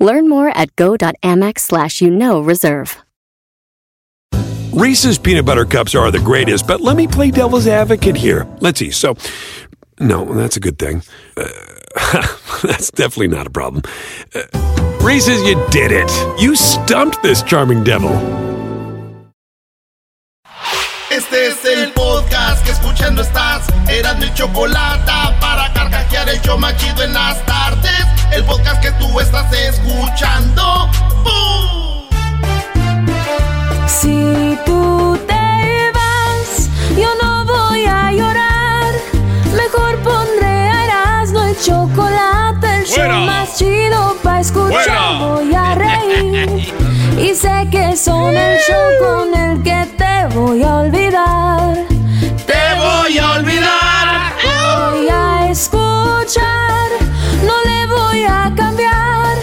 Learn more at go.amex slash you know reserve. Reese's peanut butter cups are the greatest, but let me play devil's advocate here. Let's see. So, no, that's a good thing. Uh, that's definitely not a problem. Uh, Reese's, you did it. You stumped this charming devil. Este es el podcast que escuchando estás. Eran mi chocolate para carcajear el yo machido en las tardes. El podcast que tú estás escuchando. ¡Bum! Si tú te vas, yo no voy a llorar. Mejor pondré a Erasmo el chocolate, el show Fuera. más chido para escuchar. Fuera. Voy a reír. Y sé que son el show con el que te voy a olvidar. Te voy a olvidar. Voy a escuchar, no le voy a cambiar.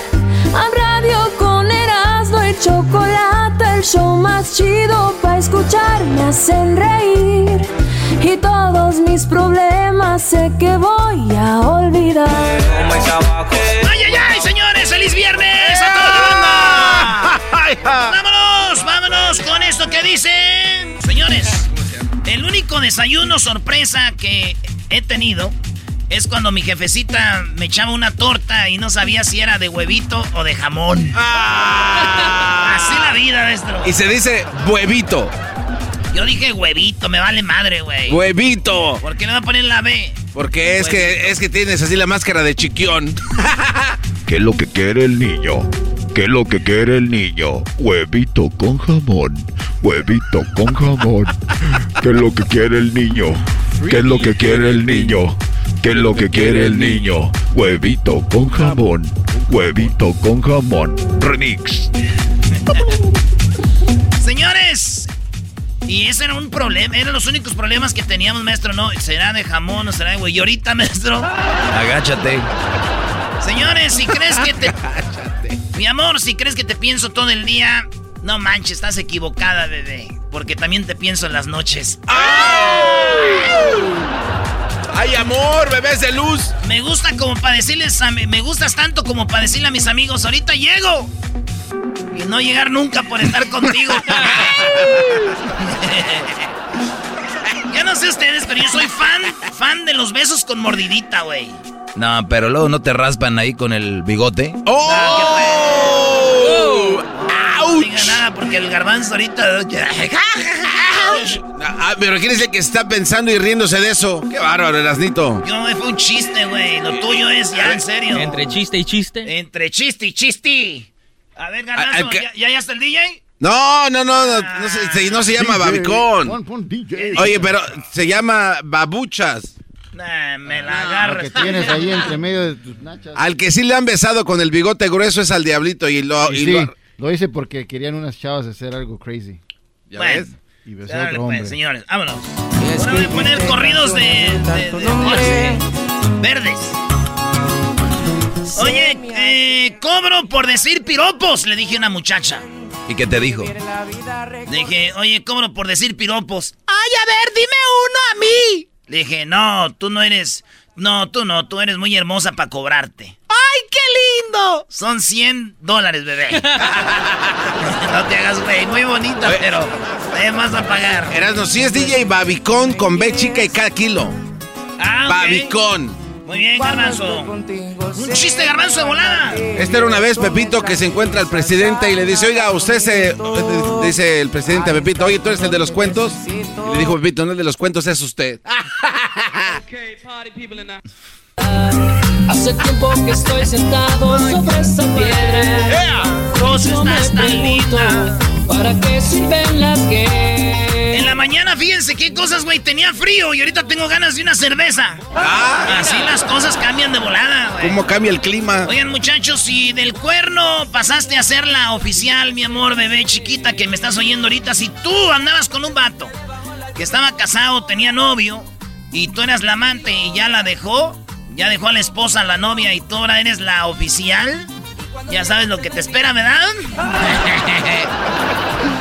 A radio con Erasmo y chocolate, el show más chido para escuchar. Me hacen reír y todos mis problemas sé que voy a olvidar. ¡Ay, ay, ay, señores! ¡Feliz viernes a toda la banda! ¡Vámonos! ¡Vámonos con esto que dicen! Único desayuno sorpresa que he tenido es cuando mi jefecita me echaba una torta y no sabía si era de huevito o de jamón. Así la vida, maestro. Y se dice huevito. Yo dije huevito, me vale madre, güey. Huevito. ¿Por qué no va a poner la B? Porque es que, es que tienes así la máscara de chiquión. ¿Qué es lo que quiere el niño? ¿Qué es lo que quiere el niño? Huevito con jamón. Huevito con jamón. ¿Qué es lo que quiere el niño? ¿Qué es lo que quiere el niño? ¿Qué es lo que quiere el niño? Huevito con jamón. Huevito con jamón. Remix. Señores, y ese era un problema, eran los únicos problemas que teníamos, maestro, ¿no? ¿Será de jamón o será de güey? Y ahorita, maestro. Agáchate. Señores, si crees que te. Mi amor, si crees que te pienso todo el día, no manches, estás equivocada, bebé. Porque también te pienso en las noches. ¡Ay, amor, bebés de luz! Me gusta como para decirles a mi- Me gustas tanto como para decirle a mis amigos, ahorita llego. Y no llegar nunca por estar contigo. Yo no sé ustedes, pero yo soy fan, fan de los besos con mordidita, güey. No, pero luego no te raspan ahí con el bigote. ¡Oh! No diga nada porque el garbanzo ahorita. Ah, pero ¿quién es el que está pensando y riéndose de eso? ¡Qué bárbaro, Erasnito! Yo fue un chiste, güey. Lo tuyo es ya en serio. Entre chiste y chiste. Entre chiste y chiste. A ver, garbanzo, Ah, ah, que- ¿ya, ¿ya, ya está el DJ? No, no, no, no, no se, se- no se llama babicón. Oye, pero se llama babuchas. Nah, me la Lo agarras. que tienes ahí entre medio de tus nachas. Al que sí le han besado con el bigote grueso es al diablito y lo... Y y sí, lo- lo hice porque querían unas chavas hacer algo crazy. ¿Ya Bueno. ves? Y besé a otro pues, hombre. señores, vámonos. Ahora voy a poner corridos de, de- de- de- verdes. Oye, eh, cobro por decir piropos, le dije a una muchacha. ¿Y qué te dijo? Dije, oye, cobro por decir piropos. Ay, a ver, dime uno a mí. Le dije, no, tú no eres, no, tú no, tú eres muy hermosa para cobrarte. ¡Ay, qué lindo! Son 100 dólares, bebé. no te hagas, güey, muy bonita, pero además a pagar. Erasno, sí es DJ babicón con B chica y cada kilo. Ah. Babicón. Muy bien, garbanzo. Un chiste garbanzo de volada. Esta era una vez Pepito que se encuentra al presidente y le dice, oiga, usted se... Dice el presidente a Pepito, oye, ¿tú eres el de los cuentos? Y le dijo Pepito, no el de los cuentos, es usted. Hace tiempo que estoy sentado sobre esa piedra. Vos estás tan linda. ¿Para qué sirven las que? En la mañana, fíjense qué cosas, güey? Tenía frío y ahorita tengo ganas de una cerveza. Ah. Así las cosas cambian de volada, güey. ¿Cómo cambia el clima? Oigan, muchachos, si del cuerno pasaste a ser la oficial, mi amor, bebé chiquita, que me estás oyendo ahorita, si tú andabas con un vato que estaba casado, tenía novio, y tú eras la amante y ya la dejó, ya dejó a la esposa, a la novia, y tú ahora eres la oficial, ya sabes lo que te espera, ¿verdad?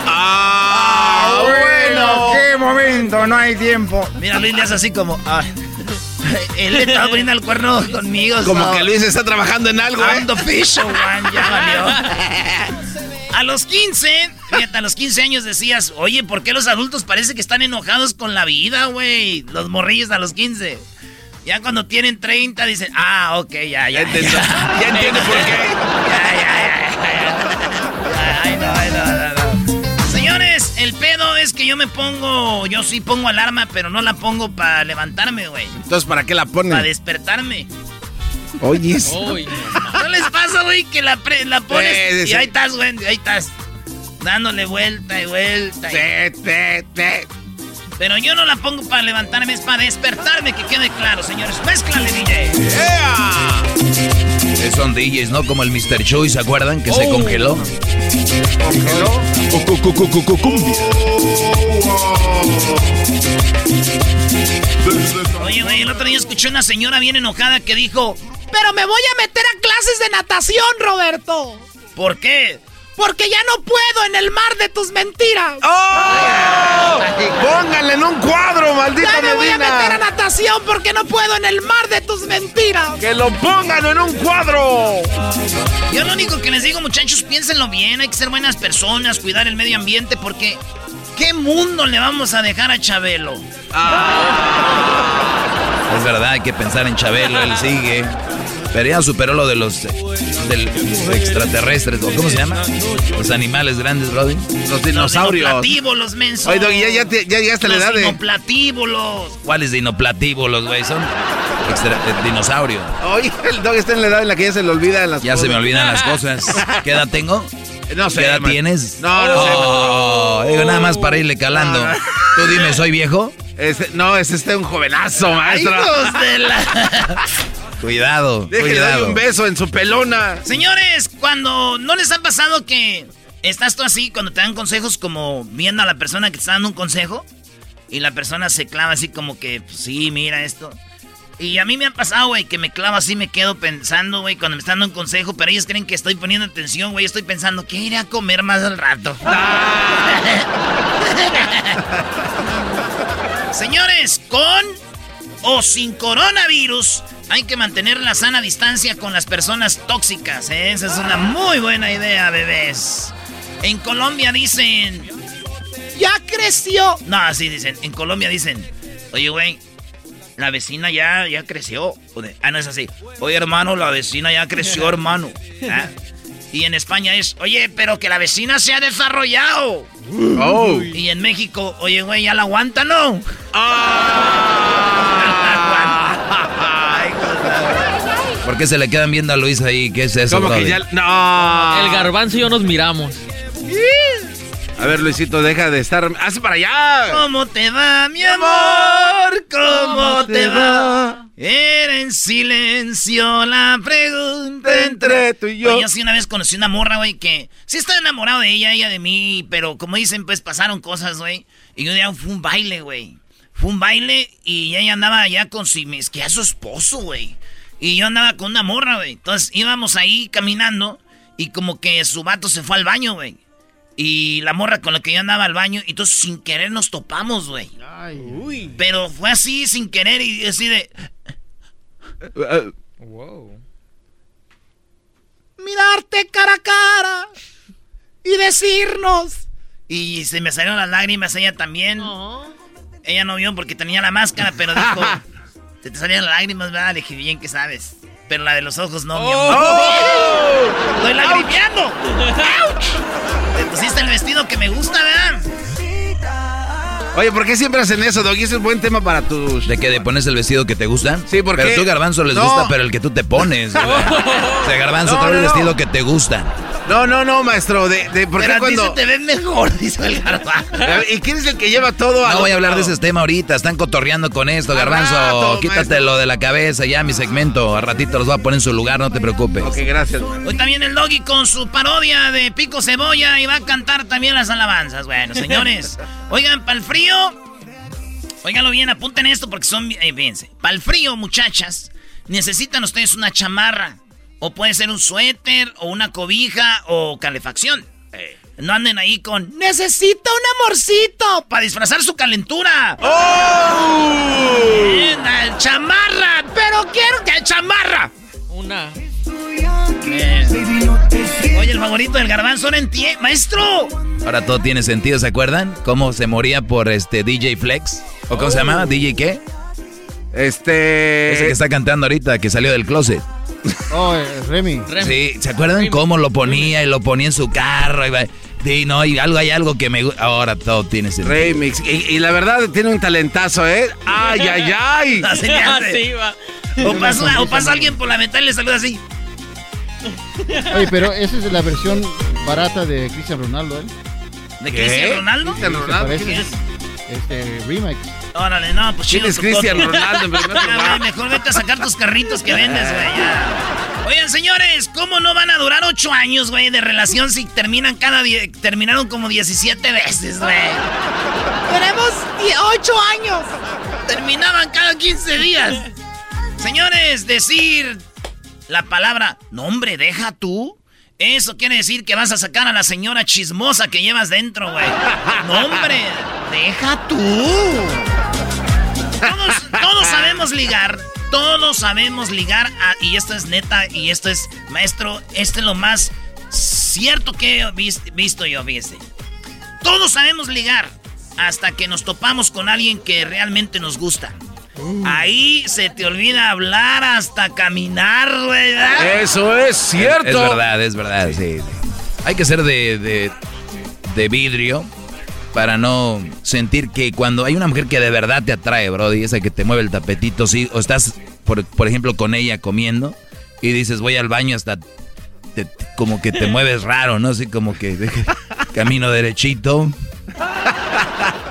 ¡Ah, bueno! ¡Qué momento! No hay tiempo. Mira, Luis le hace así como... ay. Él le estaba poniendo el cuerno conmigo. Como so- que Luis está trabajando en algo, ¿eh? official one, ya valió. A los 15, fíjate, a los 15 años decías, oye, ¿por qué los adultos parece que están enojados con la vida, güey? Los morrillos a los 15. Ya cuando tienen 30 dicen, ah, ok, ya, ya. Ya entiendo. Ya entiendo por qué. Ya, ya, ya, ya. Ay, no, ay, no, no, no. Señores, el pedo es que yo me pongo, yo sí pongo alarma, pero no la pongo para levantarme, güey. Entonces, ¿para qué la Para ponen? despertarme. Oye, ¿No les pasa, güey, que la, pre- la pones Sí, sí, y ahí estás, güey, ahí estás? Dándole vuelta y vuelta. y- Te, te, te. Pero yo no la pongo para levantarme, es para despertarme, que quede claro, señores. Mézclale, DJ. Eh, Son DJs, ¿no? Como el Mr. Choi, ¿se acuerdan? Que se congeló. Oye, güey, el otro día escuché una señora bien enojada que dijo... Pero me voy a meter a clases de natación, Roberto. ¿Por qué? Porque ya no puedo en el mar de tus mentiras. ¡Oh! Pónganle en un cuadro, maldito Ya me voy a meter a natación porque no puedo en el mar de tus mentiras. ¡Que lo pongan en un cuadro! Yo lo único que les digo, muchachos, piénsenlo bien, hay que ser buenas personas, cuidar el medio ambiente, porque ¿qué mundo le vamos a dejar a Chabelo? Es verdad, hay que pensar en Chabelo, él sigue. Pero ya superó lo de los extraterrestres, ¿o ¿cómo se llama? Los animales grandes, Brody. Los Los dinosaurios. dinoplatíbulos, menso. Oye, Doggy, ya, ya, te- ya llegaste a la Los edad de... dinoplatíbulos. ¿Cuáles dinoplatíbulos, güey? Son extra- eh, dinosaurios. Oye, el dog está en la edad en la que ya se le olvidan las Ya cosas. se me olvidan las cosas. ¿Qué edad tengo? No sé, ¿Qué edad man. tienes? No, no sé. Oh, digo, nada más para irle calando. Tú dime, ¿soy viejo? Este- no, es este un jovenazo, maestro. De la... Cuidado, Déjale darle un beso en su pelona. Señores, cuando no les ha pasado que estás tú así, cuando te dan consejos como viendo a la persona que te está dando un consejo y la persona se clava así como que, pues, sí, mira esto. Y a mí me ha pasado, güey, que me clavo así, me quedo pensando, güey, cuando me están dando un consejo, pero ellos creen que estoy poniendo atención, güey, estoy pensando, ¿qué iré a comer más al rato? Señores, con o sin coronavirus, hay que mantener la sana distancia con las personas tóxicas. ¿eh? Esa es una muy buena idea, bebés. En Colombia dicen... Ya creció. No, así dicen. En Colombia dicen... Oye, güey, la vecina ya, ya creció. Ah, no es así. Oye, hermano, la vecina ya creció, hermano. Ah. Y en España es... Oye, pero que la vecina se ha desarrollado. Oh. Y en México, oye, güey, ya la aguanta, ¿no? ¿Por qué se le quedan viendo a Luis ahí? ¿Qué es eso, Como que ya... No. El garbanzo y yo nos miramos. A ver, Luisito, deja de estar... ¡Hace para allá! ¿Cómo te va, mi amor? ¿Cómo te va? Era en silencio la pregunta Entre tú y yo. Oye, yo sí una vez conocí una morra, güey, que sí estaba enamorado de ella, ella de mí, pero como dicen, pues pasaron cosas, güey. Y un día fue un baile, güey. Fue un baile y ella andaba allá con si es que a su esposo, güey. Y yo andaba con una morra, güey. Entonces íbamos ahí caminando y como que su vato se fue al baño, güey. Y la morra con la que yo andaba al baño, y entonces sin querer nos topamos, güey. Pero fue así, sin querer, y así de... Wow. mirarte cara a cara y decirnos. Y se me salieron las lágrimas, ella también. Ella no vio porque tenía la máscara, pero dijo, se te salían lágrimas, ¿verdad? Le dije, bien que sabes. Pero la de los ojos no, mi amor. ¡Estoy lagrimeando! ¡Auch! Te pusiste el vestido que me gusta, ¿verdad? Oye, ¿por qué siempre hacen eso, Doggy? Ese es buen tema para tus... ¿De que te pones el vestido que te gusta? Sí, porque- Pero tú, Garbanzo, les No. gusta, pero el que tú te pones. O sea, Garbanzo, No, trae el no, vestido que te gusta. No, no, no, maestro. De, de, ¿Por Pero qué a ti cuando.? se te ve mejor, dice el garbanzo. ¿Y quién es el que lleva todo a No voy a hablar de ese tema ahorita, están cotorreando con esto, Garbanzo. rato, Quítatelo de la cabeza ya, mi segmento. A ratito los voy a poner en su lugar, no te preocupes. Ok, gracias. Hoy también el Doggy con su parodia de Pico Cebolla y va a cantar también las alabanzas. Bueno, señores, oigan, para el frío, óiganlo bien, apunten esto porque son, eh, fíjense, para el frío, muchachas, necesitan ustedes una chamarra, o puede ser un suéter, o una cobija, o calefacción. No anden ahí con, necesito un amorcito, para disfrazar su calentura. Eh, la chamarra, pero quiero que chamarra. Una. Eh. Oye, el favorito del garbanzo no entiende. ¡Maestro! Ahora todo tiene sentido, ¿se acuerdan? ¿Cómo se moría por este DJ Flex? ¿O cómo se llamaba? ¿DJ qué? Este. Ese que está cantando ahorita, que salió del closet. Oh, eh, Remy. Sí, ¿se acuerdan cómo lo ponía y lo ponía en su carro? Y va- Sí, no, y algo hay algo que me gusta. Ahora todo tiene sentido. Remix. Y, y la verdad tiene un talentazo, ¿eh? ¡Ay, ay, ay! Así. O pasa, o pasa alguien por la ventana y le saluda así. Oye, pero esa es la versión barata de Cristian Ronaldo, ¿eh? ¿De Cristian Ronaldo? Cristian Ronaldo. parece. ¿Quién es? Este, remix. Órale, no, pues ¿Quién chido. es Cristian. Ronaldo en primer lugar? mejor vete a sacar tus carritos que vendes, güey. Oigan, señores, ¿cómo no van a durar ocho años, güey, de relación si terminan cada terminaron como 17 veces, güey? Tenemos 8 años. Terminaban cada 15 días. Señores, decir la palabra, no hombre, deja tú. Eso quiere decir que vas a sacar a la señora chismosa que llevas dentro, güey. No, hombre, deja tú. Todos, sabemos ligar. Todos sabemos ligar. y esto es neta. Y esto es, maestro, esto es lo más cierto que he vis- visto yo, fíjese. Todos sabemos ligar. Hasta que nos topamos con alguien que realmente nos gusta. Ahí se te olvida hablar hasta caminar. ¿verdad? Eso es cierto. Es verdad, es verdad, sí. sí. Hay que ser de, de, de vidrio para no sentir que cuando hay una mujer que de verdad te atrae, Brody, esa que te mueve el tapetito, sí, o estás, por, por ejemplo, con ella comiendo y dices, voy al baño hasta... te- como que te mueves raro, ¿no? Así como que camino derechito.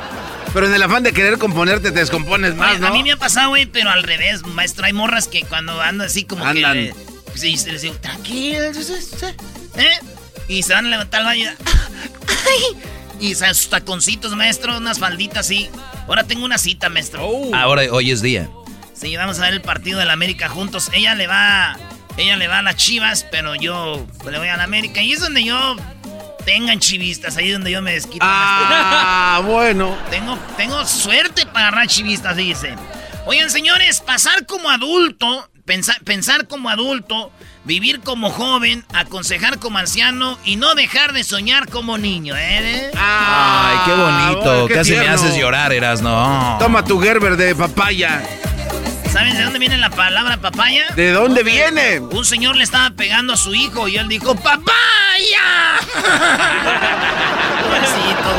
Pero en el afán de querer componerte te descompones más, ¿no? A mí me ha pasado, güey, pero al revés, maestro. Hay morras que cuando andan así como Andan. que... le- sí, les digo, tranquilo, ¿eh? Y se van a levantar al baño. ¡Ay! Y sus taconcitos, maestro, unas falditas así. Ahora tengo una cita, maestro. Ahora, hoy es día. Sí, vamos a ver el partido de la América juntos. Ella le va... Ella le va a las chivas, pero yo pues, le voy a la América. Y es donde yo... Tengan chivistas, ahí es donde yo me desquito. Ah, bueno. Tengo, tengo suerte para agarrar chivistas, dice. Oigan, señores, pasar como adulto, pensar, pensar como adulto, vivir como joven, aconsejar como anciano y no dejar de soñar como niño, ¿eh? Ay, qué bonito. bueno, qué Casi me tierno. haces llorar, eras, no. Toma tu Gerber de papaya. ¿Saben de dónde viene la palabra papaya? ¿De dónde viene? Un señor le estaba pegando a su hijo y él dijo, ¡Papaya! Pobrecito.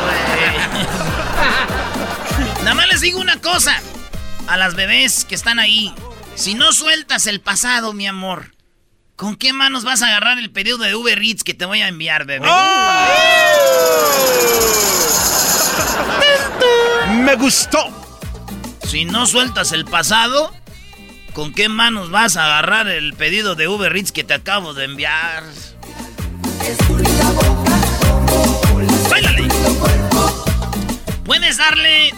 Nada más les digo una cosa. A las bebés que están ahí. Si no sueltas el pasado, mi amor, ¿con qué manos vas a agarrar el pedido de Uber Eats que te voy a enviar, bebé? Me gustó. Si no sueltas el pasado, ¿con qué manos vas a agarrar el pedido de Uber Eats que te acabo de enviar? ¡Báilale! Puedes darle...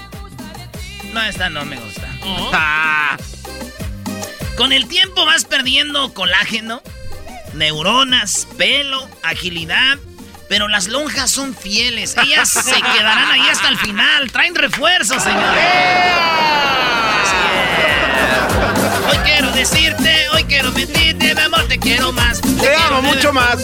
No, esta no me gusta. Ah. Con el tiempo vas perdiendo colágeno, neuronas, pelo, agilidad, pero las lonjas son fieles. Ellas se quedarán ahí hasta el final. Traen refuerzos, señores. Así es. Hoy quiero decirte, hoy quiero mentirte, mi amor, te quiero más. Te quiero amo mucho más.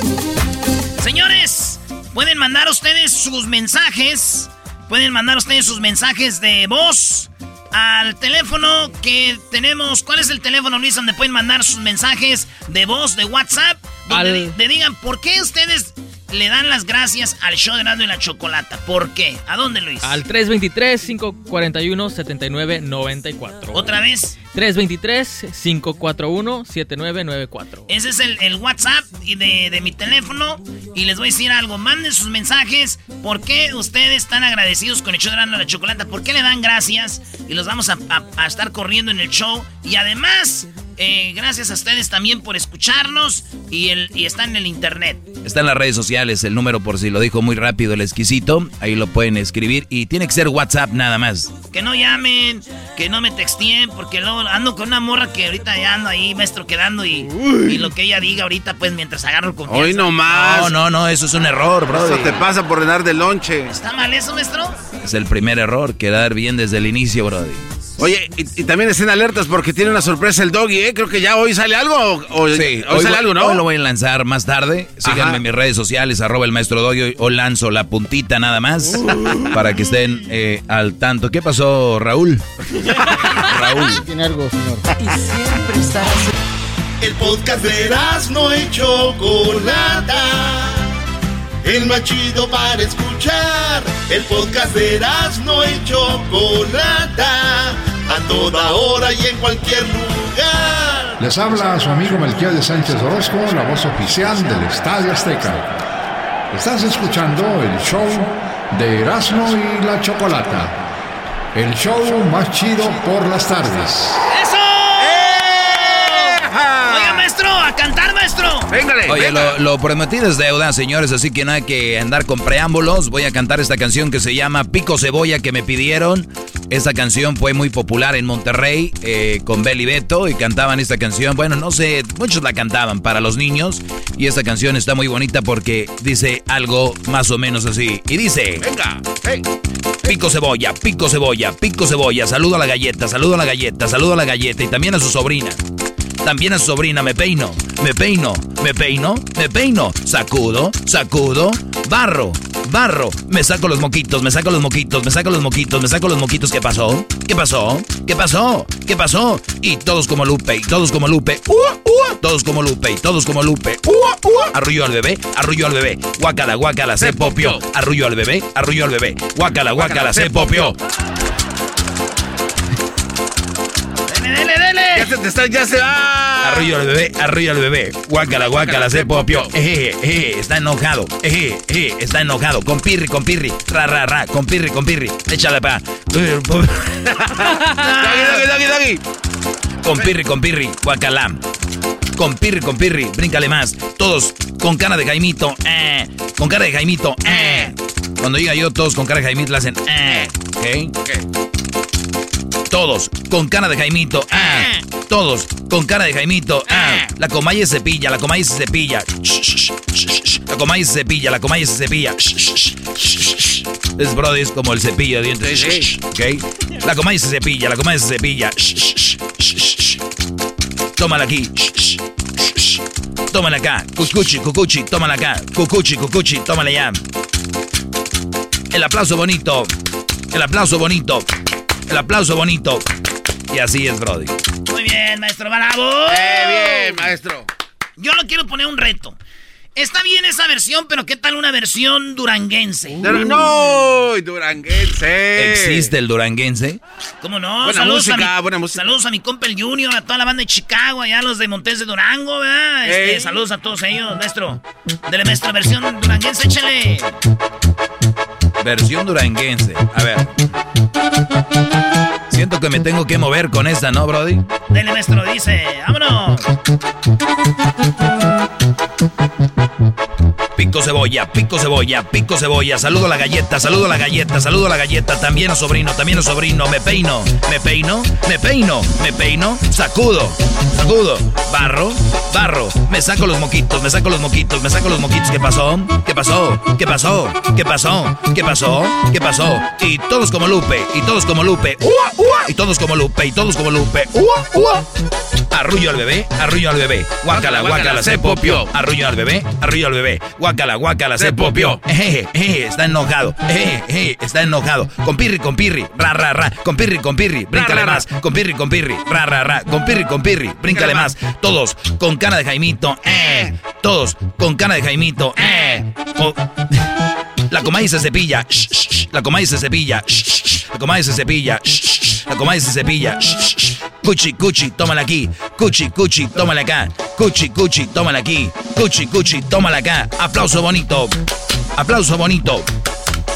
Señores, pueden mandar ustedes sus mensajes. Pueden mandar ustedes sus mensajes de voz al teléfono que tenemos. ¿Cuál es el teléfono, Luis, donde pueden mandar sus mensajes de voz de WhatsApp? Donde Al- le digan por qué ustedes le dan las gracias al show de Erasmo y la Chocolata. ¿Por qué? ¿A dónde, Luis? Al 323-541-7994. ¿Otra vez? 323-541-7994. Ese es el, el WhatsApp y de, de mi teléfono. Y les voy a decir algo. Manden sus mensajes. ¿Por qué ustedes están agradecidos con el show de Erasmo y la Chocolata? ¿Por qué le dan gracias? Y los vamos a, a- a estar corriendo en el show. Y además... eh, gracias a ustedes también por escucharnos y, el, y están en el internet. Está en las redes sociales el número por si lo dijo muy rápido el exquisito. Ahí lo pueden escribir y tiene que ser WhatsApp nada más. Que no llamen, que no me texteen, porque luego ando con una morra que ahorita ya ando ahí, maestro, quedando y, y lo que ella diga ahorita, pues mientras agarro confianza. Hoy nomás. No, no, no, eso es un error, bro. Eso te pasa por llenar de lonche. ¿Está mal eso, maestro? Es el primer error, quedar bien desde el inicio, brody. Oye, y, y también estén alertas porque tiene una sorpresa el doggy, ¿eh? Creo que ya hoy sale algo. O, o- Sí, hoy, sale voy- algo, ¿no? Hoy lo voy a lanzar más tarde. Síganme Ajá. en mis redes sociales, arroba el maestro Doggy. Hoy- lanzo la puntita nada más para que estén eh, al tanto. ¿Qué pasó, Raúl? Raúl. Tiene algo, señor. Y siempre. El podcast de Erasmo y Chocolata. El más chido para escuchar. El podcast de Erasmo y Chocolata. A toda hora y en cualquier lugar. Les habla su amigo Melquiel de Sánchez Orozco, la voz oficial del Estadio Azteca. Estás escuchando el show de Erasmo y la Chocolata. El show más chido por las tardes. ¡Eso! Maestro, a cantar, maestro. Véngale. Oye, lo, lo prometido es deuda, señores, así que no hay que andar con preámbulos. Voy a cantar esta canción que se llama Pico Cebolla que me pidieron. Esta canción fue muy popular en Monterrey eh, con Beli Beto y cantaban esta canción. Bueno, no sé, muchos la cantaban para los niños y esta canción está muy bonita porque dice algo más o menos así. Y dice... Venga. Hey. Pico cebolla, pico cebolla, pico cebolla. Saludo a la galleta, saludo a la galleta, saludo a la galleta y también a su sobrina. También a su sobrina, me peino, me peino, me peino, me peino. Sacudo, sacudo, barro, barro. Me saco los moquitos, me saco los moquitos, me saco los moquitos, me saco los moquitos. ¿Qué pasó? ¿Qué pasó? ¿Qué pasó? ¿Qué pasó? Y todos como Lupe, y todos como Lupe. ¡Ua, ua! Todos como Lupe, y todos como Lupe. ¡Ua, ua! Arrullo al bebé, arrullo al bebé. Guácala, guácala, se popió. Arrullo al bebé, arrullo al bebé. Guácala, guácala, se popió. Dele, dele, dele. Ya se te está, ya se va. Arrullo al bebé, arrullo al bebé. Guácala, guácala, se popió. Eje, eje, está enojado. Eje, eje, está enojado. Con pirri, con pirri. Ra, ra, ra. Con pirri, con pirri. Échale pa. Doggy, doggy, doggy, doggy. Con pirri, con pirri. Guacala. Con pirri, con pirri. Bríncale más. Todos con cara de Jaimito. Eh. Con cara de Jaimito. Eh. Cuando diga yo, todos con cara de Jaimito le hacen. Eh. ¿Ok? Todos con cara de Jaimito. Ah. Todos con cara de Jaimito. Ah. La comaya se cepilla, la comaya se cepilla. La comaya se cepilla, la comaya se cepilla. Es brody, es como el cepillo de dientes. Sí, sí. Shh, shh, ¿Ok? La comaya se cepilla, la comaya se cepilla. Tómala aquí. Tómala acá. Cucuchi, cucuchi, tómala acá. Cucuchi, cucuchi, tómala ya. El aplauso bonito. El aplauso bonito. El aplauso bonito. Y así es, Brody. Muy bien, maestro Bravo. Eh, bien, maestro. Yo no quiero poner un reto. Está bien esa versión, pero ¿qué tal una versión duranguense? Dur- No, duranguense. ¿Existe el duranguense? ¿Cómo no? Buena saludos música, a mi, buena música. Saludos a mi compa el Junior, a toda la banda de Chicago, allá los de Montes de Durango, ¿verdad? Este, saludos a todos ellos, maestro. Dele nuestra versión duranguense, échale. Versión duranguense. A ver. Siento que me tengo que mover con esta, ¿no, Brody? Dele, maestro, dice, vámonos. Pico cebolla, pico cebolla, pico cebolla. Saludo a la galleta, saludo a la galleta, saludo a la galleta. También a sobrino, también a sobrino. Me peino, me peino, me peino, me peino. Sacudo, sacudo. Barro, barro. Me saco los moquitos, me saco los moquitos, me saco los moquitos. ¿Qué pasó? ¿Qué pasó? ¿Qué pasó? ¿Qué pasó? ¿Qué pasó? ¿Qué pasó? Y todos como Lupe, y todos como Lupe. ¡Ua, ua! Y todos como Lupe, y todos como Lupe. ¡Ua, ua! Arrullo al bebé, arrullo al bebé. Guácala, guácala, se popió. Arrullo al bebé, arrullo al bebé. Guácala, guácala, guácala, se popió. Está enojado. Está enojado. Con pirri, con pirri, ra, ra, ra. Con pirri, con pirri, bríncale más. Con pirri, con pirri, ra, ra, ra. Con pirri, con pirri, bríncale más. Todos con cana de Jaimito, eh. Todos con cana de Jaimito, eh. La comadre se cepilla. shh. La comadre se cepilla. shh. La comadre se cepilla. shh, comadre se cepilla. shh, shh, shh. Cuchi, cuchi, tómala aquí. Cuchi, cuchi, tómala acá. Cuchi, cuchi, tómala aquí. Cuchi, cuchi, tómala acá. Aplauso bonito. Aplauso bonito.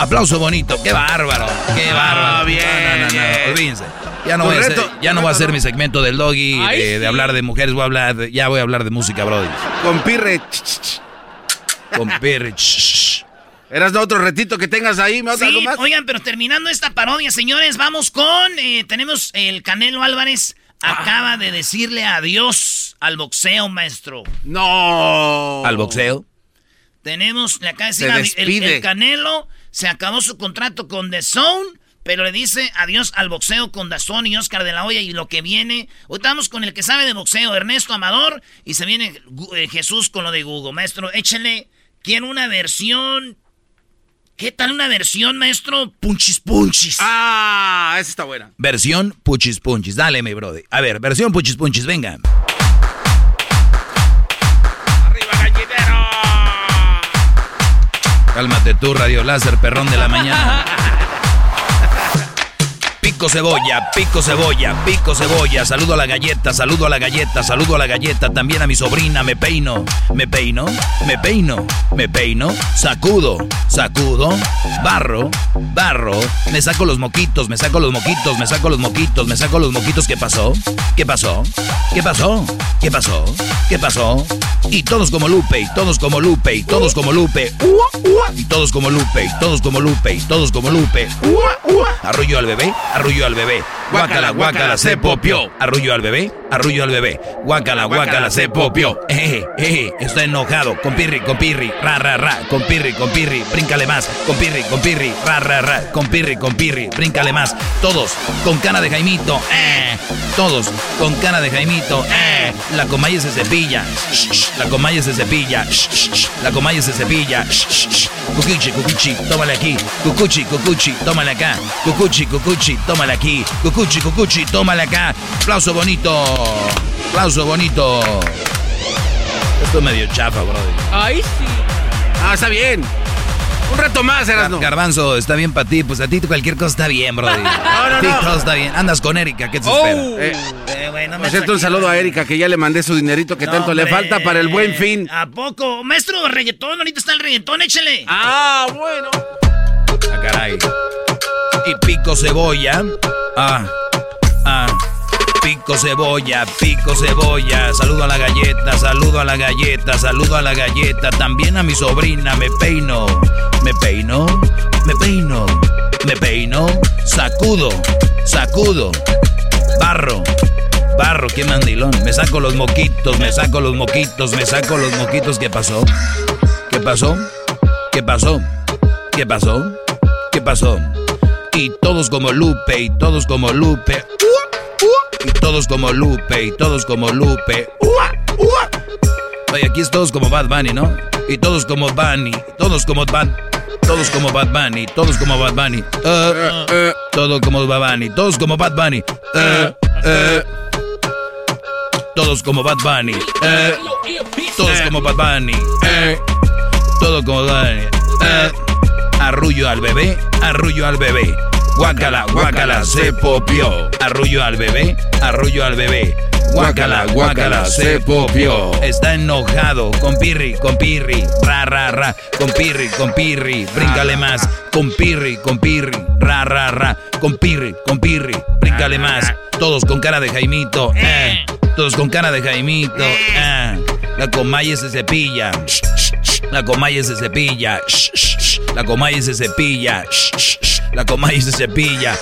Aplauso bonito. Qué bárbaro. Qué bárbaro. bien, No, no, no, no, olvídense. Ya no, voy a hacer, ya no voy a hacer mi segmento del doggy, Ay, de, de sí. hablar de mujeres, voy a hablar de- ya voy a hablar de música, brody. Con pirre. Con pirre. ¿Eras de otro retito que tengas ahí? ¿Me Sí, algo más? oigan, pero terminando esta parodia, señores, vamos con. eh, tenemos el Canelo Álvarez. Acaba de decirle adiós al boxeo, maestro. No. Al boxeo. Tenemos, le acaba de Se decir adi- el, Canelo se acabó su contrato con The Zone, pero le dice adiós al boxeo con Dazón y Oscar de la Hoya y lo que viene. Hoy estamos con el que sabe de boxeo, Ernesto Amador, y se viene eh, Jesús con lo de Google. Maestro, échenle. Quiero una versión. ¿Qué tal una versión, maestro? Punchis punchis. Ah, esa está buena. Versión Puchis Punchis. Dale, mi brody. A ver, versión Puchis Punchis, venga. Cálmate tú, Radio Láser, perrón de la mañana. Pico cebolla, pico cebolla, pico cebolla. Saludo a la galleta, saludo a la galleta, saludo a la galleta. También a mi sobrina, me peino, me peino, me peino, me peino. Sacudo, sacudo, barro, barro. Me saco los moquitos, me saco los moquitos, me saco los moquitos, me saco los moquitos. ¿Qué pasó? ¿Qué pasó? ¿Qué pasó? ¿Qué pasó? ¿Qué pasó? Y todos como Lupe, y todos como Lupe, y todos como Lupe. Y todos como Lupe, y todos como Lupe, y todos como Lupe. Arrullo al bebé, arrullo al bebé. Guácala, guácala, se popió. Arrullo al bebé, arrullo al bebé. Guácala, guácala, se popió. Eh, eh, está enojado. Con pirri, con pirri, ra, ra, ra. Con pirri, con pirri, bríncale más. Con pirri, con pirri, ra, ra, ra. Con pirri, con pirri, bríncale más. Todos con cara de Jaimito, eh. Todos con cara de Jaimito, eh. La comaya se cepilla. La comaya se cepilla. La comaya se cepilla. Cucuchi, cucuchi, tómale aquí. Cucuchi, cucuchi, tómale acá. Cucuchi, cucuchi, tómale aquí. Cucuchi, cucuchi, tómale acá. Aplauso bonito. Aplauso bonito. Esto es medio chafa, brother. Ay, sí. Ah, está bien. Un reto más, Erasno. Garbanzo, está bien para ti. Pues a ti cualquier cosa está bien, brother. no, A ti no. todo está bien. Andas con Erika, ¿qué te Oh. espera? Eh, Eh, no me por cierto, un saludo a Erika que ya le mandé su dinerito que No, tanto le falta para el buen fin. ¿A poco? Maestro, reggaetón, ahorita está el reggaetón, échele. Ah, bueno. Ah, caray. Y pico cebolla. Ah, ah. Pico cebolla, pico cebolla. Saludo a la galleta, saludo a la galleta, saludo a la galleta. También a mi sobrina, me peino. Me peino, me peino, me peino. Sacudo, sacudo. Barro, barro, qué mandilón. Me saco los moquitos, me saco los moquitos, me saco los moquitos. ¿Qué pasó? ¿Qué pasó? ¿Qué pasó? ¿Qué pasó? ¿Qué pasó? Y todos como Lupe, y todos como Lupe. Y todos como Lupe, y todos como Lupe. Oye, aquí es todos como Bad Bunny, ¿no? Y todos como Bunny, todos como Bad todos como Bad Bunny, todos como Bad Bunny. Eh, eh, todo como Bad Bunny, todos como Bad Bunny. Eh, eh. Todos como Bad Bunny. Eh, todos como Bad Bunny. Eh, todo como Bad Bunny. Eh, arrullo al bebé, arrullo al bebé. Guácala, guácala, se popió. Arrullo al bebé, arrullo al bebé. Guácala, guácala, se popió. Está enojado con Pirri, con Pirri, ra, ra, ra. Con Pirri, con Pirri, bríncale más. Con Pirri, con Pirri, ra, ra, ra. Con Pirri, con Pirri, bríncale más. Todos con cara de Jaimito, eh. Todos con cara de Jaimito, eh. La comaya se cepilla. La comaya se cepilla. La comaya se cepilla. La comaya se cepilla.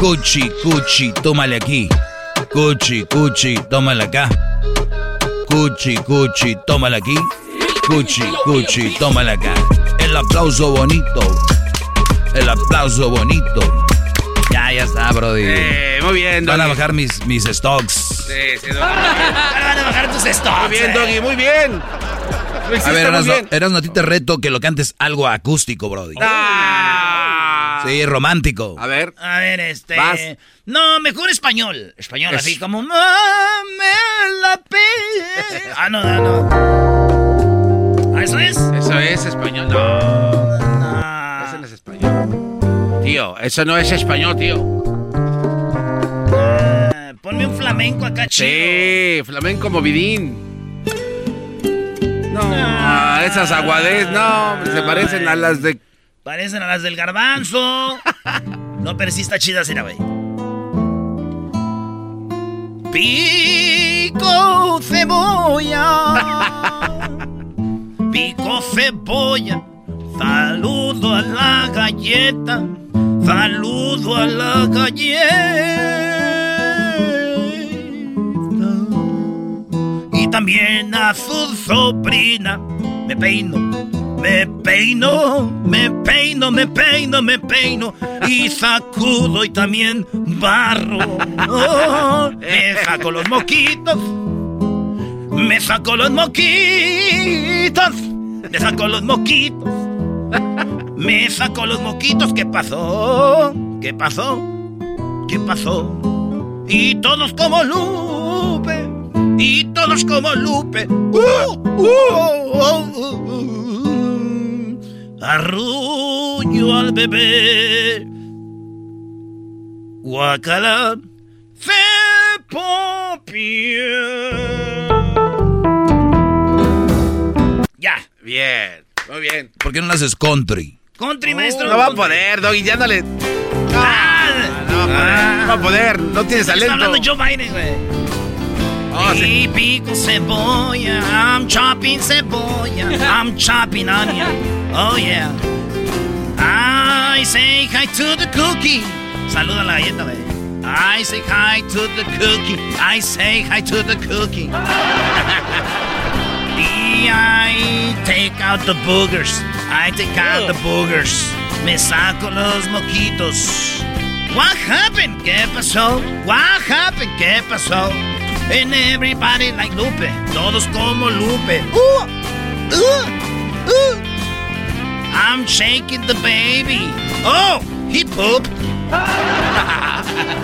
Cuchi, cuchi, tómale aquí. Cuchi, cuchi, tómale acá. Cuchi, cuchi, tómale aquí. Cuchi, cuchi, tómale acá. El aplauso bonito. El aplauso bonito. Ya, ya está, Brody. Eh, muy bien, Van a bajar mis, mis stocks. Sí, sí, Doggy. Ahora van a bajar tus stocks. Muy bien, eh. Doggy, muy bien. A ver, Erasno, Erasno, a ti te reto que lo cantes algo acústico, Brody. Sí, romántico. A ver. A ver, este. Vas. No, mejor español. Español, Es- así como. "Mame la pe-". Ah, no, no, no. ¿Ah, ¿Eso es? Eso es español. No. Eso no es español. Tío, eso no es español, tío. Ponme un flamenco acá, chido. Sí, flamenco movidín. No, ah, esas aguades, no, se parecen a las de. Parecen a las del garbanzo. no, pero sí está chida, güey. Pico cebolla. Pico cebolla. Saludo a la galleta. Saludo a la galleta. También a su sobrina. Me peino. Me peino, me peino, me peino, me peino y sacudo y también barro. Oh, me saco los moquitos, me saco los moquitos, me saco los moquitos, me saco los moquitos. ¿Qué pasó? ¿Qué pasó? ¿Qué pasó? Y todos como Lupe, todos como Lupe. Uh, uh, uh. Arrullo al bebé. Guacala. Ya. Bien, muy bien. ¿Por qué no lo haces country? Country, maestro. No va a poder, Doggy, ya no le. Ah, No va a poder, no va a poder, no tienes Está talento. hablando Joe Biden, güey. Oh, sí. Y pico cebolla, I'm chopping cebolla, I'm chopping onion. Oh yeah. I say hi to the cookie. Saluda la galleta, güey. I say hi to the cookie. I say hi to the cookie. I take out the boogers. I take out the boogers. Me saco los moquitos. What happened? ¿Qué pasó? What happened? ¿Qué pasó? And everybody like Lupe. Todos como Lupe. Uh, uh, uh. I'm shaking the baby. Oh, he pooped.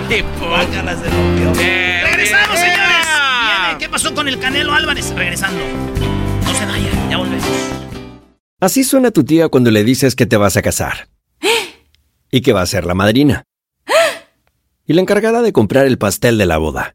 Qué Guácala, se rompió. Bien, Regresamos, señores. Viene, ¿Qué pasó con el Canelo Álvarez? Regresando. No se vayan, ya volvemos. Así suena tu tía cuando le dices que te vas a casar. Y que va a ser la madrina. Y la encargada de comprar el pastel de la boda.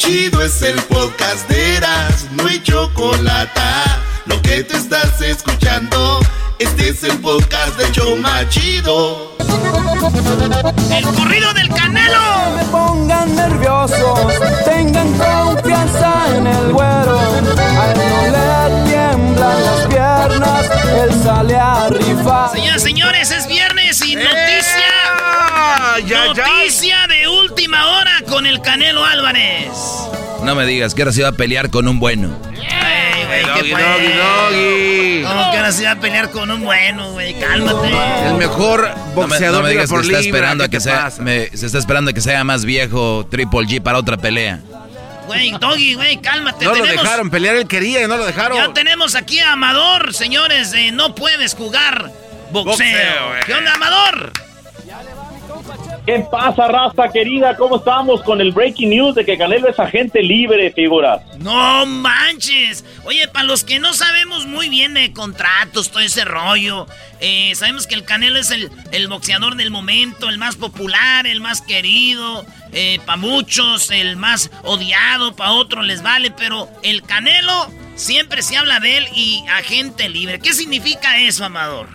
chido es el podcast de Eras, no hay chocolate. Lo que te estás escuchando, este es el podcast de Choma Chido. El corrido del Canelo. me pongan nerviosos, tengan confianza en el güero. A él no le tiemblan las piernas, él sale a rifar. Señoras, señores, es viernes y noticia. noticia de última hora con el Canelo Álvarez. No me digas que ahora se va a pelear con un bueno. Ay, güey. Doggy, doggy, doggy. ¿Cómo que ahora se va a pelear con un bueno, güey? Cálmate. El mejor No me, boxeador no me de digas que por está libra, esperando a ¿qué que sea, me- se está esperando a que sea más viejo Triple G para otra pelea. Güey, Doggy, güey, cálmate. No lo dejaron pelear, él quería y no lo dejaron. Ya tenemos aquí a Amador, señores, No Puedes Jugar Boxeo. Boxeo. ¿Qué onda, Amador? ¿Qué pasa, raza querida? ¿Cómo estamos con el breaking news de que Canelo es agente libre, figuras? No manches. Oye, para los que no sabemos muy bien de contratos, todo ese rollo, eh, sabemos que el Canelo es el, el boxeador del momento, el más popular, el más querido, para muchos, el más odiado, para otros les vale, pero el Canelo siempre se habla de él y agente libre. ¿Qué significa eso, Amador?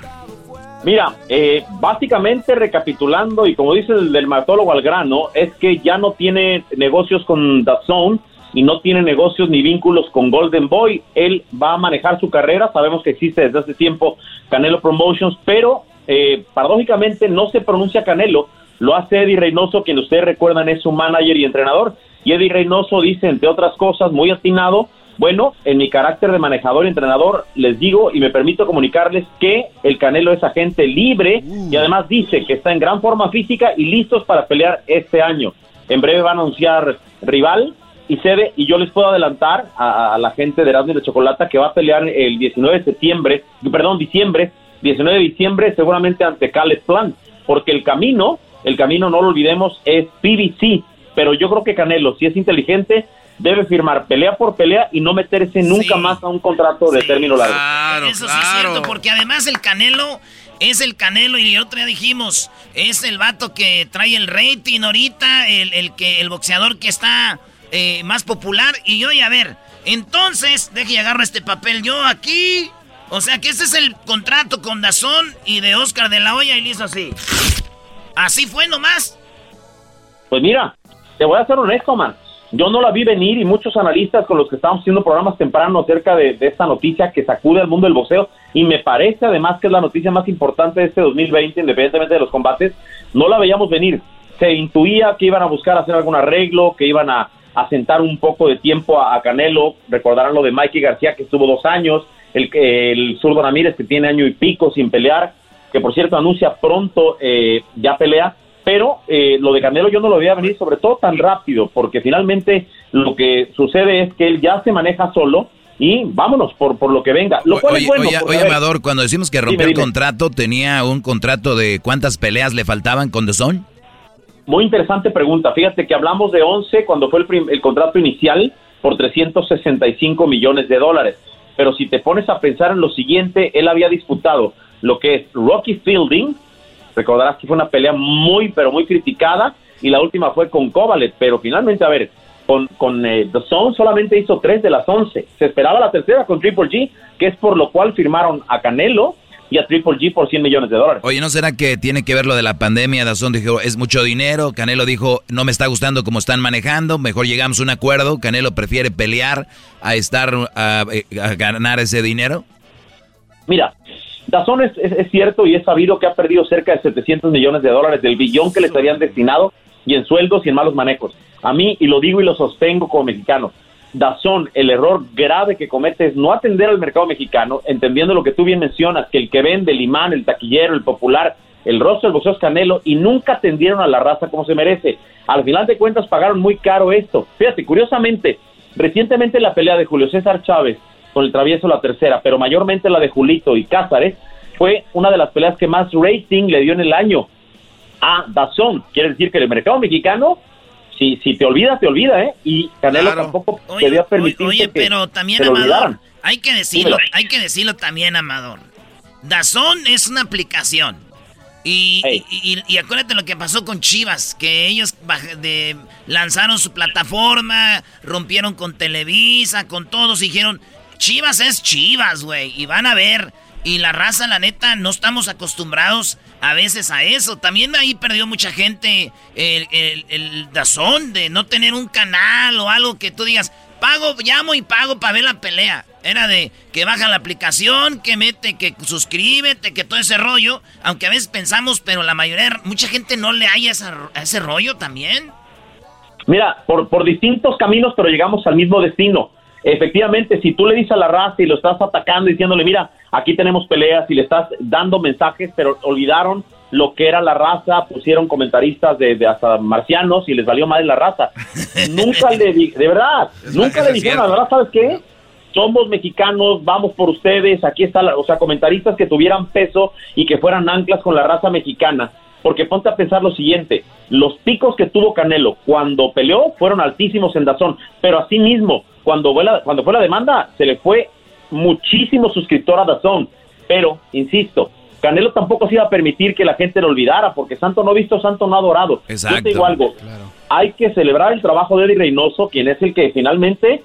Mira, eh, básicamente recapitulando, y como dice el dermatólogo al grano, es que ya no tiene negocios con DAZN y no tiene negocios ni vínculos con Golden Boy. Él va a manejar su carrera, sabemos que existe desde hace tiempo Canelo Promotions, pero eh, paradójicamente no se pronuncia Canelo, lo hace Eddie Reynoso, quien ustedes recuerdan es su manager y entrenador. Y Eddie Reynoso dice, entre otras cosas, muy atinado, bueno, en mi carácter de manejador y entrenador, les digo y me permito comunicarles que el Canelo es agente libre y además dice que está en gran forma física y listos para pelear este año. En breve va a anunciar rival y sede y yo les puedo adelantar a, a la gente de Erasmus de Chocolata que va a pelear el 19 de septiembre, perdón, diciembre, 19 de diciembre seguramente ante Caleb Plant, porque el camino, el camino no lo olvidemos es PBC, pero yo creo que Canelo, si es inteligente, debe firmar pelea por pelea y no meterse nunca más a un contrato de término largo. Eso sí es cierto, porque además el Canelo es el Canelo y el otro día dijimos, es el vato que trae el rating ahorita, el, el que el boxeador que está eh, más popular y yo, y a ver, entonces, deje y agarro este papel yo aquí, o sea que este es el contrato con Dazón y de Oscar de la Hoya y le hizo así. Así fue nomás. Pues mira, te voy a ser honesto, man. Yo no la vi venir y muchos analistas con los que estábamos haciendo programas temprano acerca de, esta noticia que sacude al mundo del boxeo y me parece además que es la noticia más importante de este 2020, independientemente de los combates, no la veíamos venir. Se intuía que iban a buscar hacer algún arreglo, que iban a, a sentar un poco de tiempo a, a Canelo, recordarán lo de Mikey García que estuvo dos años, el, el zurdo Ramírez que tiene año y pico sin pelear, que por cierto anuncia pronto eh, ya pelea, pero eh, lo de Canelo yo no lo veía venir sobre todo tan rápido, porque finalmente lo que sucede es que él ya se maneja solo y vámonos por, por lo que venga. Lo cual Oye, es bueno. oye, Amador, cuando decimos que rompió Dime, el dime. contrato, ¿tenía un contrato de cuántas peleas le faltaban con The Zone? Muy interesante pregunta. Fíjate que hablamos de 11 cuando fue el, el contrato inicial por 365 millones de dólares. Pero si te pones a pensar en lo siguiente, él había disputado lo que es Rocky Fielding, recordarás que fue una pelea muy, pero muy criticada, y la última fue con Kovalev, pero finalmente, a ver, con, con eh, The Zone solamente hizo tres de las 11. Se esperaba la tercera con Triple G, que es por lo cual firmaron a Canelo y a Triple G por 100 millones de dólares. Oye, ¿no será que tiene que ver lo de la pandemia? Dazón dijo, es mucho dinero. Canelo dijo, no me está gustando cómo están manejando. Mejor llegamos a un acuerdo. Canelo prefiere pelear a estar a, a ganar ese dinero. Mira, Dazón es, es- es cierto y es sabido que ha perdido cerca de 700 millones de dólares del billón que les habían destinado y en sueldos y en malos manejos. A mí, y lo digo y lo sostengo como mexicano, Dazón, el error grave que comete es no atender al mercado mexicano, entendiendo lo que tú bien mencionas, que el que vende, el imán, el taquillero, el popular, el rostro del boxeo es Canelo y nunca atendieron a la raza como se merece. Al final de cuentas pagaron muy caro esto. Fíjate, curiosamente, recientemente la pelea de Julio César Chávez con el travieso la tercera, pero mayormente la de Julito y Cázares, fue una de las peleas que más rating le dio en el año a Dazón. Quiere decir que el mercado mexicano, si, si te olvida, te olvida, ¿eh? Y Canelo tampoco debía permitir Oye, que pero también, Amador, olvidaran. hay que decirlo, Dímelo. hay que decirlo también, Amador. Dazón es una aplicación. Y, y, y- y acuérdate lo que pasó con Chivas, que ellos de- lanzaron su plataforma, rompieron con Televisa, con todos, y dijeron, Chivas es Chivas, güey, y van a ver. Y la raza, la neta, no estamos acostumbrados a veces a eso. También ahí perdió mucha gente el, el, el dazón de no tener un canal o algo que tú digas, pago, llamo y pago para ver la pelea. Era de que baja la aplicación, que mete, que suscríbete, que todo ese rollo. Aunque a veces pensamos, pero la mayoría, mucha gente no le haya esa- a ese rollo también. Mira, por, por distintos caminos, pero llegamos al mismo destino. Efectivamente, si tú le dices a la raza y lo estás atacando diciéndole, mira, aquí tenemos peleas y le estás dando mensajes, pero olvidaron lo que era la raza, pusieron comentaristas de, de hasta marcianos y les valió más la raza. nunca le di, de verdad, nunca le dijeron a la raza, ¿sabes qué? Somos mexicanos, vamos por ustedes, aquí está, la, o sea, comentaristas que tuvieran peso y que fueran anclas con la raza mexicana. Porque ponte a pensar lo siguiente, los picos que tuvo Canelo cuando peleó fueron altísimos en Dazón, pero asimismo, cuando fue la, cuando fue la demanda, se le fue muchísimo suscriptor a Dazón. Pero, insisto, Canelo tampoco se iba a permitir que la gente lo olvidara, porque santo no visto, santo no adorado. Exacto. Yo te digo algo, hay que celebrar el trabajo de Eddie Reynoso, quien es el que finalmente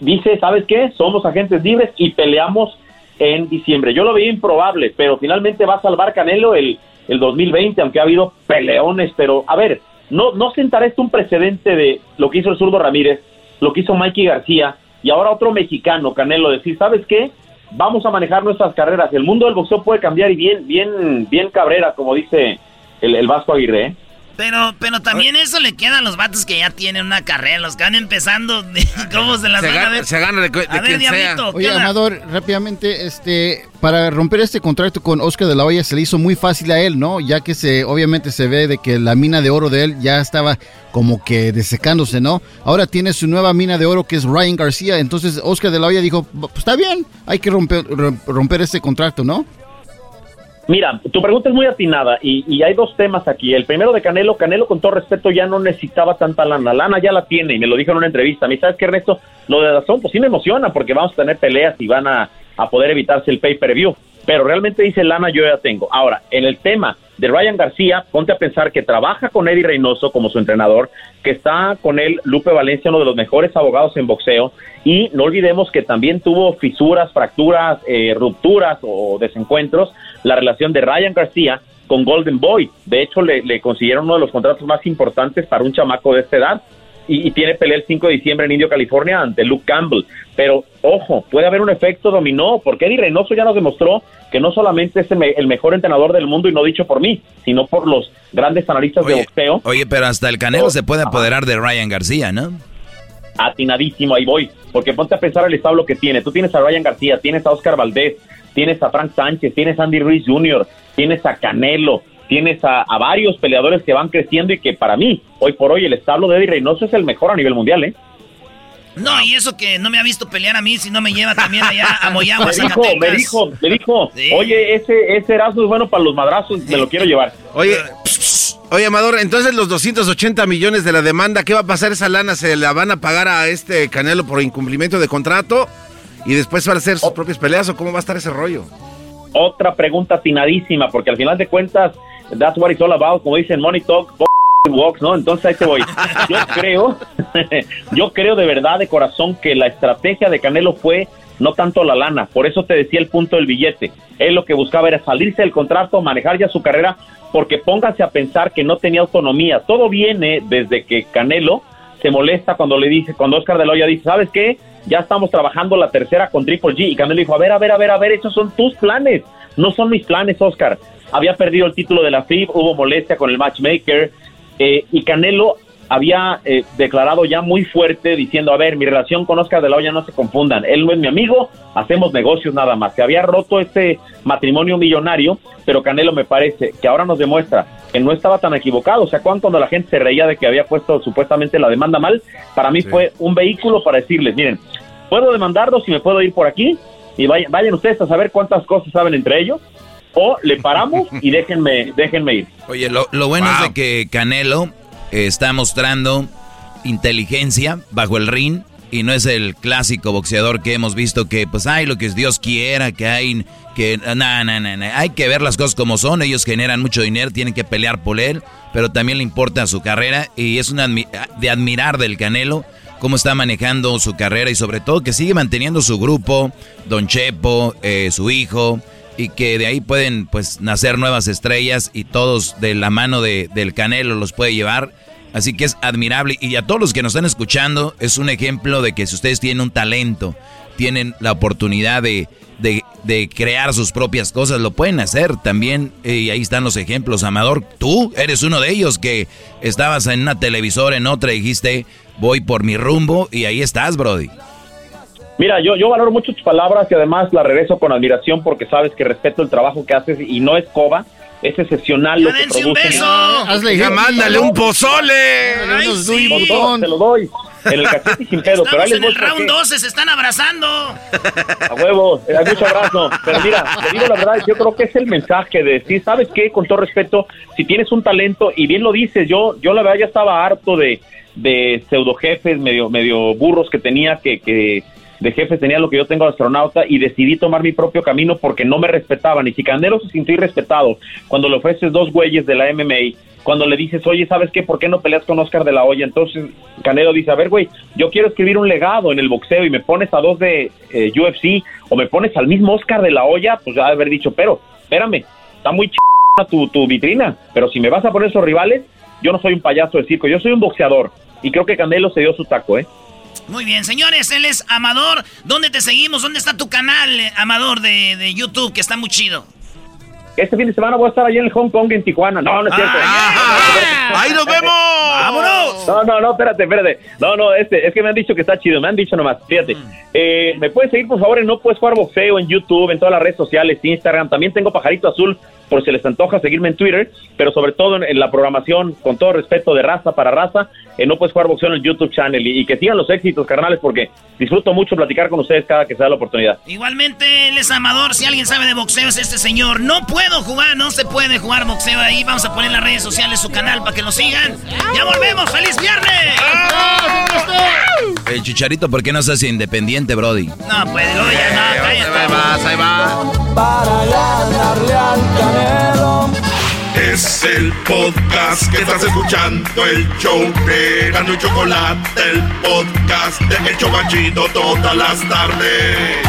dice, ¿sabes qué? Somos agentes libres y peleamos en diciembre. Yo lo veía improbable, pero finalmente va a salvar Canelo el, el 2020, aunque ha habido peleones, pero a ver, no, no sentará esto un precedente de lo que hizo el zurdo Ramírez, lo que hizo Mikey García y ahora otro mexicano, Canelo, decir, ¿sabes qué? Vamos a manejar nuestras carreras. El mundo del boxeo puede cambiar y bien, bien, bien cabrera, como dice el, el Vasco Aguirre, ¿eh? Pero, pero también eso le queda a los vatos que ya tienen una carrera, los que van empezando, ¿cómo se las Se van a gana, ver? se gana de, de A ver, quien sea. Diablito, ¿qué Oye, onda? Amador, rápidamente, este, para romper este contrato con Oscar de la Hoya se le hizo muy fácil a él, ¿no? Ya que se, obviamente se ve de que la mina de oro de él ya estaba como que desecándose, ¿no? Ahora tiene su nueva mina de oro que es Ryan García, entonces Oscar de la Hoya dijo, pues está bien, hay que romper, romper este contrato, ¿no? Mira, tu pregunta es muy atinada y, y hay dos temas aquí. El primero de Canelo, Canelo con todo respeto ya no necesitaba tanta lana. Lana ya la tiene y me lo dijo en una entrevista. Mí, ¿sabes qué, Ernesto? Lo de Dazón, pues sí me emociona porque vamos a tener peleas y van a, a poder evitarse el pay-per-view. Pero realmente dice lana yo ya tengo. Ahora, en el tema de Ryan García, ponte a pensar que trabaja con Eddie Reynoso como su entrenador, que está con él Lupe Valencia, uno de los mejores abogados en boxeo, y no olvidemos que también tuvo fisuras, fracturas, eh, rupturas o desencuentros la relación de Ryan García con Golden Boy. De hecho, le, le consiguieron uno de los contratos más importantes para un chamaco de esta edad. Y, y tiene pelea el 5 de diciembre en Indio, California, ante Luke Campbell. Pero, ojo, puede haber un efecto dominó, porque Eddie Reynoso ya nos demostró que no solamente es el, me- el mejor entrenador del mundo, y no dicho por mí, sino por los grandes analistas de boxeo. Oye, pero hasta el Canelo se puede apoderar de Ryan García, ¿no? atinadísimo, ahí voy, porque ponte a pensar el establo que tiene. Tú tienes a Ryan García, tienes a Oscar Valdés, tienes a Frank Sánchez, tienes a Andy Ruiz Jr., tienes a Canelo, tienes a, a varios peleadores que van creciendo y que para mí, hoy por hoy, el establo de Eddie Reynoso es el mejor a nivel mundial, ¿eh? No, y eso que no me ha visto pelear a mí, si no me lleva también allá a Moyagua, Me dijo, me dijo, me dijo, oye, ese, ese es bueno para los madrazos, me lo quiero llevar. Oye, oye, Amador, entonces los 280 millones de la demanda, ¿qué va a pasar esa lana? ¿Se la van a pagar a este Canelo por incumplimiento de contrato? ¿Y después van a hacer sus propias peleas o cómo va a estar ese rollo? Otra pregunta atinadísima, porque al final de cuentas, that's what it's all about, como dicen, money talk, walks, ¿no? Entonces ahí te voy. Yo creo, yo creo de verdad, de corazón, que la estrategia de Canelo fue no tanto la lana, por eso te decía el punto del billete. Él lo que buscaba era salirse del contrato, manejar ya su carrera, porque pónganse a pensar que no tenía autonomía. Todo viene desde que Canelo se molesta cuando le dice, cuando Oscar de la Hoya dice, ¿sabes qué? Ya estamos trabajando la tercera con Triple G. Y Canelo dijo, a ver, a ver, a ver, a ver, esos son tus planes, no son mis planes, Oscar. Había perdido el título de la FIB, hubo molestia con el matchmaker, eh, y Canelo había eh, declarado ya muy fuerte diciendo, a ver, mi relación con Oscar de la Hoya no se confundan, él no es mi amigo, hacemos negocios nada más. Se había roto este matrimonio millonario, pero Canelo me parece que ahora nos demuestra que no estaba tan equivocado. O sea, cuando la gente se reía de que había puesto supuestamente la demanda mal, para mí fue un vehículo para decirles, miren, puedo demandarlos y me puedo ir por aquí y vayan, vayan ustedes a saber cuántas cosas saben entre ellos o le paramos y déjenme, déjenme ir. Oye, lo, lo bueno es de que Canelo eh, está mostrando inteligencia bajo el ring y no es el clásico boxeador que hemos visto que, pues, hay lo que Dios quiera, que hay, que, no, no, no, no, hay que ver las cosas como son, ellos generan mucho dinero, tienen que pelear por él, pero también le importa su carrera y es una de admirar del Canelo cómo está manejando su carrera y sobre todo que sigue manteniendo su grupo, Don Chepo, eh, su hijo, y que de ahí pueden pues nacer nuevas estrellas y todos de la mano de, del Canelo los puede llevar. Así que es admirable y a todos los que nos están escuchando es un ejemplo de que si ustedes tienen un talento, tienen la oportunidad de, de, de crear sus propias cosas, lo pueden hacer también. eh, Y ahí están los ejemplos. Amador, tú eres uno de ellos que estabas en una televisora, en otra, dijiste, voy por mi rumbo y ahí estás, Brody. Mira, yo, yo valoro mucho tus palabras y además la regreso con admiración porque sabes que respeto el trabajo que haces y no es coba, es excepcional lo que dense un produces. beso. Hazle ya, mándale un pozole. Ay, sí. Con todo, te lo doy. En el cachete y sin pedo, pero ahí les en el round qué. 12, se están abrazando. A huevo, eh, mucho abrazo. Pero mira, te digo la verdad, yo creo que es el mensaje de decir, ¿sabes qué? Con todo respeto, si tienes un talento, y bien lo dices, yo, yo la verdad ya estaba harto de, de pseudo jefes, medio, medio burros que tenía, que, que de jefes tenía lo que yo tengo de astronauta, y decidí tomar mi propio camino porque no me respetaban. Y si Canelo se sintió irrespetado cuando le ofreces dos güeyes de la MMA, cuando le dices, oye, ¿sabes qué? ¿Por qué no peleas con Oscar de la Hoya? Entonces Canelo dice, a ver, güey, yo quiero escribir un legado en el boxeo y me pones a dos de eh, UFC o me pones al mismo Oscar de la Hoya, pues ya haber dicho, pero, espérame, está muy ch tu, tu vitrina, pero si me vas a poner esos rivales, yo no soy un payaso de circo, yo soy un boxeador. Y creo que Canelo se dio su taco, ¿eh? Muy bien, señores, él es Amador. ¿Dónde te seguimos? ¿Dónde está tu canal, eh, Amador, de, de YouTube, que está muy chido? Este fin de semana voy a estar allá en el Hong Kong, en Tijuana. No, no es cierto. ¡Ahí nos vemos! ¡Vámonos! No, no, no, espérate, espérate. No, no, este, es que me han dicho que está chido, me han dicho nomás. Fíjate, eh, me puedes seguir por favor en No Puedes Jugar Boxeo en YouTube, en todas las redes sociales, Instagram. También tengo Pajarito Azul por si les antoja seguirme en Twitter, pero sobre todo en, en la programación, con todo respeto de raza para raza, en No Puedes Jugar Boxeo en el YouTube channel. Y, y que sigan los éxitos, carnales, porque disfruto mucho platicar con ustedes cada que se da la oportunidad. Igualmente, él es Amador. Si alguien sabe de boxeo, es este señor. No puedo jugar, no se puede jugar boxeo ahí. Vamos a poner en las redes sociales su canal para que lo sigan. ¡Ya volvemos! ¡Feliz viernes! El chicharito, ¿por qué no se hace independiente, Brody? No, pues, oye, no, cállate. Ahí vas, ahí va. Para ganarle al Es el podcast que estás escuchando, el show de Gano y Chocolate, el podcast de El Chocachito todas las tardes.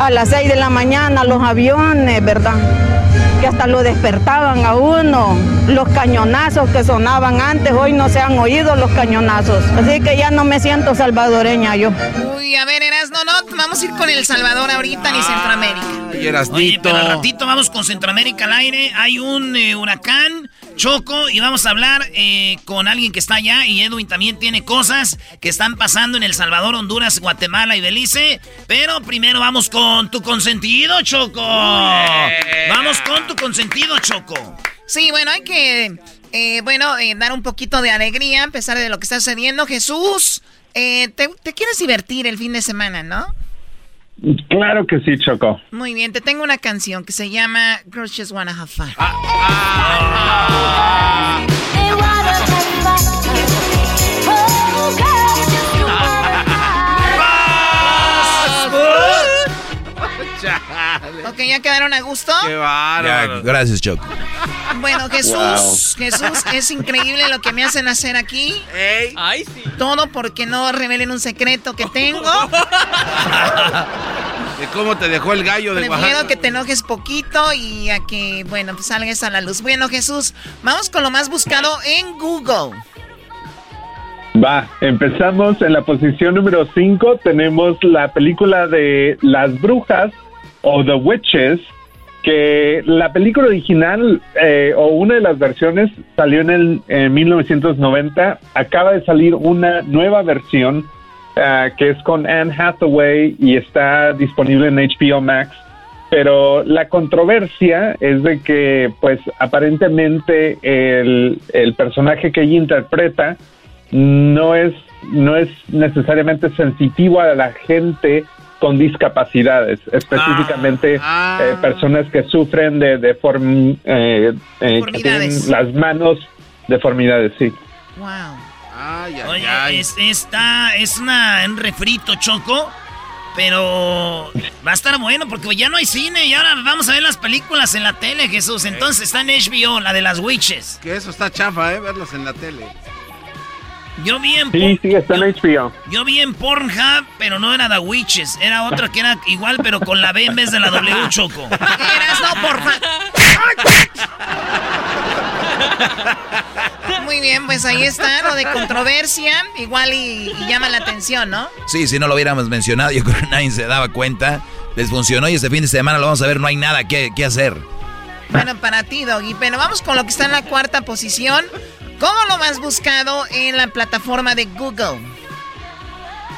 A las 6 de la mañana los aviones, ¿verdad? Que hasta lo despertaban a uno. Los cañonazos que sonaban antes, hoy no se han oído los cañonazos. Así que ya no me siento salvadoreña yo. Uy, a ver, Eras, no, no, vamos a ir con El Salvador ahorita ni Centroamérica. Y Erasnito. Oye, pero al ratito vamos con Centroamérica al aire. Hay un eh, huracán, Choco, y vamos a hablar eh, con alguien que está allá. Y Edwin también tiene cosas que están pasando en El Salvador, Honduras, Guatemala y Belice. Pero primero vamos con tu consentido, Choco. Vamos con tu consentido, Choco. Sí, bueno, hay que, eh, bueno, eh, dar un poquito de alegría a pesar de lo que está sucediendo. Jesús, eh, te, te quieres divertir el fin de semana, ¿no? Claro que sí, Choco. Muy bien, te tengo una canción que se llama Girls Just Wanna Have Fun. Ok, ¿ya quedaron a gusto? ¡Qué bárbaro! gracias, Choco. Bueno, Jesús, Jesús, es increíble lo que me hacen hacer aquí. Ey. Ay, sí. Todo porque no revelen un secreto que tengo. ¿De cómo te dejó el gallo de Prefiero Oaxaca? que te enojes poquito y a que, bueno, pues salgas a la luz. Bueno, Jesús, vamos con lo más buscado en Google. Va, empezamos en la posición número 5. Tenemos la película de Las Brujas o The Witches, que la película original eh, o una de las versiones salió en el en 1990. Acaba de salir una nueva versión ah, que es con Anne Hathaway y está disponible en HBO Max. Pero la controversia es de que, pues, aparentemente el, el personaje que ella interpreta no es, no es necesariamente sensitivo a la gente con discapacidades, específicamente Ah. eh, personas que sufren de, deform- eh, eh, que Deformidades. tienen las manos deformidades, sí. Wow. Ay, ay, Oye, ay. es, esta es una, un refrito, Choco. Pero va a estar bueno porque ya no hay cine y ahora vamos a ver las películas en la tele, Jesús. Entonces está en HBO, la de las witches. Que eso está chafa, ¿eh? Verlos en la tele. Yo vi en, Sí, Por- sí, está en HBO. yo vi en Pornhub, pero no era The Witches. Era otra que era igual, pero con la B en vez de la W, Choco. Eras, no, porfa. Muy bien, pues ahí está lo de controversia. Igual y, y llama la atención, ¿no? Sí, si no lo hubiéramos mencionado, yo creo que nadie se daba cuenta. Les funcionó y este fin de semana lo vamos a ver, no hay nada que, que hacer. Bueno, para ti, Doggy. Pero vamos con lo que está en la cuarta posición. ¿Cómo lo más buscado en la plataforma de Google?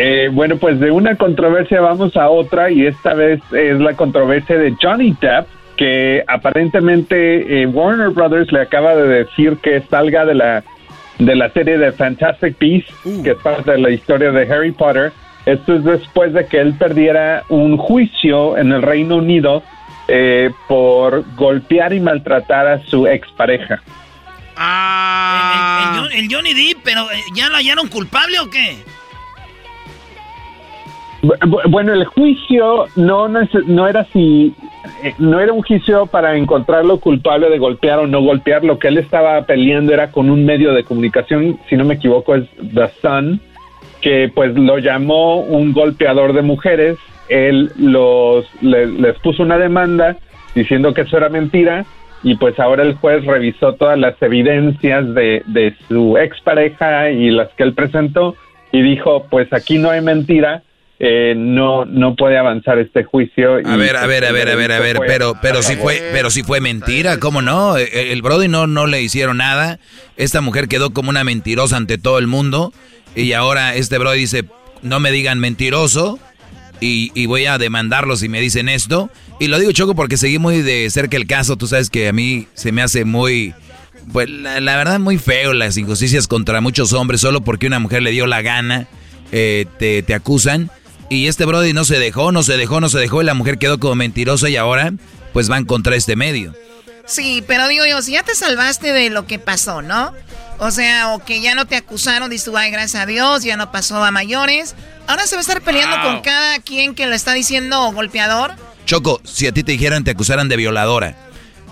Eh, bueno, pues de una controversia vamos a otra y esta vez es la controversia de Johnny Depp, que aparentemente eh, Warner Brothers le acaba de decir que salga de la de la serie de Fantastic Beasts, que es parte de la historia de Harry Potter. Esto es después de que él perdiera un juicio en el Reino Unido eh, por golpear y maltratar a su expareja. Ah. El, el- el Johnny Depp, pero eh, ¿ya lo hallaron culpable o qué? Bu- bu- Bueno, el juicio no, no era si eh, no era un juicio para encontrarlo culpable de golpear o no golpear. Lo que él estaba peleando era con un medio de comunicación, si no me equivoco, es The Sun, que pues lo llamó un golpeador de mujeres. Él los le- les puso una demanda diciendo que eso era mentira y pues ahora el juez revisó todas las evidencias de, de su expareja y las que él presentó y dijo pues aquí no hay mentira eh, no no puede avanzar este juicio A ver, a ver, a ver, a ver, a ver, pero, pero si fue, pero si fue mentira, ¿cómo no? El, el Brody no, no le hicieron nada. Esta mujer quedó como una mentirosa ante todo el mundo. Y ahora este Brody dice, no me digan mentiroso. Y, y voy a demandarlos si me dicen esto. Y lo digo, Choco, porque seguí muy de cerca el caso. Tú sabes que a mí se me hace muy, pues la, la verdad muy feo las injusticias contra muchos hombres. Solo porque una mujer le dio la gana, eh, te, te acusan. Y este Brody no se dejó, no se dejó, no se dejó. Y la mujer quedó como mentirosa y ahora pues van contra este medio. Sí, pero digo yo, si ya te salvaste de lo que pasó, ¿no? O sea, o que ya no te acusaron, dices tú, ay, gracias a Dios, ya no pasó a mayores. Ahora se va a estar peleando Wow. con cada quien que lo está diciendo golpeador. Choco, si a ti te dijeran, te acusaran de violadora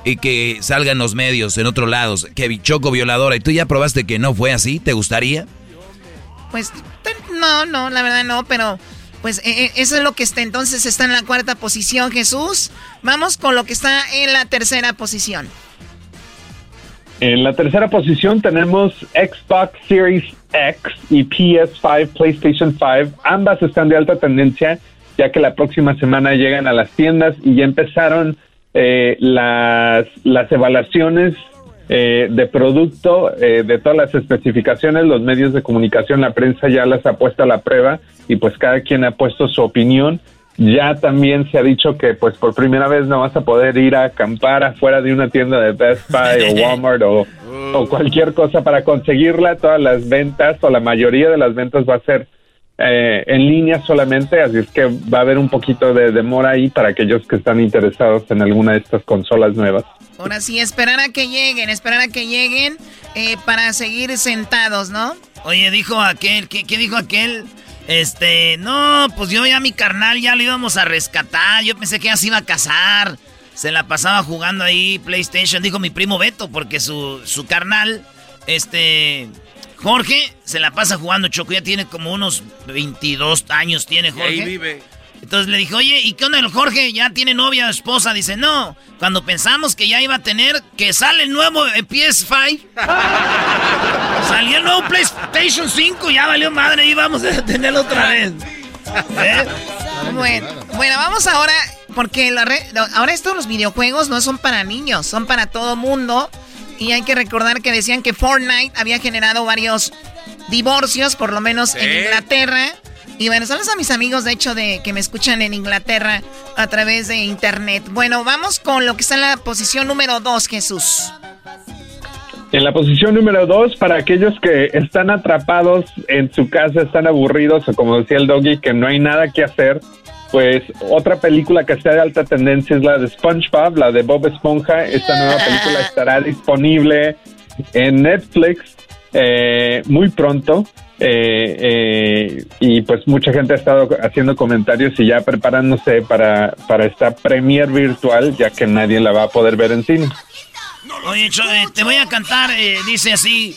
y que salgan los medios en otros lados, que Choco violadora y tú ya probaste que no fue así, ¿te gustaría? Pues no, no, la verdad no, pero pues eh, eso es lo que está. Entonces está en la cuarta posición Jesús. Vamos con lo que está en la tercera posición. En la tercera posición tenemos Xbox Series X y PS5, PlayStation 5. Ambas están de alta tendencia, ya que la próxima semana llegan a las tiendas y ya empezaron eh, las, las evaluaciones eh, de producto, eh, de todas las especificaciones, los medios de comunicación, la prensa ya las ha puesto a la prueba y pues cada quien ha puesto su opinión. Ya también se ha dicho que pues por primera vez no vas a poder ir a acampar afuera de una tienda de Best Buy o Walmart o, o cualquier cosa para conseguirla. Todas las ventas o la mayoría de las ventas va a ser eh, en línea solamente, así es que va a haber un poquito de demora ahí para aquellos que están interesados en alguna de estas consolas nuevas. Ahora sí, esperar a que lleguen, esperar a que lleguen eh, para seguir sentados, ¿no? Oye, dijo aquel, ¿qué, qué dijo aquel? Este, no, pues yo ya mi carnal ya lo íbamos a rescatar. Yo pensé que ya se iba a casar. Se la pasaba jugando ahí PlayStation, dijo mi primo Beto, porque su, su carnal, este, Jorge, se la pasa jugando Choco. Ya tiene como unos 22 años, tiene Jorge. ahí vive. Entonces le dije, oye, ¿y qué onda el Jorge? ¿Ya tiene novia o esposa? Dice, no. Cuando pensamos que ya iba a tener, que sale el nuevo eh, PS5. Salió el nuevo PlayStation 5, ya valió madre, y vamos a tenerlo otra vez. ¿Eh? Bueno, bueno, vamos ahora, porque la re- ahora estos los videojuegos no son para niños, son para todo mundo. Y hay que recordar que decían que Fortnite había generado varios divorcios, por lo menos en. Inglaterra. Y bueno, saludos a mis amigos, de hecho, de que me escuchan en Inglaterra a través de internet. Bueno, vamos con lo que está en la posición número 2, Jesús. En la posición número dos, para aquellos que están atrapados en su casa, están aburridos, o como decía el doggy, que no hay nada que hacer, pues otra película que está de alta tendencia es la de SpongeBob, la de Bob Esponja. Esta nueva película estará disponible en Netflix eh, muy pronto. eh, eh, y pues mucha gente ha estado haciendo comentarios y ya preparándose para, para esta premier virtual, ya que nadie la va a poder ver en cine. Oye, Cho, eh, te voy a cantar, eh, dice así.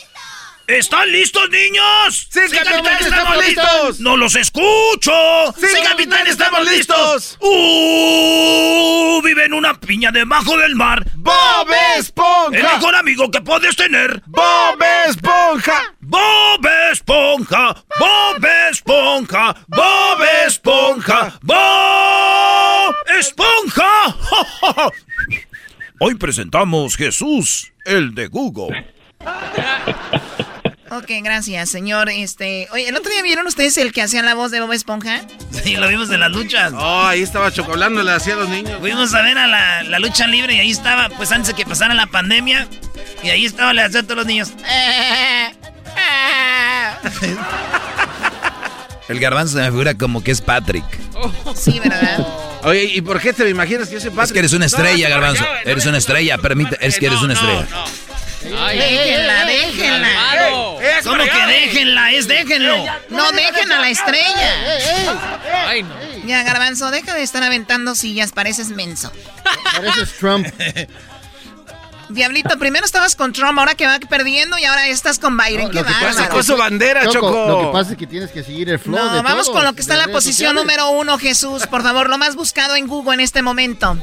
¿Están listos, niños? Sí, capitán, estamos listos. ¡No los escucho! Sí, capitán, estamos listos. ¡Uh! Vive en una piña debajo del mar. ¡Bob Esponja! El mejor amigo que puedes tener. ¡Bob Esponja! ¡Bob Esponja! ¡Bob Esponja! ¡Bob Esponja! ¡Bob Esponja! Hoy presentamos Jesús, el de Google. Ok, gracias, señor. Este, oye, ¿el otro día vieron ustedes el que hacía la voz de Bob Esponja? Sí, lo vimos en las luchas. Oh, ahí estaba chocolando, le hacía a los niños. Fuimos a ver a la, la, lucha libre y ahí estaba, pues antes de que pasara la pandemia. Y ahí estaba, le hacía a todos los niños. el garbanzo se me figura como que es Patrick. Sí, ¿verdad? Oye, ¿y por qué te me imaginas que yo soy Patrick? Es que eres una estrella, garbanzo. eres una estrella, permite, es que eres una estrella. Ay, déjenla, déjenla. ¿Cómo que déjenla? Es déjenlo. No, dejen a la estrella. Ay, no. Ya, Garbanzo, deja de estar aventando sillas, pareces menso. Pareces Trump. Diablito, primero estabas con Trump, ahora que va perdiendo y ahora estás con Byron. ¿Qué va? Sacó su bandera, Choco, Lo que pasa es que tienes que seguir el flow no, vamos con lo que está en la posición número uno, Jesús. Por favor, lo más buscado en Google en este momento.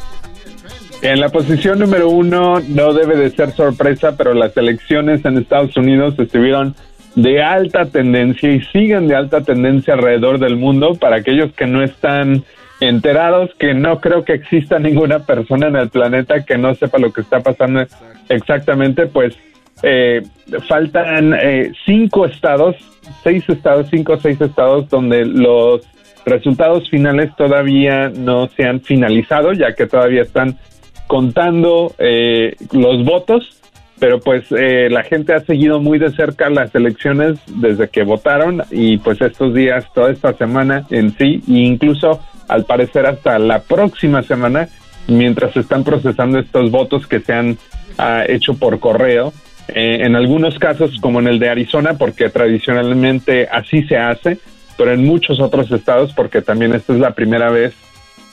En la posición número uno no debe de ser sorpresa, pero las elecciones en Estados Unidos estuvieron de alta tendencia y siguen de alta tendencia alrededor del mundo. Para aquellos que no están enterados, que no creo que exista ninguna persona en el planeta que no sepa lo que está pasando exactamente, pues eh, faltan eh, cinco estados, seis estados, cinco o seis estados donde los resultados finales todavía no se han finalizado, ya que todavía están contando eh, los votos, pero pues eh, la gente ha seguido muy de cerca las elecciones desde que votaron y pues estos días, toda esta semana en sí, e incluso al parecer hasta la próxima semana, mientras están procesando estos votos que se han ah, hecho por correo. Eh, en algunos casos, como en el de Arizona, porque tradicionalmente así se hace, pero en muchos otros estados, porque también esta es la primera vez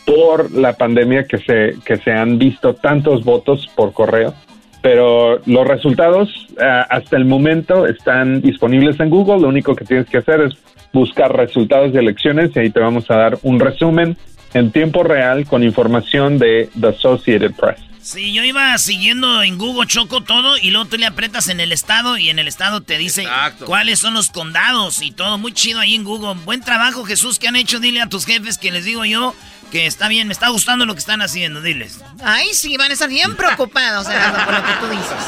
por la pandemia que se, que se han visto tantos votos por correo, pero los resultados eh, hasta el momento están disponibles en Google. Lo único que tienes que hacer es buscar resultados de elecciones y ahí te vamos a dar un resumen en tiempo real con información de The Associated Press. Sí, yo iba siguiendo en Google Choco todo y luego tú le aprietas en el estado y en el estado te dice cuáles son los condados y todo. Muy chido ahí en Google. Buen trabajo, Jesús, que han hecho. Dile a tus jefes que les digo yo que está bien, me está gustando lo que están haciendo, diles. Ay, sí, van a estar bien preocupados, por lo que tú dices.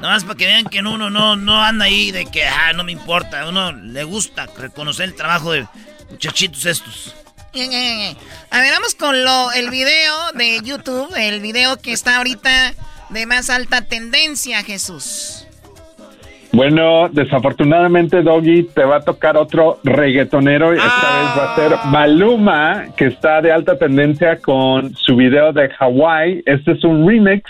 Nomás para que vean que uno no, no anda ahí de que, ah, no me importa. A uno le gusta reconocer el trabajo de muchachitos estos. A ver, vamos con lo, el video de YouTube, el video que está ahorita de más alta tendencia, Jesús. Bueno, desafortunadamente, Doggy, te va a tocar otro reggaetonero. Esta vez va a ser ah. Maluma, que está de alta tendencia con su video de Hawaii. Este es un remix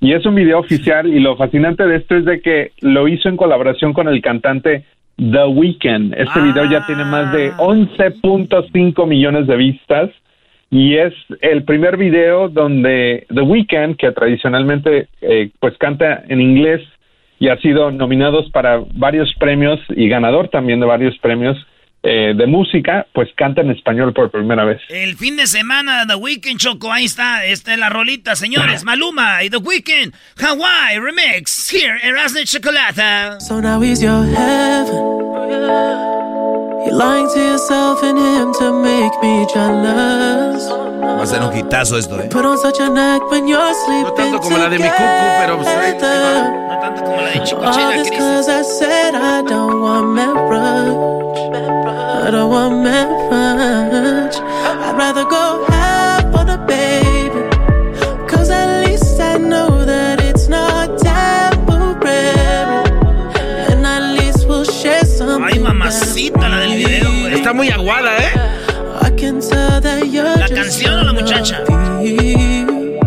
y es un video oficial. Y lo fascinante de esto es de que lo hizo en colaboración con el cantante The Weeknd. Este video ya tiene más de 11.5 ah. millones de vistas. Y es el primer video donde The Weeknd, que tradicionalmente eh, pues canta en inglés, y ha sido nominados para varios premios y ganador también de varios premios eh, de música, pues canta en español por primera vez. El fin de semana, The Weeknd, Choco, ahí está, esta es la rolita, señores, Maluma y The Weeknd, Hawaii Remix, here, Erasmus Chocolata. So now is your heaven. You're lying to yourself and him to make me jealous. Va a ser un hitazo esto, eh. Put on such a neck when you're sleeping no tanto como la de mi cucu, pero no tanto como la de Chicochela, Crisis. I said I don't want marriage. I don't want marriage. I'd rather go Está muy aguada, ¿eh? ¿La canción o la muchacha?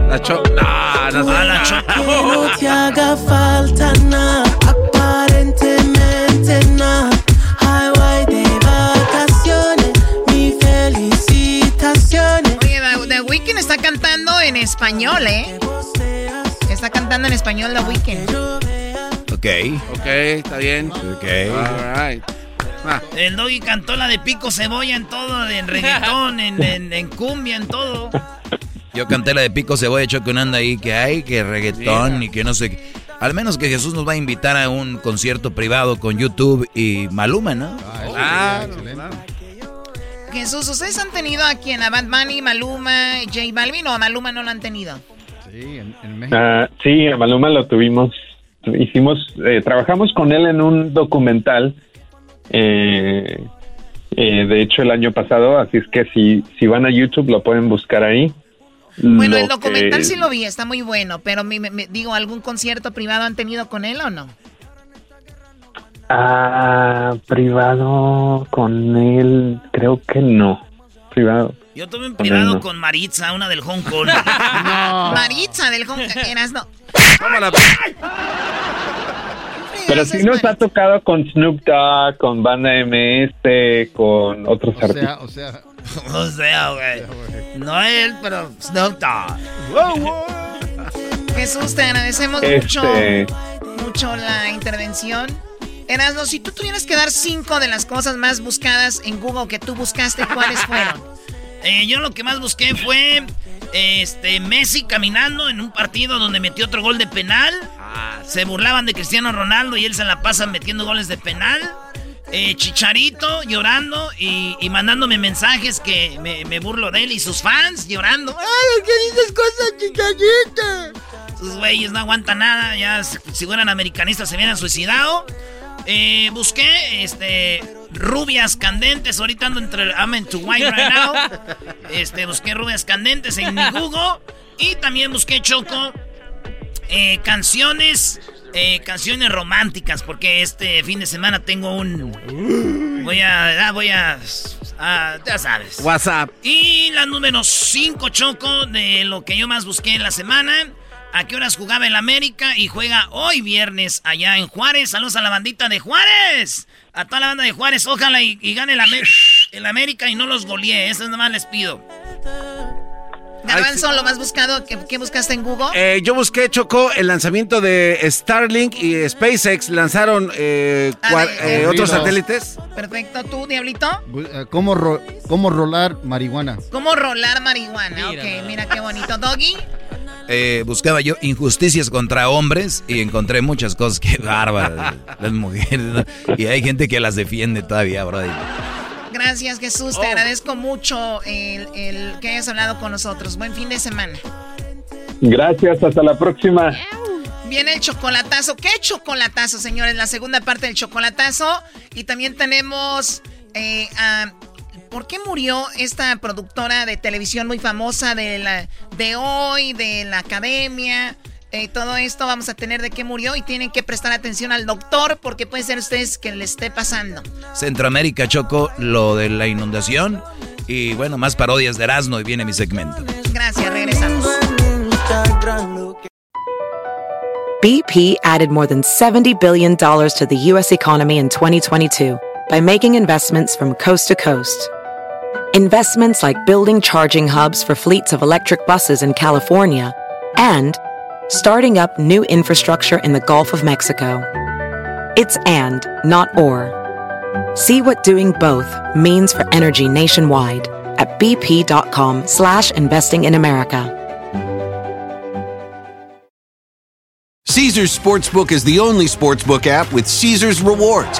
La cho... No, no sé. Ah, la cho... No te haga falta nada, aparentemente nada. Highway de vacaciones, mi felicitaciones. Oye, The Weeknd está cantando en español, ¿eh? Está cantando en español The Weeknd. Ok. Ok, está bien. Ok. All right. Ah. El doggy cantó la de pico cebolla en todo, en reggaetón, en, en, cumbia, en todo. Yo canté la de pico cebolla, hecho que anda ahí, que hay, que reggaetón y que no sé. Al menos que Jesús nos va a invitar a un concierto privado con YouTube y Maluma, ¿no? Ah, Jesús, ¿ustedes han tenido aquí en a Bad Bunny, Maluma, J Balvin o a Maluma no lo han tenido? Sí, en, México. Ah, sí, a Maluma lo tuvimos hicimos, eh, trabajamos con él en un documental, eh, eh, de hecho el año pasado, así es que si, si van a YouTube lo pueden buscar ahí. Bueno, Lo el documental que- sí lo vi, está muy bueno, pero me, me- me- digo, ¿algún concierto privado han tenido con él o no? Ah, privado con él, creo que no. Privado. Yo tuve un privado no. con Maritza, una del Hong Kong. Maritza del Hong Eras, no. Pero sí nos ha tocado con Snoop Dogg, con Banda MS, con otros O sea, artistas. o sea. o sea, güey. No él, pero Snoop Dogg. Jesús, te agradecemos mucho, Este, mucho la intervención. Erasmo, si tú tuvieras que dar cinco de las cosas más buscadas en Google que tú buscaste, ¿cuáles fueron? Eh, yo lo que más busqué fue este Messi caminando en un partido donde metió otro gol de penal. Se burlaban de Cristiano Ronaldo y él se la pasa metiendo goles de penal. Eh, Chicharito llorando y, y mandándome mensajes que me, me burlo de él y sus fans llorando. ¡Ay, qué dices cosas, Chicharito! Sus güeyes no aguantan nada, ya si si fueran americanistas se hubieran suicidado. Eh, busqué este rubias candentes. Ahorita ando entre I'm into white right now. Este, busqué rubias candentes en mi Google. Y también busqué Choco eh, canciones. eh, canciones románticas. Porque este fin de semana tengo un. Voy a. ah, voy a. ah, ya sabes. WhatsApp. Y la número 5, Choco, de lo que yo más busqué en la semana. ¿A qué horas jugaba el América? Y juega hoy viernes allá en Juárez. Saludos a la bandita de Juárez. A toda la banda de Juárez. Ojalá y, y gane el, Amé- el América y no los golee. Eso nada más les pido. Garbanzo, lo más buscado, ¿qué, qué buscaste en Google? Eh, yo busqué, Choco, el lanzamiento de Starlink y SpaceX. Lanzaron eh, cua- eh, otros satélites. Perfecto, ¿tú, Diablito? ¿Cómo, ro- ¿Cómo rolar marihuana? ¿Cómo rolar marihuana? ok, mira qué bonito. Doggy, Eh, buscaba yo injusticias contra hombres y encontré muchas cosas que bárbaras. Las mujeres. ¿no? Y hay gente que las defiende todavía, brother. gracias Jesús, te agradezco mucho el, el que hayas hablado con nosotros. Buen fin de semana. Gracias, hasta la próxima. Viene el chocolatazo. ¿Qué chocolatazo, señores? La segunda parte del chocolatazo. Y también tenemos... eh, a- ¿Por qué murió esta productora de televisión muy famosa de, la, de hoy, de la academia? Eh, todo esto vamos a tener de qué murió y tienen que prestar atención al doctor porque puede ser ustedes que le esté pasando. Centroamérica chocó lo de la inundación. Y bueno, más parodias de Erasmo y viene mi segmento. Gracias, regresamos. BP added more than $70 billion to the U.S. economy in 2022 by making investments from coast to coast. Investments like building charging hubs for fleets of electric buses in California and starting up new infrastructure in the Gulf of Mexico. It's and, not or. See what doing both means for energy nationwide at bp.com slash investing in America. Caesar's Sportsbook is the only sportsbook app with Caesar's rewards.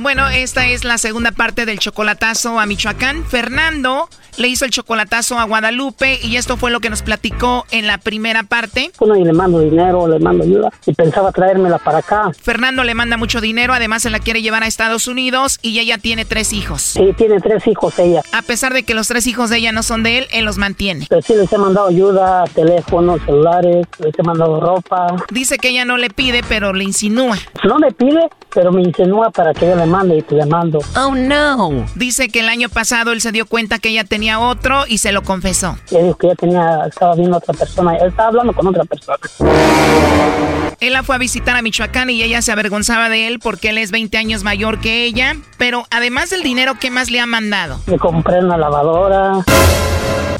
Bueno, esta es la segunda parte del chocolatazo a Michoacán. Fernando le hizo el chocolatazo a Guadalupe y esto fue lo que nos platicó en la primera parte. Bueno, y le mando dinero, le mando ayuda y pensaba traérmela para acá. Fernando le manda mucho dinero, además se la quiere llevar a Estados Unidos y ella tiene tres hijos. Sí, tiene tres hijos ella. A pesar de que los tres hijos de ella no son de él, él los mantiene. Pero sí les he mandado ayuda, teléfonos, celulares, les he mandado ropa. Dice que ella no le pide, pero le insinúa. No me pide, pero me insinúa para que yo le mande y te le mando. Oh no. Dice que el año pasado él se dio cuenta que ella tenía otro y se lo confesó. Le dijo que ella tenía, estaba viendo a otra persona. Él estaba hablando con otra persona. Él la fue a visitar a Michoacán y ella se avergonzaba de él porque él es 20 años mayor que ella. Pero además del dinero, ¿qué más le ha mandado? Le compré una lavadora.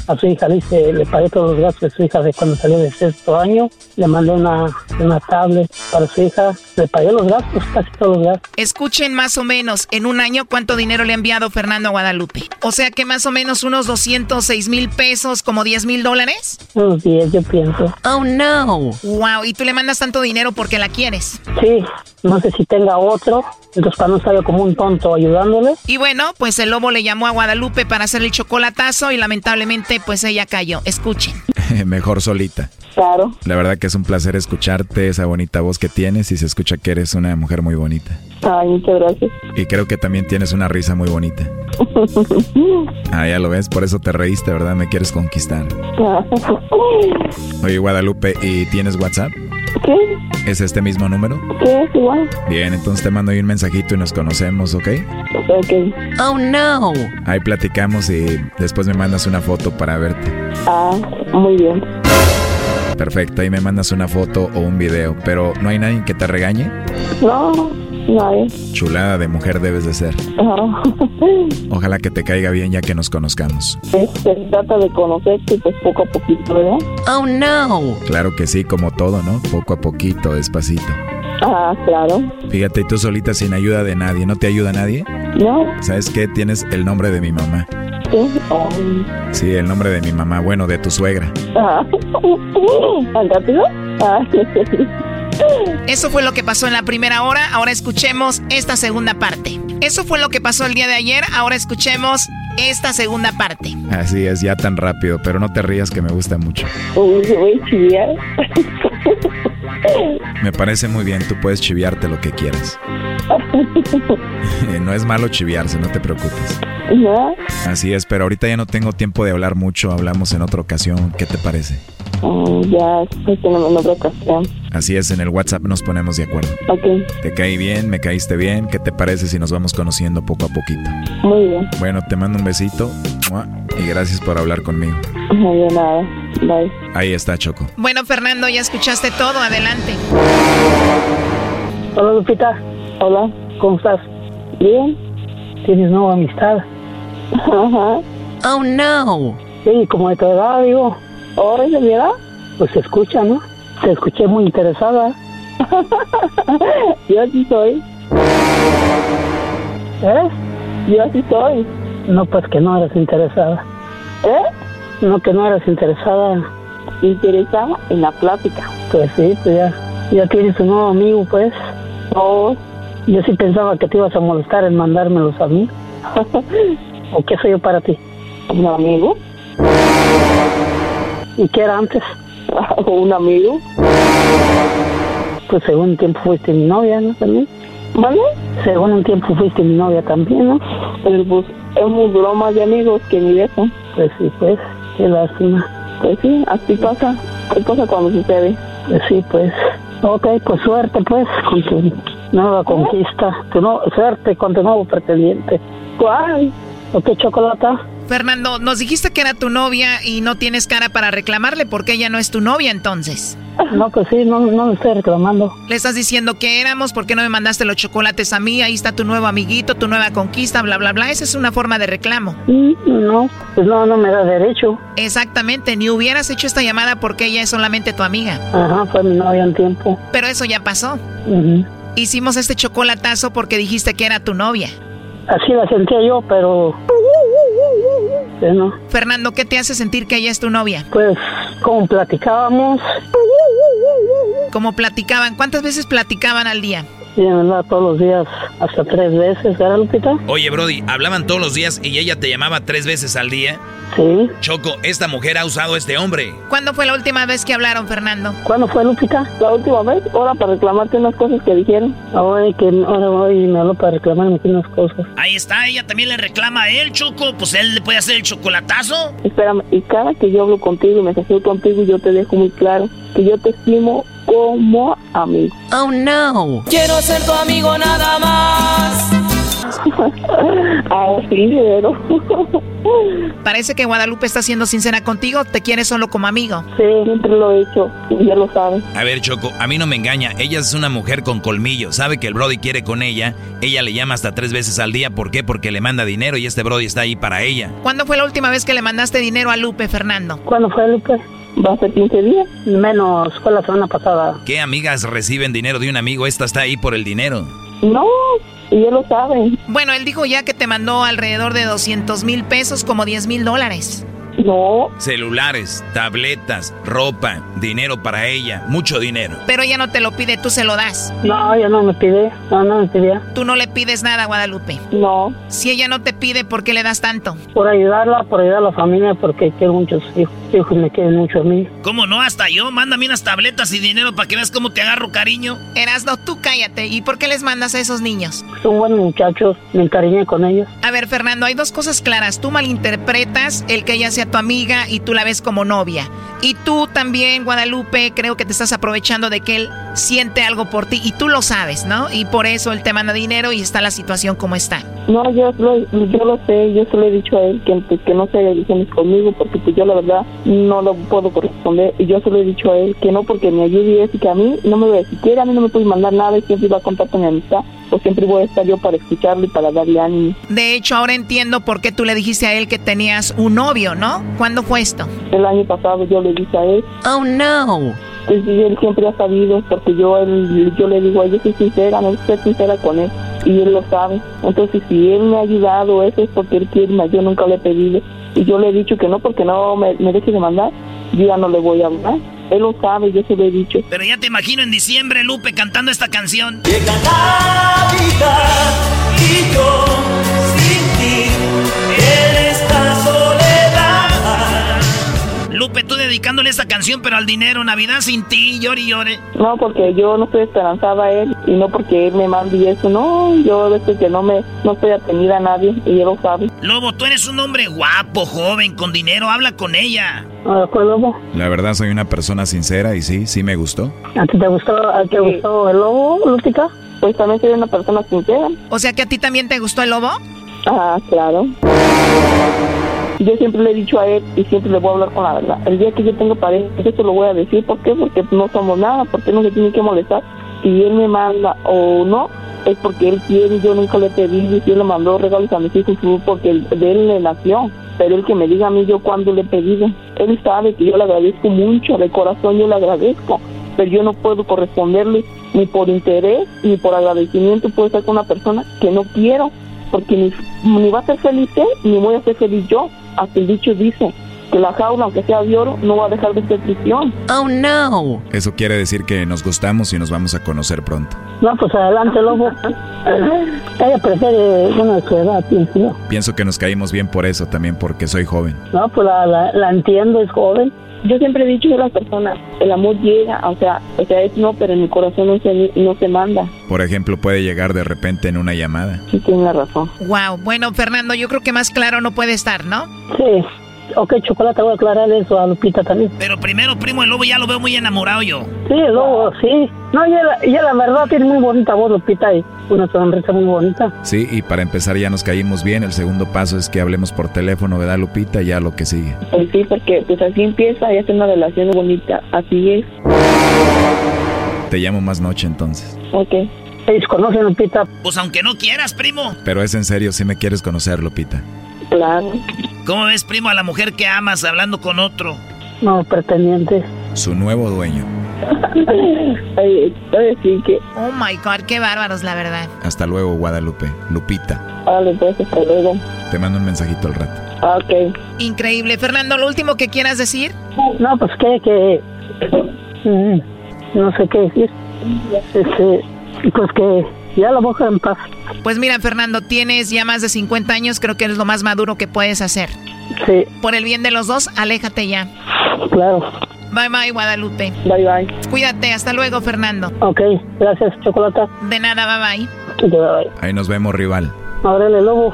A su hija dice, le pagué todos los gastos de su hija de cuando salió de sexto año. Le mandé una, una tablet para su hija. Le pagué los gastos, casi todos los gastos. Escuchen más o menos en un año cuánto dinero le ha enviado Fernando a Guadalupe. O sea que más o menos unos 206 mil pesos, como 10 mil dólares. Unos 10, yo pienso. Oh no. Wow, y tú le mandas tanto dinero porque la quieres. Sí, no sé si tenga otro. Entonces para no estar como un tonto ayudándole. Y bueno, pues el lobo le llamó a Guadalupe para hacer el chocolatazo y lamentablemente pues ella cayó. Escuchen. Mejor solita. Claro. La verdad que es un placer escucharte, esa bonita voz que tienes y se escucha que eres una mujer muy bonita. Ay, muchas gracias. Y creo que también tienes una risa muy bonita. Ah, ya lo ves, por eso te reíste, ¿verdad? Me quieres conquistar. Oye, Guadalupe, ¿y tienes WhatsApp? ¿Qué? ¿Es este mismo número? ¿Qué? Es igual. Bien, entonces te mando ahí un mensajito y nos conocemos, ¿ok? Ok. Oh no. Ahí platicamos y después me mandas una foto para verte. Ah, muy bien. Perfecto, ahí me mandas una foto o un video, pero ¿no hay nadie que te regañe? No, Chulada de mujer debes de ser. Ajá. Ojalá que te caiga bien ya que nos conozcamos. Se trata de conocerte pues poco a poquito, ¿verdad? Oh no. Claro que sí, como todo, ¿no? Poco a poquito, despacito. Ah, claro. Fíjate, tú solita sin ayuda de nadie, ¿no te ayuda nadie? No. ¿Sabes qué? Tienes el nombre de mi mamá. ¿Qué? Oh. Sí, el nombre de mi mamá, bueno, de tu suegra. Ah. ¿Tan rápido? Ah. Eso fue lo que pasó en la primera hora, ahora escuchemos esta segunda parte. Eso fue lo que pasó el día de ayer, ahora escuchemos esta segunda parte. Así es, ya tan rápido, pero no te rías que me gusta mucho. Uy, voy a chillar. Me parece muy bien, tú puedes chiviarte lo que quieras. no es malo chiviarse, no te preocupes. ¿No? Así es, pero ahorita ya no tengo tiempo de hablar mucho, hablamos en otra ocasión, ¿qué te parece? Mm, ya, pues tenemos en otra ocasión. Así es, en el WhatsApp nos ponemos de acuerdo. Ok, Te caí bien, me caíste bien, ¿qué te parece si nos vamos conociendo poco a poquito? muy bien. Bueno, te mando un besito y gracias por hablar conmigo. No de nada. Bye. Ahí está Choco. Bueno, Fernando, ya escuchaste todo, adelante. Hola, Lupita. Hola, ¿cómo estás? Bien. ¿Tienes nueva amistad? Ajá. Oh no. Sí, como de tu edad, digo. ¿Oh, de mi edad? Pues se escucha, ¿no? Se escuché muy interesada. Yo así soy. ¿Eh? Yo así soy. No, pues que no eres interesada. ¿Eh? No, que no eres interesada. Interesada en la plática. Pues sí, pues ya, ya tienes un nuevo amigo, pues. No. Yo sí pensaba que te ibas a molestar en mandármelos a mí. ¿O qué soy yo para ti? ¿Un amigo? ¿Y qué era antes? ¿Un amigo? Pues según un tiempo fuiste mi novia, ¿no? También. ¿Vale? Según un tiempo fuiste mi novia también, ¿no? Pero pues hemos durado más de amigos que de eso. Pues sí, pues, qué lástima. Pues sí, así pasa. ¿Qué pasa cuando sucede? Pues sí, pues. Ok, pues suerte, pues, con tu nueva conquista. Tu no, suerte con tu nuevo pretendiente. ¿Cuál? ¿Ok, chocolata? Fernando, nos dijiste que era tu novia y no tienes cara para reclamarle porque ella no es tu novia entonces. No, pues sí, no, no me estoy reclamando. Le estás diciendo que éramos, ¿por qué no me mandaste los chocolates a mí? Ahí está tu nuevo amiguito, tu nueva conquista, bla, bla, bla. Esa es una forma de reclamo. Mm, No, pues no, no me da derecho. Exactamente, ni hubieras hecho esta llamada porque ella es solamente tu amiga. Ajá, fue mi novia un tiempo. Pero eso ya pasó. Hicimos este chocolatazo porque dijiste que era tu novia. Así la sentía yo, pero... Sí, ¿no? Fernando, ¿qué te hace sentir que ella es tu novia? Pues, como platicábamos, Como platicaban, ¿cuántas veces platicaban al día? Y me hablaba todos los días, hasta tres veces, ¿verdad, Lupita? Oye, Brody, hablaban todos los días y ella te llamaba tres veces al día. Sí. Choco, esta mujer ha usado a este hombre. ¿Cuándo fue la última vez que hablaron, Fernando? ¿Cuándo fue, Lupita? La última vez, ahora para reclamarte unas cosas que dijeron. Ahora que ahora voy y me habló para reclamarme unas cosas. Ahí está, ella también le reclama a él, Choco. Pues él le puede hacer el chocolatazo. Espérame, y cada que yo hablo contigo y me acerco contigo, yo te dejo muy claro que yo te estimo como amigo. Oh no. Quiero ser tu amigo nada más. ah, sí, pero. Parece que Guadalupe está siendo sincera contigo, te quiere solo como amigo. Sí, siempre lo he hecho, ya lo sabes. A ver, Choco, a mí no me engaña. Ella es una mujer con colmillo. Sabe que el Brody quiere con ella. Ella le llama hasta tres veces al día. ¿Por qué? Porque le manda dinero y este Brody está ahí para ella. ¿Cuándo fue la última vez que le mandaste dinero a Lupe, Fernando? ¿Cuándo fue, Lupe? Va a ser 15 días, menos fue la semana pasada. ¿Qué amigas reciben dinero de un amigo? Esta está ahí por el dinero. No, y él lo sabe. Bueno, él dijo ya que te mandó alrededor de 200 mil pesos, como 10 mil dólares. No. Celulares, tabletas, ropa, dinero para ella, mucho dinero. Pero ella no te lo pide, tú se lo das. No, ella no me pide, no, no me pide. Tú no le pides nada a Guadalupe. No. Si ella no te pide, ¿por qué le das tanto? Por ayudarla, por ayudar a la familia, porque quiero muchos hijos. Hijos me quieren mucho a mí. ¿Cómo no? Hasta yo. Mándame unas tabletas y dinero para que veas cómo te agarro cariño. Erasno, tú cállate. ¿Y por qué les mandas a esos niños? Son buenos muchachos, me encariñé con ellos. A ver, Fernando, hay dos cosas claras. Tú malinterpretas el que ella sea tu amiga y tú la ves como novia. Y tú también, Guadalupe, creo que te estás aprovechando de que él siente algo por ti y tú lo sabes, ¿no? Y por eso él te manda dinero y está la situación como está. No, yo lo, yo lo sé, yo se lo he dicho a él que, pues, que no se ilusiones conmigo porque pues yo la verdad no lo puedo corresponder y yo se lo he dicho a él que no porque me ayude y que a mí no me ve siquiera a mí no me puede mandar nada y siempre va a contar con mi amistad o siempre voy a estar yo para escucharlo y para darle ánimo. De hecho, ahora entiendo por qué tú le dijiste a él que tenías un novio, ¿no? ¿Cuándo fue esto? El año pasado yo le dije a él. Oh no. Pues él siempre ha sabido, porque yo él, yo le digo, yo soy sincera, no soy sincera con él, y él lo sabe. Entonces, si él me ha ayudado, eso es porque él quiere, yo nunca le he pedido. Y yo le he dicho que no, porque no me, me deje de mandar, yo ya no le voy a hablar. Él lo sabe, yo se lo he dicho. Pero ya te imagino en diciembre, Lupe, cantando esta canción. Llega Navidad y yo sin ti en esta soledad. Lupe, tú dedicándole esta canción, pero al dinero, Navidad sin ti, llore y llore. No, porque yo no estoy esperanzada a él y no porque él me mande y eso, no, yo desde que no me, no estoy atenida a nadie y él lo sabe. Lobo, tú eres un hombre guapo, joven, con dinero, habla con ella. Ah. La verdad soy una persona sincera y sí, sí me gustó. ¿A ti te gustó, a ti te gustó el lobo, Lupita? Pues también soy una persona sincera. O sea que a ti también te gustó el lobo? Ah, claro. Yo siempre le he dicho a él y siempre le voy a hablar con la verdad. El día que yo tengo pareja, yo se lo voy a decir. ¿Por qué? Porque no somos nada, porque no se tiene que molestar. Si él me manda o no, es porque él quiere. Yo nunca le pedí, y si él le mandó regalos a mis hijos, porque de él le nació. Pero él que me diga a mí yo cuándo le he pedido. Él sabe que yo le agradezco mucho, de corazón yo le agradezco. Pero yo no puedo corresponderle ni por interés ni por agradecimiento. Puedo estar con una persona que no quiero, porque ni, ni va a ser feliz él, ni voy a ser feliz yo. Hasta el dicho dice que la jaula, aunque sea de oro, no va a dejar de ser prisión. Oh no. Eso quiere decir que nos gustamos y nos vamos a conocer pronto. No, pues adelante, lobo. Ella prefiere una de su edad, pienso yo. Pienso que nos caímos bien por eso, también porque soy joven. No, pues la, la, la entiendo, es joven. Yo siempre he dicho a las personas, el amor llega, o sea, o sea, es no, pero en mi corazón no se, no se manda. Por ejemplo, puede llegar de repente en una llamada. Sí, tiene razón. Wow, bueno, Fernando, yo creo que más claro no puede estar, ¿no? Sí. Ok, chocolate, voy a aclarar eso a Lupita también. Pero primero, primo, el lobo ya lo veo muy enamorado yo. Sí, el lobo, sí. No, ya la, ya la verdad tiene muy bonita voz, Lupita, y una sonrisa muy bonita. Sí, y para empezar ya nos caímos bien. El segundo paso es que hablemos por teléfono, ¿verdad, Lupita? Ya lo que sigue. Pues sí, porque pues así empieza y hace una relación bonita. Así es. Te llamo más noche entonces. Ok. ¿Ellos conocen, Lupita? Pues aunque no quieras, primo. Pero es en serio, si me quieres conocer, Lupita. Claro. ¿Cómo ves, primo, a la mujer que amas hablando con otro? No, pretendiente. Su nuevo dueño. Ay, ay, sí que... Oh my God, qué bárbaros, la verdad. Hasta luego, Guadalupe. Lupita. Vale, pues hasta luego. Te mando un mensajito al rato. Ah, Ok. Increíble. Fernando, ¿lo último que quieras decir? No, pues que, que... mm, No sé qué decir. Este, Pues que ya la boca en paz. Pues mira, Fernando, tienes ya más de 50 años, creo que es lo más maduro que puedes hacer. Sí. Por el bien de los dos, aléjate ya. Claro. Bye bye, Guadalupe. Bye bye. Cuídate, hasta luego, Fernando. Ok, gracias, Chocolata. De nada, bye bye. Bye bye. Ahí nos vemos, rival. Ábrele, lobo.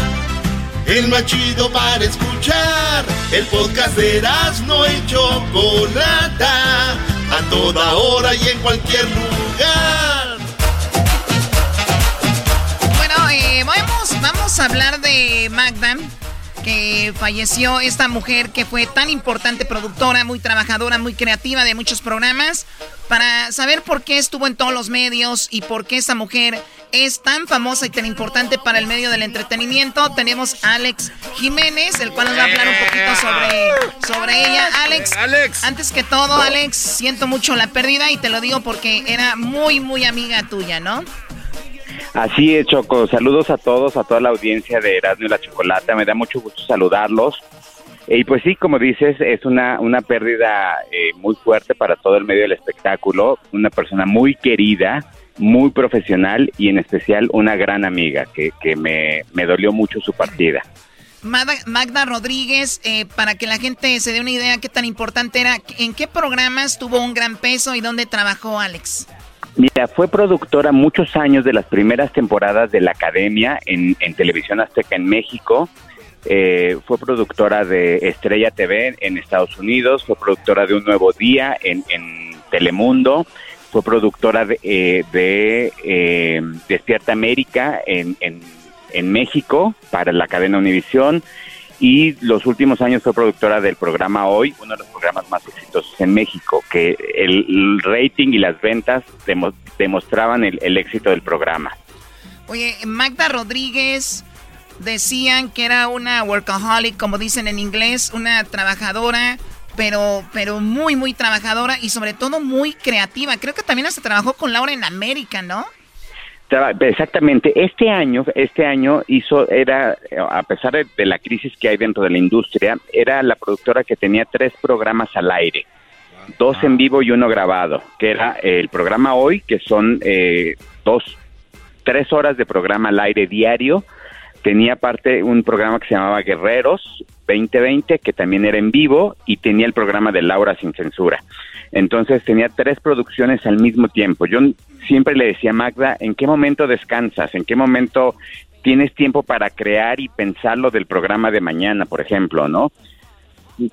el más chido para escuchar. El podcast de Erasmo y Chocolata, a toda hora y en cualquier lugar. Bueno, eh, vamos, vamos a hablar de Magda que falleció esta mujer que fue tan importante productora, muy trabajadora, muy creativa de muchos programas. Para saber por qué estuvo en todos los medios y por qué esta mujer es tan famosa y tan importante para el medio del entretenimiento, tenemos a Alex Jiménez, el cual nos va a hablar un poquito sobre, sobre ella. Alex, Alex, antes que todo, Alex, siento mucho la pérdida y te lo digo porque era muy, muy amiga tuya, ¿no? Así es, Choco. Saludos a todos, a toda la audiencia de Erasmo y la Chocolata. Me da mucho gusto saludarlos. Y pues sí, como dices, es una, una pérdida eh, muy fuerte para todo el medio del espectáculo. Una persona muy querida, muy profesional y en especial una gran amiga que, que me, me dolió mucho su partida. Magda, Rodríguez, eh, para que la gente se dé una idea qué tan importante era, ¿en qué programas tuvo un gran peso y dónde trabajó Alex? Mira, fue productora muchos años de las primeras temporadas de la Academia en, Televisión Azteca en México. Eh, fue productora de Estrella TV en Estados Unidos, fue productora de Un Nuevo Día en, Telemundo, fue productora de, eh, eh, Despierta América en, en, México para la cadena Univisión y los últimos años fue productora del programa Hoy, uno de los programas más exitosos en México, que el, rating y las ventas demostraban el, éxito del programa. Oye, Magda Rodríguez decían que era una workaholic, como dicen en inglés, una trabajadora, pero, pero muy, muy trabajadora y sobre todo muy creativa. Creo que también hasta trabajó con Laura en América, ¿no? Exactamente. Este año, este año hizo, era, a pesar de, la crisis que hay dentro de la industria, era la productora que tenía tres programas al aire, dos en vivo y uno grabado, que era el programa hoy, que son eh, dos, tres horas de programa al aire diario. Tenía aparte un programa que se llamaba Guerreros 2020, que también era en vivo, y tenía el programa de Laura sin censura. Entonces tenía tres producciones al mismo tiempo. Yo siempre le decía a Magda, ¿en qué momento descansas? ¿En qué momento tienes tiempo para crear y pensar lo del programa de mañana, por ejemplo, ¿no?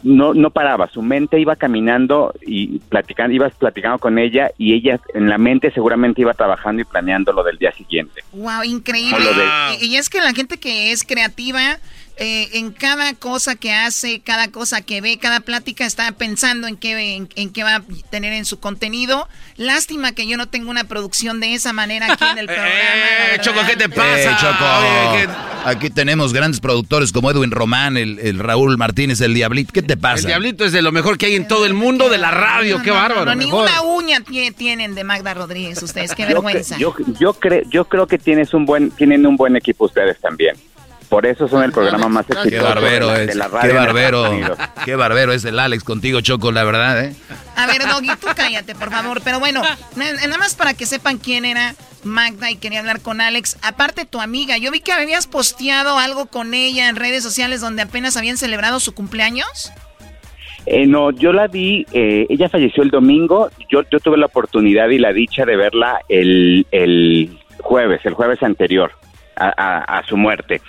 No, no paraba, su mente iba caminando y platicando, ibas platicando con ella y ella en la mente seguramente iba trabajando y planeando lo del día siguiente. Wow, increíble. Y es que la gente que es creativa eh, en cada cosa que hace, cada cosa que ve, cada plática está pensando en qué, en, qué va a tener en su contenido. Lástima que yo no tengo una producción de esa manera aquí en el programa. Eh, Choco, ¿qué te pasa? Choco, aquí tenemos grandes productores como Edwin Román, el, Raúl Martínez, el Diablito. ¿Qué te pasa? El Diablito es de lo mejor que hay en todo el mundo de la radio. qué bárbaro. ni una uña tienen de Magda Rodríguez ustedes. Qué vergüenza. Yo, yo, yo creo que tienes un buen, tienen un buen equipo ustedes también. Por eso son el programa más exitoso qué barbero de, la, radio. Qué barbero, qué barbero es el Alex contigo, Choco, la verdad, ¿eh? A ver, Doggy, tú cállate, por favor. Pero bueno, nada más para que sepan quién era Magda y quería hablar con Alex. Aparte, tu amiga, yo vi que habías posteado algo con ella en redes sociales donde apenas habían celebrado su cumpleaños. Eh, no, yo la vi, eh, ella falleció el domingo, yo, yo tuve la oportunidad y la dicha de verla el, el jueves, el jueves anterior a, su muerte.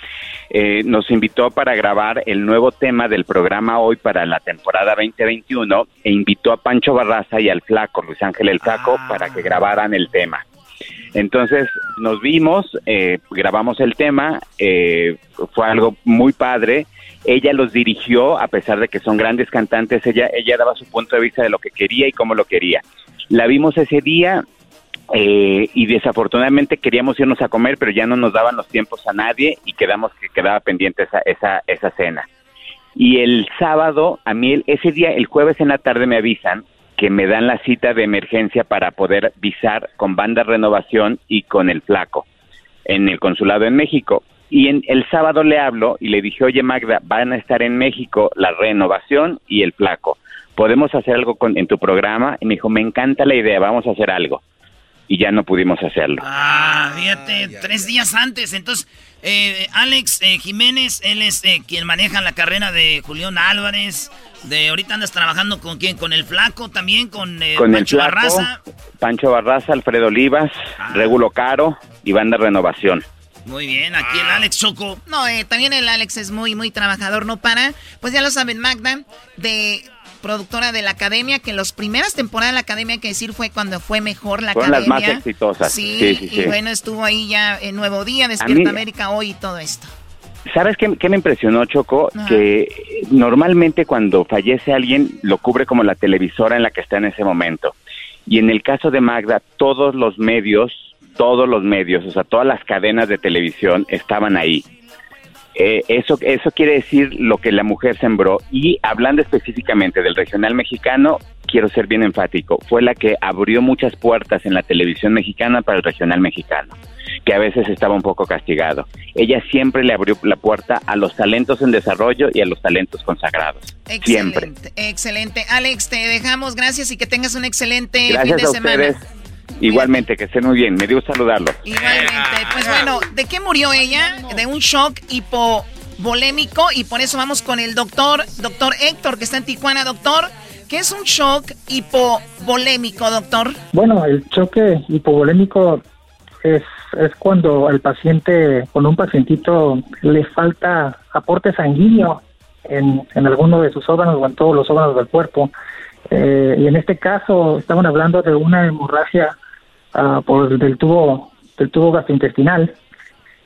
Eh, nos invitó para grabar el nuevo tema del programa hoy para la temporada 2021 e invitó a Pancho Barraza y al Flaco, Luis Ángel el Flaco, ah. para que grabaran el tema. Entonces nos vimos, eh, grabamos el tema, eh, fue algo muy padre. Ella los dirigió, a pesar de que son grandes cantantes, ella, ella daba su punto de vista de lo que quería y cómo lo quería. La vimos ese día, eh, y desafortunadamente queríamos irnos a comer, pero ya no nos daban los tiempos a nadie y quedamos que quedaba pendiente esa, esa, esa cena. Y el sábado, a mí ese día, el jueves en la tarde me avisan que me dan la cita de emergencia para poder visar con banda renovación y con el flaco en el consulado en México. Y en, el sábado le hablo y le dije, oye Magda, van a estar en México la renovación y el flaco. ¿Podemos hacer algo con, en tu programa? Y me dijo, me encanta la idea, vamos a hacer algo y ya no pudimos hacerlo. Ah, fíjate, tres días antes. Entonces, eh, Alex eh, Jiménez, él es eh, quien maneja la carrera de Julián Álvarez. De ahorita andas trabajando con quién, con el flaco también, con, con Pancho el Barraza. Pancho Barraza, Alfredo Olivas, ah. Regulo Caro y Banda Renovación. Muy bien, aquí el Alex Choco. No, también el Alex es muy, muy trabajador, no para. Pues ya lo saben, Magda, de productora de la academia, que las primeras temporadas de la academia, hay que decir, fue cuando fue mejor la Fueron academia. las más exitosas. Sí, y bueno, estuvo ahí ya en Nuevo Día, Despierta América hoy y todo esto. ¿Sabes qué, me impresionó, Choco? Que normalmente cuando fallece alguien lo cubre como la televisora en la que está en ese momento. Y en el caso de Magda, todos los medios, todos los medios, o sea, todas las cadenas de televisión estaban ahí. Eh, eso, eso quiere decir lo que la mujer sembró. Y hablando específicamente del regional mexicano, quiero ser bien enfático, fue la que abrió muchas puertas en la televisión mexicana para el regional mexicano, que a veces estaba un poco castigado. Ella siempre le abrió la puerta a los talentos en desarrollo y a los talentos consagrados. Excelente, siempre. Excelente. Alex, te dejamos. Gracias y que tengas un excelente fin de semana. Igualmente, que estén muy bien. Me dio saludarlo. Igualmente. Pues bueno, ¿de qué murió ella? De un shock hipovolémico y por eso vamos con el doctor, doctor Héctor, que está en Tijuana. Doctor, ¿qué es un shock hipovolémico, doctor? Bueno, el choque hipovolémico es, es cuando el paciente, con un pacientito le falta aporte sanguíneo en, en alguno de sus órganos o en todos los órganos del cuerpo. Eh, y en este caso estaban hablando de una hemorragia uh, por del tubo del tubo gastrointestinal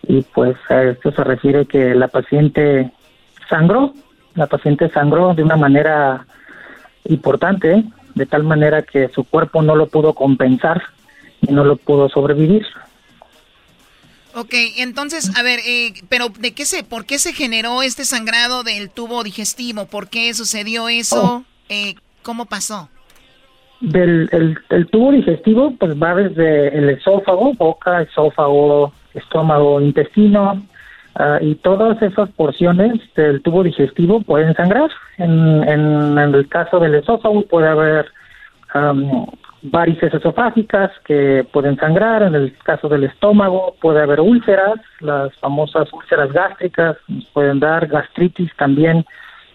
y pues a esto se refiere que la paciente sangró, la paciente sangró de una manera importante, de tal manera que su cuerpo no lo pudo compensar y no lo pudo sobrevivir. Ok, entonces, a ver, eh, pero ¿de qué se, por qué se generó este sangrado del tubo digestivo? ¿Por qué sucedió eso? Oh. Eh, ¿Cómo pasó? Del el, tubo digestivo, pues va desde el esófago, boca, esófago, estómago, intestino, ah, y todas esas porciones del tubo digestivo pueden sangrar. En, en, el caso del esófago puede haber varices esofágicas que pueden sangrar. En el caso del estómago puede haber úlceras, las famosas úlceras gástricas, pueden dar gastritis también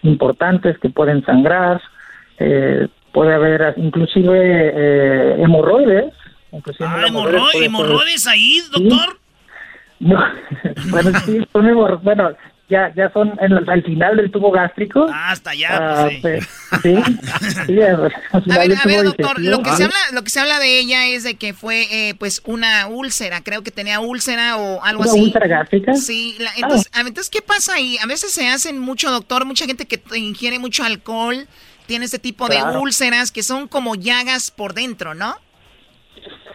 importantes que pueden sangrar. Eh, puede haber inclusive eh, hemorroides. ah, hemorroides, ahí, doctor. No, bueno, sí, son bueno, ya, ya son en al final del tubo gástrico. Ah, hasta allá. Ah, pues, sí. sí, a ver, a ver doctor, lo que, se habla, lo que se habla de ella es de que fue eh, pues una úlcera, creo que tenía úlcera o algo ¿Una así. úlcera gástrica? Sí, entonces, entonces, ¿qué pasa ahí? A veces se hacen mucho, doctor, mucha gente que ingiere mucho alcohol tiene este tipo de úlceras que son como llagas por dentro, ¿no?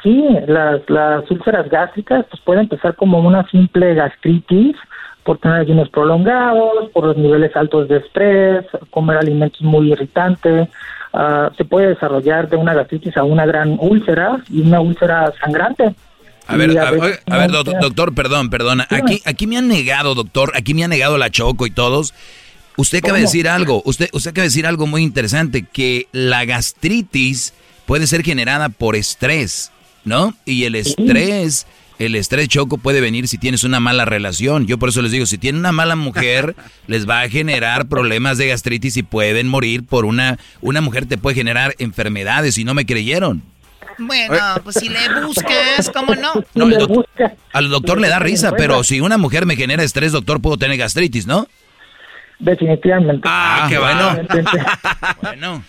Sí, las, las úlceras gástricas pues, pueden empezar como una simple gastritis por tener ayunos prolongados, por los niveles altos de estrés, comer alimentos muy irritantes. Ah, se puede desarrollar de una gastritis a una gran úlcera y una úlcera sangrante. A ver, a, ver, doctor, perdón, perdona. Aquí, aquí me han negado, doctor, aquí me han negado la Choco y todos Usted acaba de decir algo, usted, usted acaba de decir algo muy interesante, que la gastritis puede ser generada por estrés, ¿no? Y el estrés, el estrés choco puede venir si tienes una mala relación. Yo por eso les digo, si tienen una mala mujer, les va a generar problemas de gastritis y pueden morir por una, una mujer te puede generar enfermedades y no me creyeron. Bueno, pues si le buscas, ¿cómo no? no al doctor le da risa, pero si una mujer me genera estrés, doctor, puedo tener gastritis, ¿no? Definitivamente. Ah, qué bueno. bueno.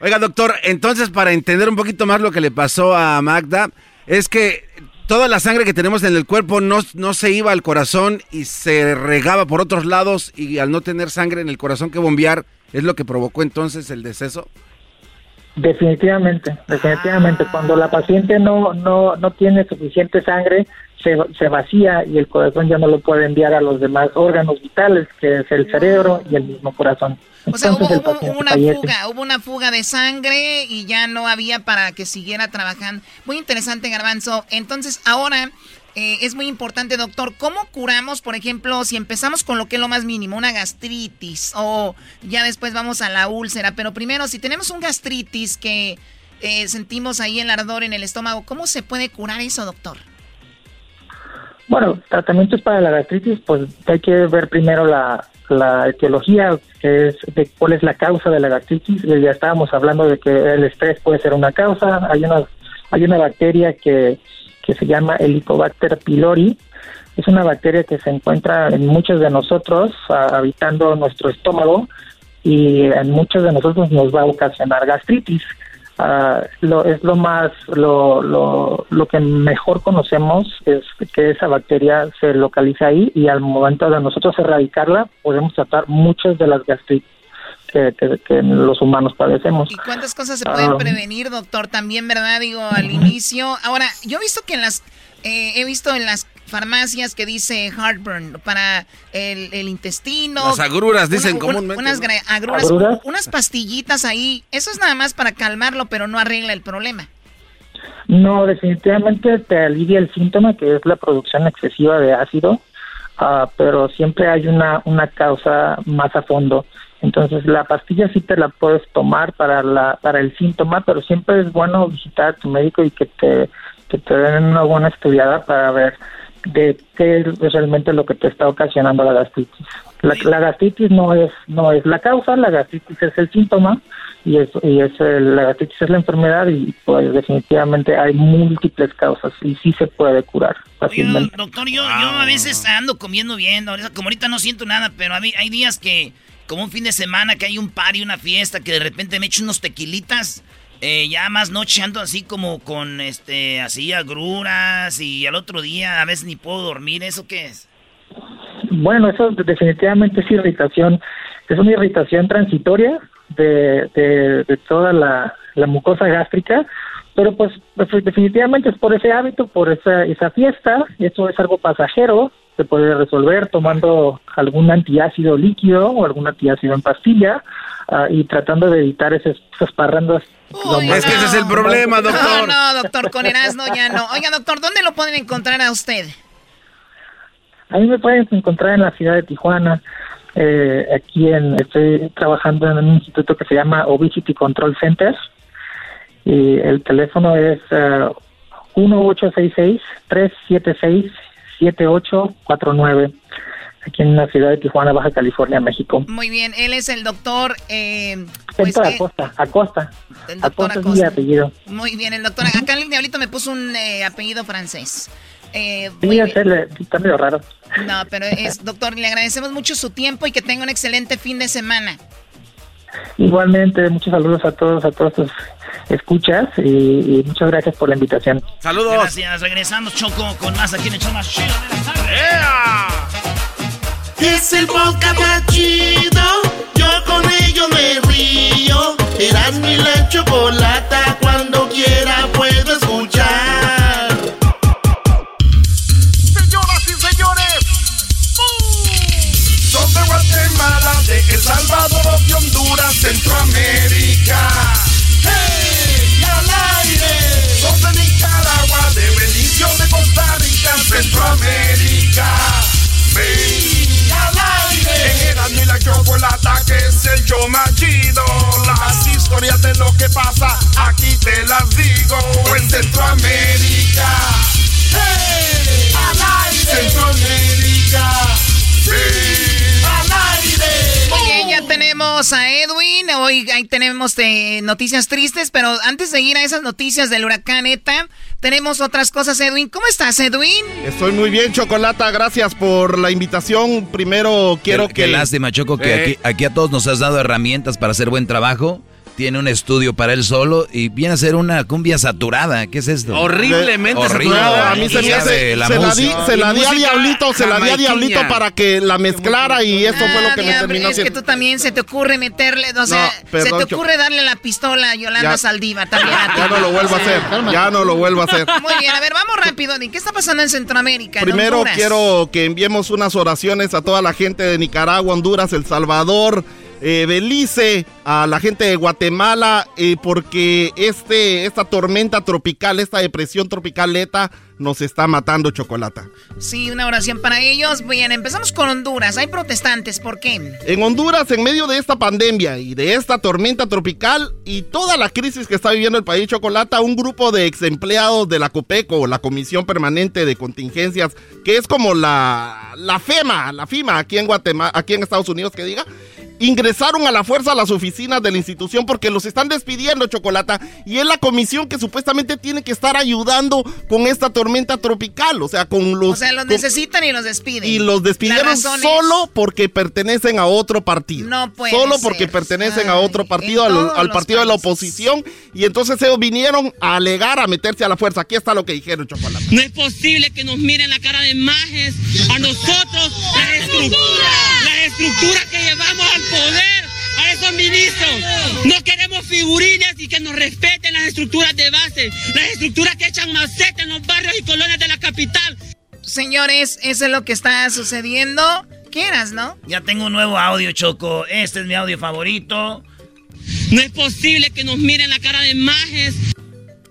oiga, doctor, entonces para entender un poquito más lo que le pasó a Magda, es que toda la sangre que tenemos en el cuerpo no, no se iba al corazón y se regaba por otros lados y al no tener sangre en el corazón que bombear, ¿es lo que provocó entonces el deceso? Definitivamente, definitivamente. Cuando la paciente no, no, no tiene suficiente sangre, se, se vacía y el corazón ya no lo puede enviar a los demás órganos vitales, que es el cerebro y el mismo corazón. O sea, hubo, una fuga, hubo una fuga de sangre y ya no había para que siguiera trabajando. Muy interesante, Garbanzo. Entonces, ahora eh, es muy importante, doctor, ¿cómo curamos, por ejemplo, si empezamos con lo que es lo más mínimo, una gastritis o ya después vamos a la úlcera? Pero primero, si tenemos un gastritis que eh, sentimos ahí el ardor en el estómago, ¿cómo se puede curar eso, doctor? Bueno, tratamientos para la gastritis, pues hay que ver primero la, etiología, que es de cuál es la causa de la gastritis. Ya estábamos hablando de que el estrés puede ser una causa. Hay una, hay una bacteria que, que se llama Helicobacter pylori. Es una bacteria que se encuentra en muchos de nosotros, habitando nuestro estómago, y en muchos de nosotros nos va a ocasionar gastritis. Ah, lo, es lo más, lo, lo, lo que mejor conocemos es que esa bacteria se localiza ahí y al momento de nosotros erradicarla podemos tratar muchas de las gastritis que, que, los humanos padecemos. ¿Y cuántas cosas se pueden ah. prevenir, doctor? También, ¿verdad? Digo, al inicio. Ahora, yo he visto que en las, eh, he visto en las farmacias que dice heartburn para el, el intestino. Las agruras, dicen comúnmente. Unas agruras, unas pastillitas ahí. Eso es nada más para calmarlo, pero no arregla el problema. No, definitivamente te alivia el síntoma que es la producción excesiva de ácido, uh, pero siempre hay una, una causa más a fondo. Entonces la pastilla sí te la puedes tomar para la para el síntoma, pero siempre es bueno visitar a tu médico y que te que te den una buena estudiada para ver de qué es realmente lo que te está ocasionando la gastritis. La, gastritis no es no es la causa, la gastritis es el síntoma y es, y es la gastritis es la enfermedad y pues definitivamente hay múltiples causas y sí se puede curar fácilmente. doctor, yo, yo a veces ando comiendo bien, como ahorita no siento nada, pero hay días que como un fin de semana que hay un par y una fiesta que de repente me echo unos tequilitas eh, ya más noche ando así como con, este, así agruras y al otro día a veces ni puedo dormir. ¿Eso qué es? Bueno, eso definitivamente es irritación. Es una irritación transitoria de, de, toda la, mucosa gástrica, pero pues definitivamente es por ese hábito, por esa, esa fiesta. Eso es algo pasajero se puede resolver tomando algún antiácido líquido o algún antiácido en pastilla ah, y tratando de evitar esas, esas parrandas. es que ese es el problema, doctor. No, no, doctor, con Erasmo ya no. Oiga, doctor, ¿dónde lo pueden encontrar a usted? A mí me pueden encontrar en la ciudad de Tijuana. Eh, aquí en, estoy trabajando en un instituto que se llama Obesity Control Center y el teléfono es uh, 1866 376 7849 aquí en la ciudad de Tijuana, Baja California, México. Muy bien, él es el doctor... Eh, pues, Acosta, Acosta. El doctor Acosta, apellido. Muy bien, el doctor... Acá el diablito me puso un eh, apellido francés. Eh, sí, está medio raro. No, pero es, doctor, le agradecemos mucho su tiempo y que tenga un excelente fin de semana. Igualmente, muchos saludos a todos, a todos tus escuchas y, muchas gracias por la invitación. Saludos. Gracias. Regresamos, Choco, con más aquí en el más chido Es el podcast más chido. Yo con ello me río. Eras mi la chocolata. Cuando quiera puedo escuchar. Centroamérica. ¡Hey! ¡Al aire! Son de Nicaragua, de Belice, de Costa Rica, Centroamérica. ¡Sí! ¡Al aire! En el la chocolata que es el yo chido. Las historias de lo que pasa, aquí te las digo. En Centroamérica. ¡Hey! ¡Al aire! Centroamérica. ¡Sí! Tenemos a Edwin. Hoy ahí tenemos eh, noticias tristes, pero antes de ir a esas noticias del huracán ETA, tenemos otras cosas, Edwin. ¿Cómo estás, Edwin? Estoy muy bien, Chocolata. Gracias por la invitación. Primero quiero que. Qué lástima, Choco, que aquí, aquí a todos nos has dado herramientas para hacer buen trabajo tiene un estudio para él solo y viene a ser una cumbia saturada. ¿Qué es esto? Horriblemente saturada. A mí se me hace. La se, la di, se la di a Diablito, se la di a. Diablito para que la mezclara y eso fue lo que me Diablo, terminó es que tú también se te ocurre meterle, o sea, perdón, se te ocurre darle la pistola a Yolanda Ya. Saldívar también a ti. Ya no lo vuelvo a hacer. Ya no lo vuelvo a hacer. Muy bien, a ver, vamos rápido. ¿Y qué está pasando en Centroamérica? en Primero Honduras? quiero que enviemos unas oraciones a toda la gente de Nicaragua, Honduras, El Salvador, eh, Belice, a la gente de Guatemala, eh, porque este, esta tormenta tropical, esta depresión tropical ETA, nos está matando chocolata. Sí, una oración para ellos. Bien, empezamos con Honduras. Hay protestantes, ¿por qué? En Honduras, en medio de esta pandemia y de esta tormenta tropical y toda la crisis que está viviendo el país Chocolata, un grupo de ex empleados de la COPECO, la Comisión Permanente de Contingencias, que es como la, la FEMA, la FIMA aquí en Guatemala, aquí en Estados Unidos, que diga, ingresaron a la fuerza a las oficinas de la institución porque los están despidiendo, Chocolata, y es la comisión que supuestamente tiene que estar ayudando con esta tormenta tropical, o sea, con los... O sea, los con- necesitan y los despiden. y los La despidieron es- solo porque pertenecen a otro partido. No puede Solo ser. porque pertenecen a otro partido, al, partido de la oposición. Y entonces ellos vinieron a alegar, a meterse a la fuerza. Aquí está lo que dijeron, Chocolate. No es posible que nos miren la cara de majes a nosotros, las estructuras, las estructuras que llevamos al poder, a esos ministros. No queremos figurines y que nos respeten las estructuras de base, las estructuras que echan maceta en los barrios y colonias de la capital. Señores, eso es lo que está sucediendo. ¿Qué eras, no? Ya tengo un nuevo audio, Choco. Este es mi audio favorito. No es posible que nos miren la cara de majes.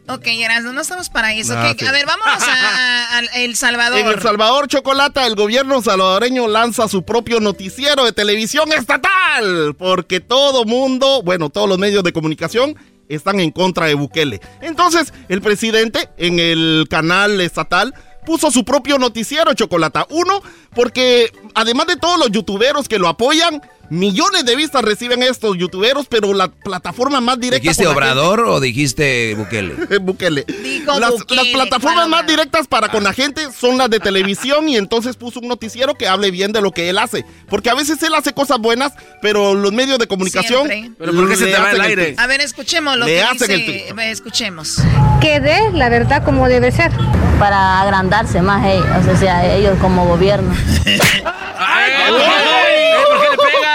Ok, Erasmo, no estamos para eso. Ah. A ver, vámonos a, a- a El Salvador. En El Salvador, Chocolata, el gobierno salvadoreño lanza su propio noticiero de televisión estatal. Porque todo mundo, bueno, todos los medios de comunicación están en contra de Bukele. Entonces, el presidente en el canal estatal puso su propio noticiero, Chocolata. Uno, porque además de todos los youtuberos que lo apoyan, millones de vistas reciben estos youtuberos, pero la plataforma más directa... ¿Dijiste gente- Obrador o dijiste Bukele? Bukele. Dijo Las, Bukele, las plataformas más directas para con la gente son las de televisión y entonces puso un noticiero que hable bien de lo que él hace. Porque a veces él hace cosas buenas, pero los medios de comunicación... Siempre. Pero ¿por qué se le te va el aire? A ver, escuchemos lo Le que hacen dice. Escuchemos. que dé la verdad como debe ser. Para agrandarse más ellos, o sea, ellos como gobierno.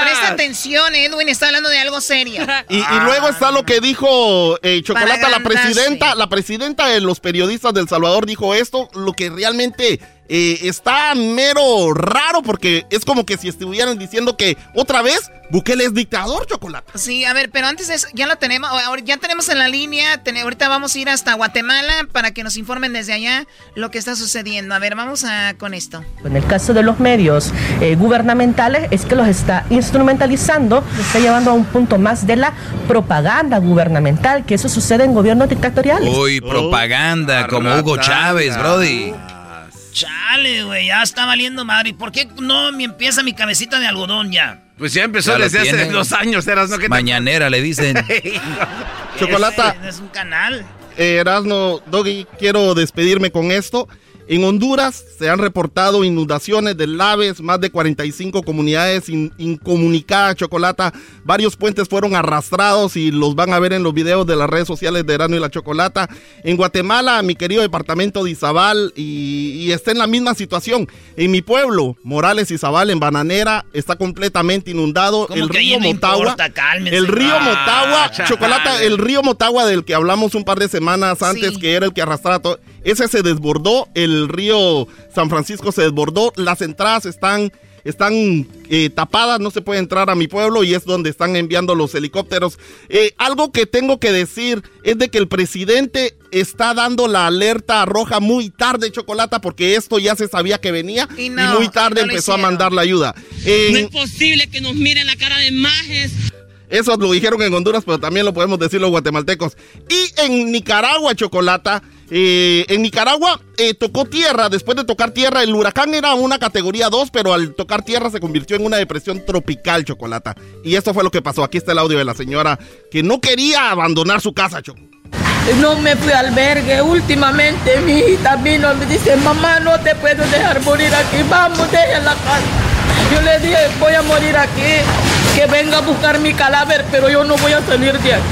Presta atención, Edwin está hablando de algo serio. Y, y luego está lo que dijo eh, Chocolata, la presidenta, la presidenta de los periodistas del Salvador dijo esto, lo que realmente eh, está mero raro porque es como que si estuvieran diciendo que otra vez Bukele es dictador, Chocolata. Sí, a ver, pero antes de eso, ya lo tenemos, ahora ya tenemos en la línea, ten- ahorita vamos a ir hasta Guatemala para que nos informen desde allá lo que está sucediendo. A ver, vamos a, con esto. En el caso de los medios eh, gubernamentales es que los está instrumentalizando, los está llevando a un punto más de la propaganda gubernamental, que eso sucede en gobiernos dictatoriales. Uy, propaganda, como Hugo Chávez, Brody. Chale, güey, ya está valiendo madre. ¿Y por qué no me empieza mi cabecita de algodón ya? Pues ya empezó Ya desde hace dos años, eras, ¿no? ¿Qué te- Mañanera le dicen. Chocolata. Es, es un canal. Eh, Erasno, Doggy, quiero despedirme con esto. En Honduras se han reportado inundaciones de laves, más de 45 comunidades in- incomunicadas, Chocolata. Varios puentes fueron arrastrados y los van a ver en los videos de las redes sociales de Erasno y la Chocolata. En Guatemala, mi querido departamento de Izabal, y, y está en la misma situación. En mi pueblo, Morales Izabal, en Bananera, está completamente inundado. ¿Cómo El río no Motagua. importa? Cálmense. El río Motagua. Chocolata, el río Motagua del que hablamos un par de semanas antes, Sí. que era el que arrastraba todo, ese se desbordó, el río San Francisco se desbordó, las entradas están, están eh, tapadas, no se puede entrar a mi pueblo y es donde están enviando los helicópteros. Eh, algo que tengo que decir es de que el presidente está dando la alerta roja muy tarde, Chocolata, porque esto ya se sabía que venía Y muy tarde no empezó a mandar la ayuda. No es posible que nos miren la cara de majes. eso lo dijeron en Honduras, pero también lo podemos decir los guatemaltecos. Y en Nicaragua, Chocolata, eh, en Nicaragua eh, tocó tierra, después de tocar tierra, el huracán era una categoría 2, pero al tocar tierra se convirtió en una depresión tropical, Chocolata. Y esto fue lo que pasó. Aquí está el audio de la señora que no quería abandonar su casa, Choco. No me fui al albergue. Últimamente mi hijita vino y me dice, mamá, no te puedo dejar morir aquí. Vamos, deja la casa. Yo le dije, voy a morir aquí. que venga a buscar mi cadáver, pero yo no voy a salir de aquí.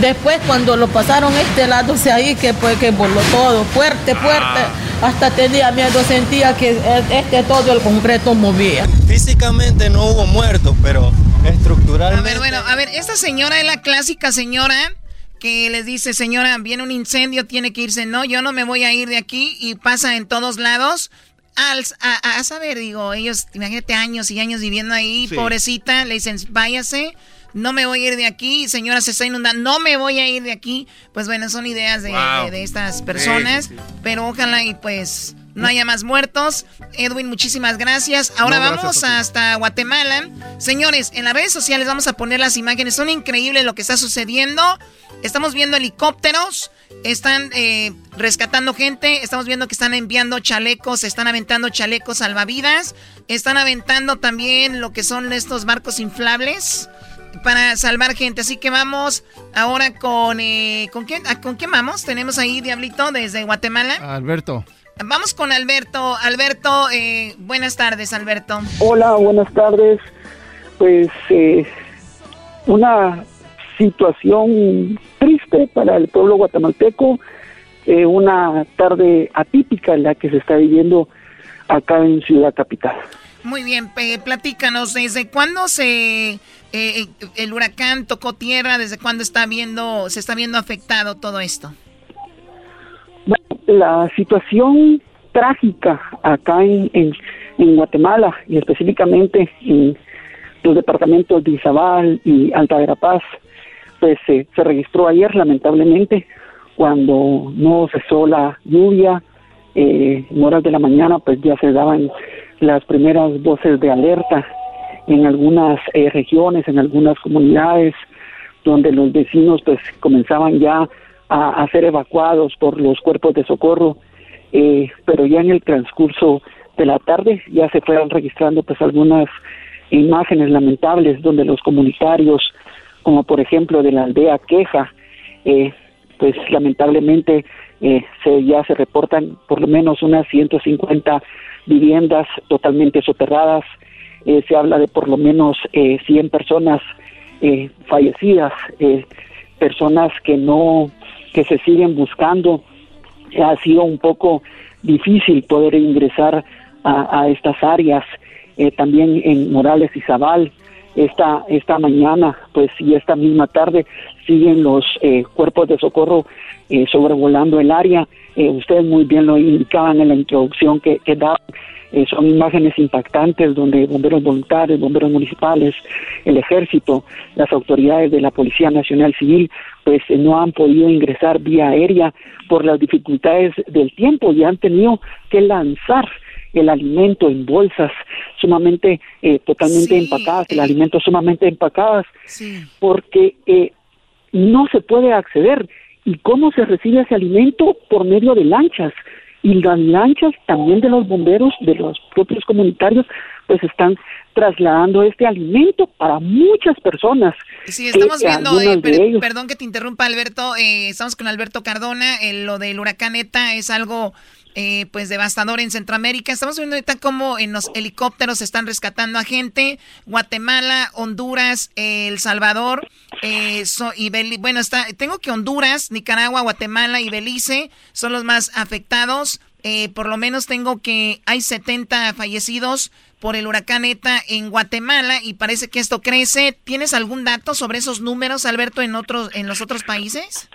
Después cuando lo pasaron este lado, sea, ahí que pues que voló todo, fuerte, fuerte. Hasta tenía miedo, sentía que este todo el concreto movía. Físicamente no hubo muertos, pero estructuralmente... A ver, bueno, a ver, esta señora es la clásica señora que les dice, señora, viene un incendio, tiene que irse. No, yo no me voy a ir de aquí y pasa en todos lados. Al, a, saber, digo, ellos, imagínate años y años viviendo ahí, pobrecita, le dicen, váyase no me voy a ir de aquí, señora se está inundando, no me voy a ir de aquí. Pues bueno, son ideas de, estas personas, pero ojalá y pues no haya más muertos. Edwin, muchísimas gracias. Ahora vamos hasta Guatemala. Señores, en las redes sociales vamos a poner las imágenes. Son increíbles lo que está sucediendo. Estamos viendo helicópteros, están eh, rescatando gente, estamos viendo que están enviando chalecos, están aventando chalecos salvavidas, están aventando también lo que son estos barcos inflables para salvar gente. Así que vamos ahora con... Eh, ¿con, quién, ¿Con quién vamos? Tenemos ahí, Diablito, desde Guatemala. Alberto. Vamos con Alberto. Alberto, eh, buenas tardes, Alberto. Hola, buenas tardes. Pues eh, una situación triste para el pueblo guatemalteco, una tarde atípica en la que se está viviendo acá en Ciudad Capital. Muy bien, platícanos, ¿desde cuándo se eh, el huracán tocó tierra? ¿Desde cuándo está viendo, se está viendo afectado todo esto? Bueno, la situación trágica acá en, en, Guatemala y específicamente en los departamentos de Izabal y Alta Verapaz, pues se registró ayer lamentablemente cuando no cesó la lluvia, eh, en horas de la mañana pues ya se daban las primeras voces de alerta en algunas eh, regiones, en algunas comunidades, donde los vecinos pues comenzaban ya a, ser evacuados por los cuerpos de socorro, eh, pero ya en el transcurso de la tarde ya se fueron registrando pues algunas imágenes lamentables donde los comunitarios, como por ejemplo de la aldea Queja, eh, pues lamentablemente se, ya se reportan por lo menos unas 150 viviendas totalmente soterradas, eh, se habla de por lo menos eh, 100 personas eh, fallecidas, eh, personas que no, que se siguen buscando. Ha sido un poco difícil poder ingresar a, estas áreas, también en Morales y Zabal. Esta, esta mañana, pues, y esta misma tarde siguen los cuerpos de socorro sobrevolando el área. ustedes muy bien lo indicaban en la introducción que, que daban eh, son imágenes impactantes donde bomberos voluntarios, bomberos municipales, el ejército, las autoridades de la Policía Nacional Civil, pues eh, no han podido ingresar vía aérea por las dificultades del tiempo y han tenido que lanzar el alimento en bolsas sumamente eh, totalmente empacadas, el alimento sumamente empacadas, porque no se puede acceder. ¿Y cómo se recibe ese alimento? Por medio de lanchas y las lanchas también de los bomberos, de los propios comunitarios, pues están trasladando este alimento para muchas personas. Sí, estamos viendo, eh, perdón que te interrumpa Alberto, eh, estamos con Alberto Cardona, lo del huracán ETA es algo eh, pues devastador en Centroamérica. Estamos viendo ahorita cómo en los helicópteros están rescatando a gente. Guatemala, Honduras, El Salvador eh, y Belice. Bueno, está, tengo que Honduras, Nicaragua, Guatemala y Belice son los más afectados. Eh, por lo menos tengo que hay 70 fallecidos por el huracán ETA en Guatemala y parece que esto crece. ¿Tienes algún dato sobre esos números, Alberto, en otros en los otros países?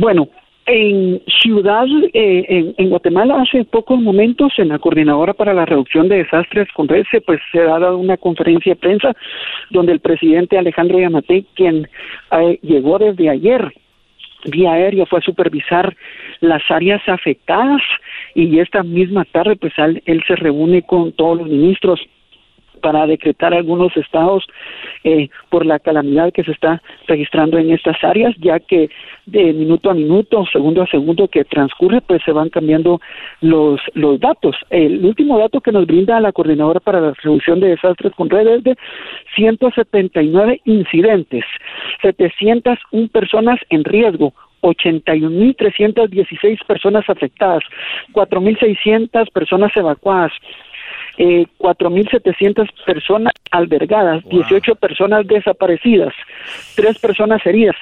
bueno, en Ciudad, eh, en, Guatemala, hace pocos momentos, en la Coordinadora para la Reducción de Desastres con RECE, pues se ha dado una conferencia de prensa donde el presidente Alejandro Yamate, quien eh, llegó desde ayer vía aérea, fue a supervisar las áreas afectadas y esta misma tarde, pues él se reúne con todos los ministros para decretar algunos estados eh, por la calamidad que se está registrando en estas áreas, ya que de minuto a minuto, segundo a segundo que transcurre, pues se van cambiando los, los datos. El último dato que nos brinda la Coordinadora para la Reducción de Desastres con redes de 179 incidentes, 701 personas en riesgo, 81.316 personas afectadas, 4.600 personas evacuadas, eh, 4.700 personas albergadas, 18 personas desaparecidas, 3 personas heridas,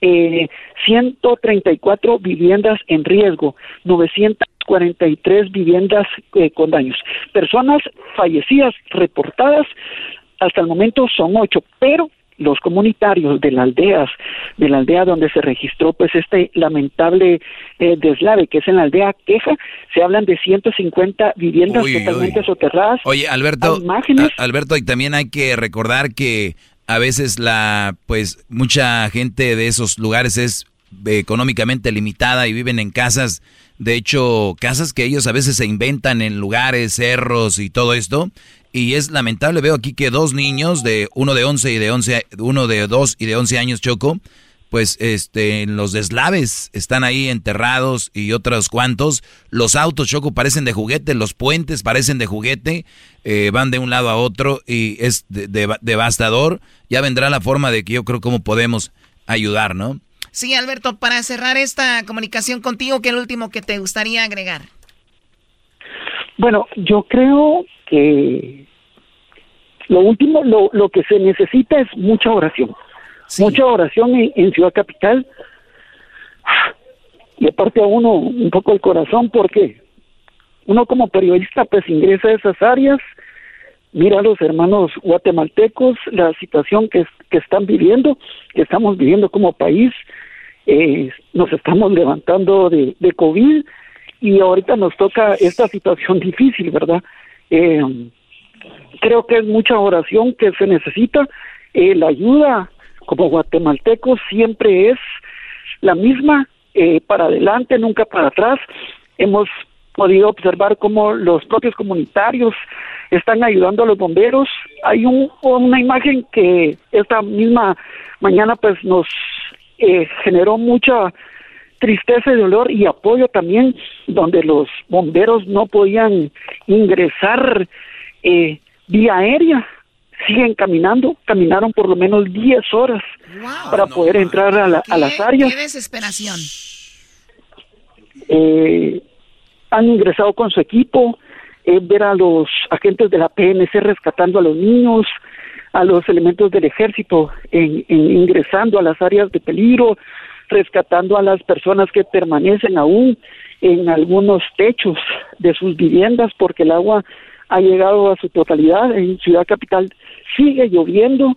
eh, 134 viviendas en riesgo, 943 viviendas eh, con daños. Personas fallecidas reportadas hasta el momento son 8, pero los comunitarios de las aldeas, de la aldea donde se registró pues este lamentable eh, deslave, que es en la aldea Queja, se hablan de 150 viviendas totalmente soterradas. Oye, Alberto, Alberto, y también hay que recordar que a veces la, pues, mucha gente de esos lugares es económicamente limitada y viven en casas, de hecho, casas que ellos a veces se inventan en lugares, cerros y todo esto, y es lamentable, veo aquí que dos niños, de uno de 11 y de 11, uno de 2 y de 11 años, Choco, pues este, en los deslaves están ahí enterrados y otros cuantos. Los autos, Choco, parecen de juguete, los puentes parecen de juguete, eh, van de un lado a otro y es devastador. Ya vendrá la forma de que yo creo cómo podemos ayudar, ¿no? Sí, Alberto, para cerrar esta comunicación contigo, ¿qué es lo último que te gustaría agregar? Bueno, yo creo que lo último, lo, lo que se necesita es mucha oración. Mucha oración en, Ciudad Capital. Y aparte a uno un poco el corazón porque uno como periodista pues ingresa a esas áreas, mira a los hermanos guatemaltecos, la situación que, que están viviendo, que estamos viviendo como país, eh, nos estamos levantando de, de COVID y ahorita nos toca esta situación difícil, ¿verdad? Eh, creo que es mucha oración que se necesita. Eh, la ayuda como guatemaltecos siempre es la misma, eh, para adelante, nunca para atrás. Hemos podido observar cómo los propios comunitarios están ayudando a los bomberos. Hay un, una imagen que esta misma mañana pues nos eh, generó mucha tristeza y dolor y apoyo también, donde los bomberos no podían ingresar eh, vía aérea, siguen caminando, caminaron por lo menos 10 horas para poder entrar a, las áreas. ¡Qué desesperación! Eh, han ingresado con su equipo, eh, ver a los agentes de la PNC rescatando a los niños, a los elementos del ejército en, ingresando a las áreas de peligro, rescatando a las personas que permanecen aún en algunos techos de sus viviendas porque el agua ha llegado a su totalidad. En Ciudad Capital sigue lloviendo,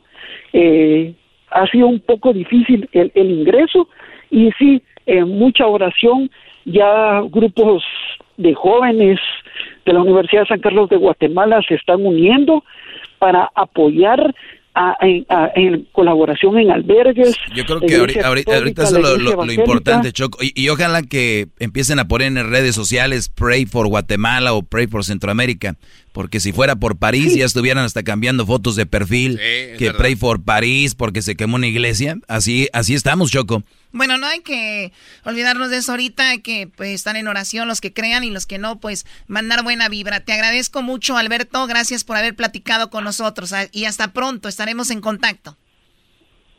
eh, ha sido un poco difícil el, ingreso y sí, en mucha oración, ya grupos de jóvenes de la Universidad de San Carlos de Guatemala se están uniendo para apoyar en, colaboración en albergues. Yo creo que ahorita, ahorita, eso es lo, importante, Choco. Y, ojalá que empiecen a poner en redes sociales Pray for Guatemala o Pray for Centroamérica. Porque si fuera por París ya estuvieran hasta cambiando fotos de perfil. que Pray for París porque se quemó una iglesia. Así, así estamos, Choco. Bueno, no hay que olvidarnos de eso ahorita, hay que pues, estar en oración los que crean y los que no, pues mandar buena vibra. Te agradezco mucho, Alberto, gracias por haber platicado con nosotros ah, y hasta pronto, estaremos en contacto.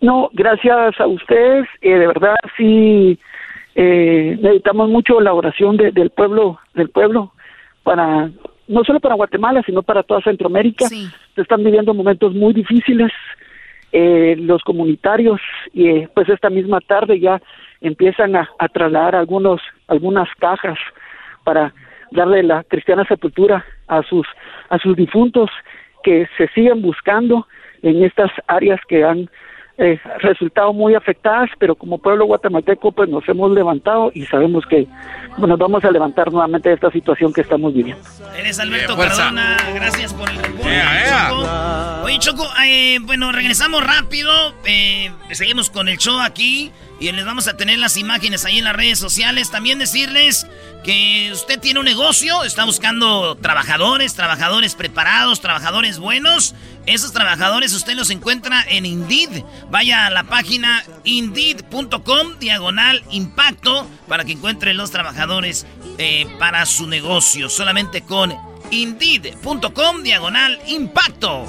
No, gracias a ustedes, eh, de verdad sí eh, necesitamos mucho la oración del pueblo, del pueblo, para no solo para Guatemala, sino para toda Centroamérica. Se están viviendo momentos muy difíciles eh, los comunitarios y eh, pues esta misma tarde ya empiezan a, trasladar algunos algunas cajas para darle la cristiana sepultura a sus a sus difuntos que se siguen buscando en estas áreas que han eh, resultado muy afectadas, pero como pueblo guatemalteco pues nos hemos levantado y sabemos que nos vamos a levantar nuevamente de esta situación que estamos viviendo. Eres Alberto Cardona, gracias por el Oye Choco, eh, bueno, regresamos rápido, eh, seguimos con el show aquí y les vamos a tener las imágenes ahí en las redes sociales. También decirles que usted tiene un negocio, está buscando trabajadores, trabajadores preparados, trabajadores buenos. Esos trabajadores usted los encuentra en Indeed. Vaya a la página indeed.com diagonal impacto para que encuentre los trabajadores eh, para su negocio. Solamente con indeed.com diagonal impacto.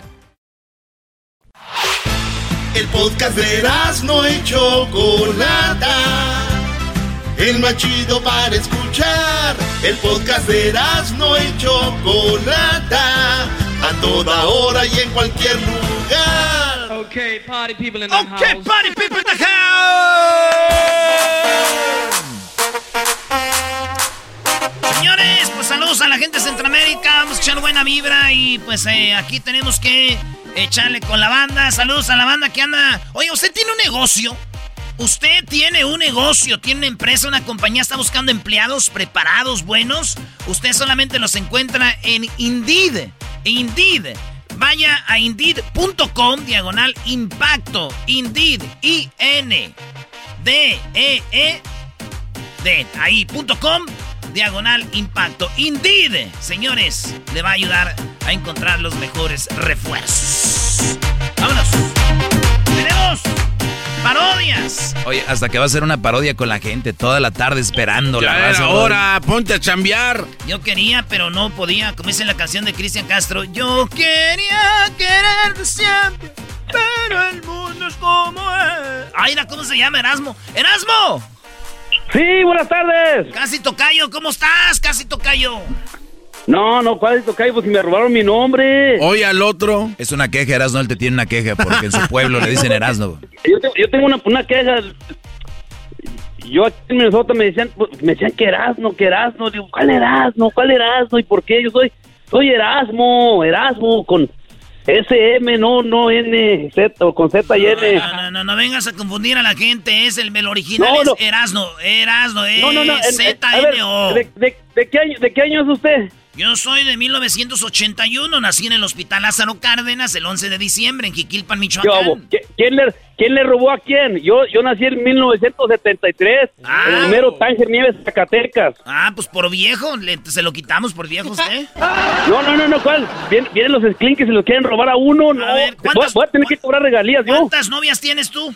El podcast de no y Chocolata. El más chido para escuchar. El podcast de no y Chocolata. A toda hora y en cualquier lugar. Okay, party people in the house. Okay, party people in the house. Señores, pues saludos a la gente de Centroamérica. Vamos a echar buena vibra y pues eh, aquí tenemos que echarle con la banda. Saludos a la banda que anda. Oye, ¿usted tiene un negocio? Usted tiene un negocio, tiene una empresa, una compañía, está buscando empleados preparados, buenos. Usted solamente los encuentra en Indeed. Indeed. Vaya a indeed.com diagonal impacto. Indeed. I-N. D-E-E. D. Ahí.com diagonal impacto. Indeed, señores, le va a ayudar a encontrar los mejores refuerzos. Vámonos. Tenemos parodias. Oye, hasta que va a ser una parodia con la gente toda la tarde esperando la raza. Ahora, ponte a chambear. Yo quería, pero no podía. Como dice la canción de Cristian Castro. Yo quería querer siempre, pero el mundo es como es. Ay, ¿cómo se llama Erasmo? ¡Erasmo! Sí, buenas tardes. Casi Tocayo, ¿cómo estás? Casi Tocayo. No, no, ¿cuál es Tocayo? Pues si me robaron mi nombre. Oye, al otro. Es una queja, Erasno, él te tiene una queja porque en su pueblo le dicen Erasno. Yo tengo, una, una, queja. Yo aquí en Minnesota me decían, pues, me decían que Erasmo, que Erasmo. Digo, ¿cuál Erasmo? ¿Cuál Erasmo? ¿Y por qué? Yo soy, soy Erasmo, Erasmo, con S-M, no, no N, Z, o con Z y N. No, no, no, no, vengas a confundir a la gente, es el, original es Erasno, Erasno, es Z-N-O. ¿De, de, de, qué año, ¿De qué año es usted? Yo soy de 1981, nací en el Hospital Lázaro Cárdenas el 11 de diciembre en Jiquilpan, Michoacán. ¿Quién le, ¿Quién le robó a quién? Yo, yo nací en 1973, ah. en el mero Tánger Nieves, Zacatecas. Ah, pues por viejo, ¿se lo quitamos por viejo usted? no, no, no, no, ¿cuál? vienen los sklinks y se lo quieren robar a uno, no. A ver, voy, voy, a tener que cobrar regalías, ¿yo? ¿Cuántas novias tienes tú?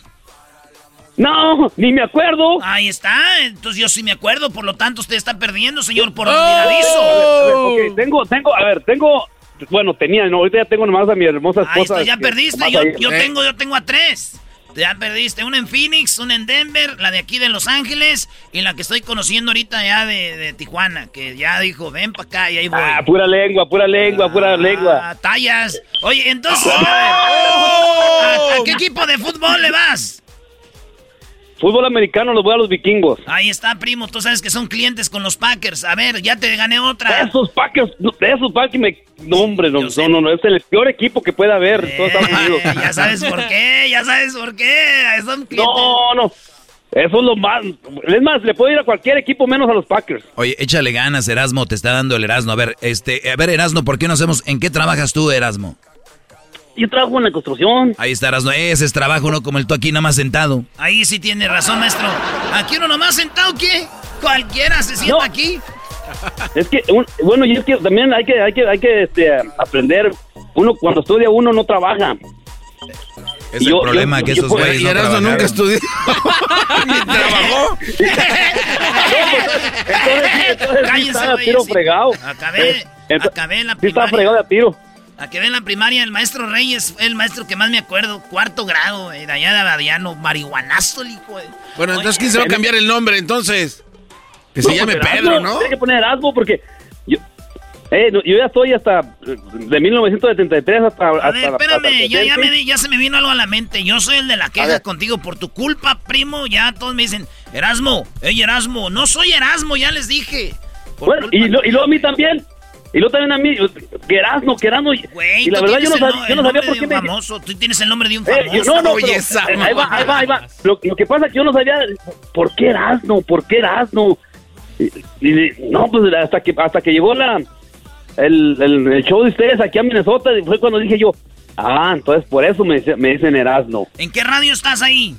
No, ni me acuerdo. Ahí está, entonces yo sí me acuerdo, por lo tanto usted está perdiendo, señor, por olvidadizo. Ok, tengo, tengo, a ver, tengo, bueno, tenía, no, ahorita ya tengo nomás a mi hermosa esposa. Ahí ya perdiste, yo, yo tengo, yo tengo a tres. Ya perdiste, una en Phoenix, una en Denver, la de aquí de Los Ángeles y la que estoy conociendo ahorita ya de, Tijuana, que ya dijo, ven para acá y ahí voy. Ah, pura lengua, pura lengua, pura ah, lengua. tallas. Oye, entonces, ¿a qué equipo de fútbol le vas? Fútbol americano los voy a los vikingos. Ahí está, primo. Tú sabes que son clientes con los Packers. A ver, ya te gané otra. Esos Packers, esos Packers me. No, hombre, no, no, no, es el peor equipo que puede haber en todos Estados eh. Ya sabes por qué, ya sabes por qué. Son clientes. No, no. Eso es lo más. Es más, le puedo ir a cualquier equipo menos a los Packers. Oye, échale ganas, Erasmo, te está dando el Erasmo. A ver, este, a ver, Erasmo, ¿por qué no hacemos? ¿En qué trabajas tú, Erasmo? Yo trabajo en la construcción. Ahí estarás, no, ese es trabajo, no como el tú aquí nada más sentado. Ahí sí tiene razón, maestro. Aquí uno nomás sentado, ¿qué? Cualquiera se sienta aquí. Es que, bueno, y es que también hay que, hay que, hay que este, aprender. Uno, cuando estudia, uno no trabaja. Es el problema que esos güeyes no trabajaron. nunca estudió. Ni trabajó. entonces, entonces, sí está a tiro fregado. Acabé, acabé la primaria. Sí está fregado de a tiro. A que ve en la primaria, el maestro Reyes fue el maestro que más me acuerdo, cuarto grado, de allá de Abadiano, marihuanazo, el hijo. Bueno, entonces, ¿quién se va a cambiar el nombre entonces? Que se llame Pedro, ¿no? Tiene que poner Erasmo porque yo, eh, yo ya estoy hasta de 1973 hasta. A ver, espérame, ya, ya, me, ya, se me vino algo a la mente. Yo soy el de la queja contigo por tu culpa, primo. Ya todos me dicen, Erasmo, ey, Erasmo, no soy Erasmo, ya les dije. Bueno, y, lo, y luego a mí también. Y luego también a mí, Querasno, Querasno. y la verdad yo no, sabía, yo no sabía por qué me... famoso. Tú tienes el nombre de un famoso. Eh, no, no, pero, eh, ahí va, ahí va, ahí va. Lo, lo, que pasa es que yo no sabía por qué Erasno, por qué Erasno. Y, y, no, pues hasta que, hasta que llegó la, el, el, el, show de ustedes aquí a Minnesota, fue cuando dije yo, ah, entonces por eso me, me dicen Erasno. ¿En qué radio estás ahí?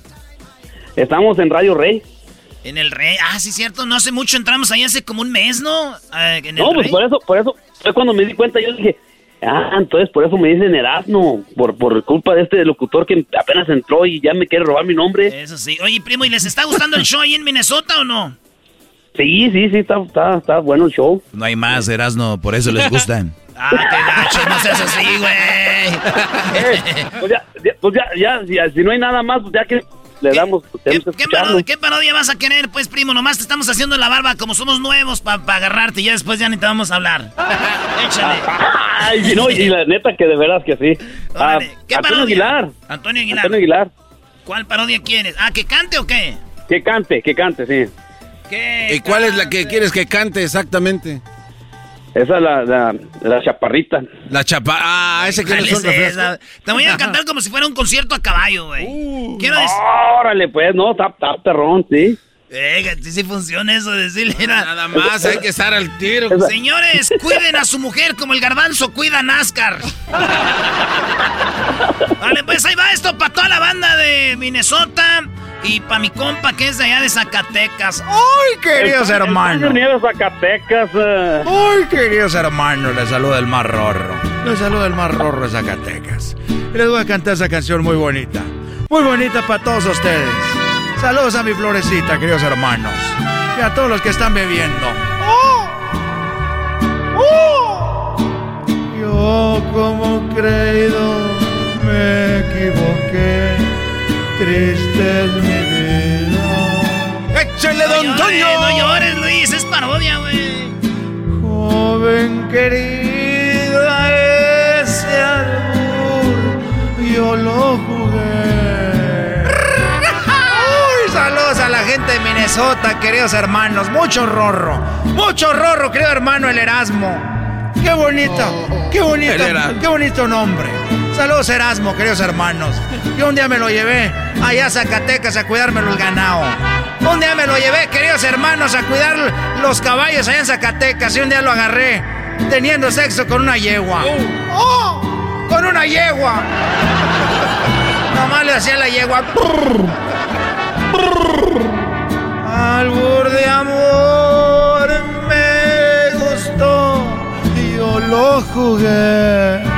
Estamos en Radio Rey. En el Rey. Ah, sí, cierto. No hace mucho entramos ahí hace como un mes, ¿no? En el No, pues Rey. por eso, por eso, fue cuando me di cuenta, yo dije, ah, entonces por eso me dicen Erasmo, por, por culpa de este locutor que apenas entró y ya me quiere robar mi nombre. Eso sí. Oye, primo, ¿y les está gustando el show ahí en Minnesota o no? Sí, sí, sí, está, está, está bueno el show. No hay más, Erasno, por eso les gustan. Ah, qué gacho, no seas así, güey. Pues ya, ya, pues ya, ya, ya, si no hay nada más, pues ya que le damos, pues tenemos que ¿Qué, escucharlo. parodia, qué parodia vas a querer, pues, primo? Nomás te estamos haciendo la barba como somos nuevos para agarrarte y ya después ya ni te vamos a hablar. Échale. Ay, no, y la neta que de veras que sí. Ah, ¿Qué Antonio parodia? Aguilar. Antonio Aguilar. Antonio Aguilar. ¿Cuál parodia quieres? Ah, ¿que cante o qué? Que cante, que cante, sí. ¿Y cuál es la que quieres que cante exactamente? Esa es la, la, la chaparrita. La chapa. Ah, ese que no ¿Cuál es esa? Te voy a cantar como si fuera un concierto a caballo, güey. Uh. Quiero decir... Órale, pues, no, está, está perrón, sí. Eh, sí, sí funciona eso, decirle. Nada más, hay que estar al tiro. Señores, cuiden a su mujer como el garbanzo cuida a NASCAR. Vale, pues ahí va esto para toda la banda de Minnesota y para mi compa que es de allá de Zacatecas. ¡Ay, queridos El- hermanos! Nieves Zacatecas. eh. ¡Ay, queridos hermanos! Les saluda el más rorro. Les saluda el más rorro de Zacatecas. Y les voy a cantar esa canción muy bonita. Muy bonita para todos ustedes. Saludos a mi florecita, queridos hermanos. Y a todos los que están bebiendo. Yo como creído me. Triste es mi vida. ¡Échale, don No Toño! no llores, Luis, es parodia, güey. Joven querida, ese albur yo lo jugué. Uy, saludos a la gente de Minnesota, queridos hermanos. Mucho rorro, mucho rorro, querido hermano el Erasmo. Qué bonito, qué bonito, qué bonito nombre. Saludos Erasmo, queridos hermanos. Yo un día me lo llevé allá a Zacatecas a cuidármelo el ganado. Un día me lo llevé, queridos hermanos, a cuidar los caballos allá en Zacatecas y un día lo agarré teniendo sexo con una yegua. ¡Oh! ¡Con una yegua! Nomás le hacía la yegua. Albur de amor me gustó y yo lo jugué.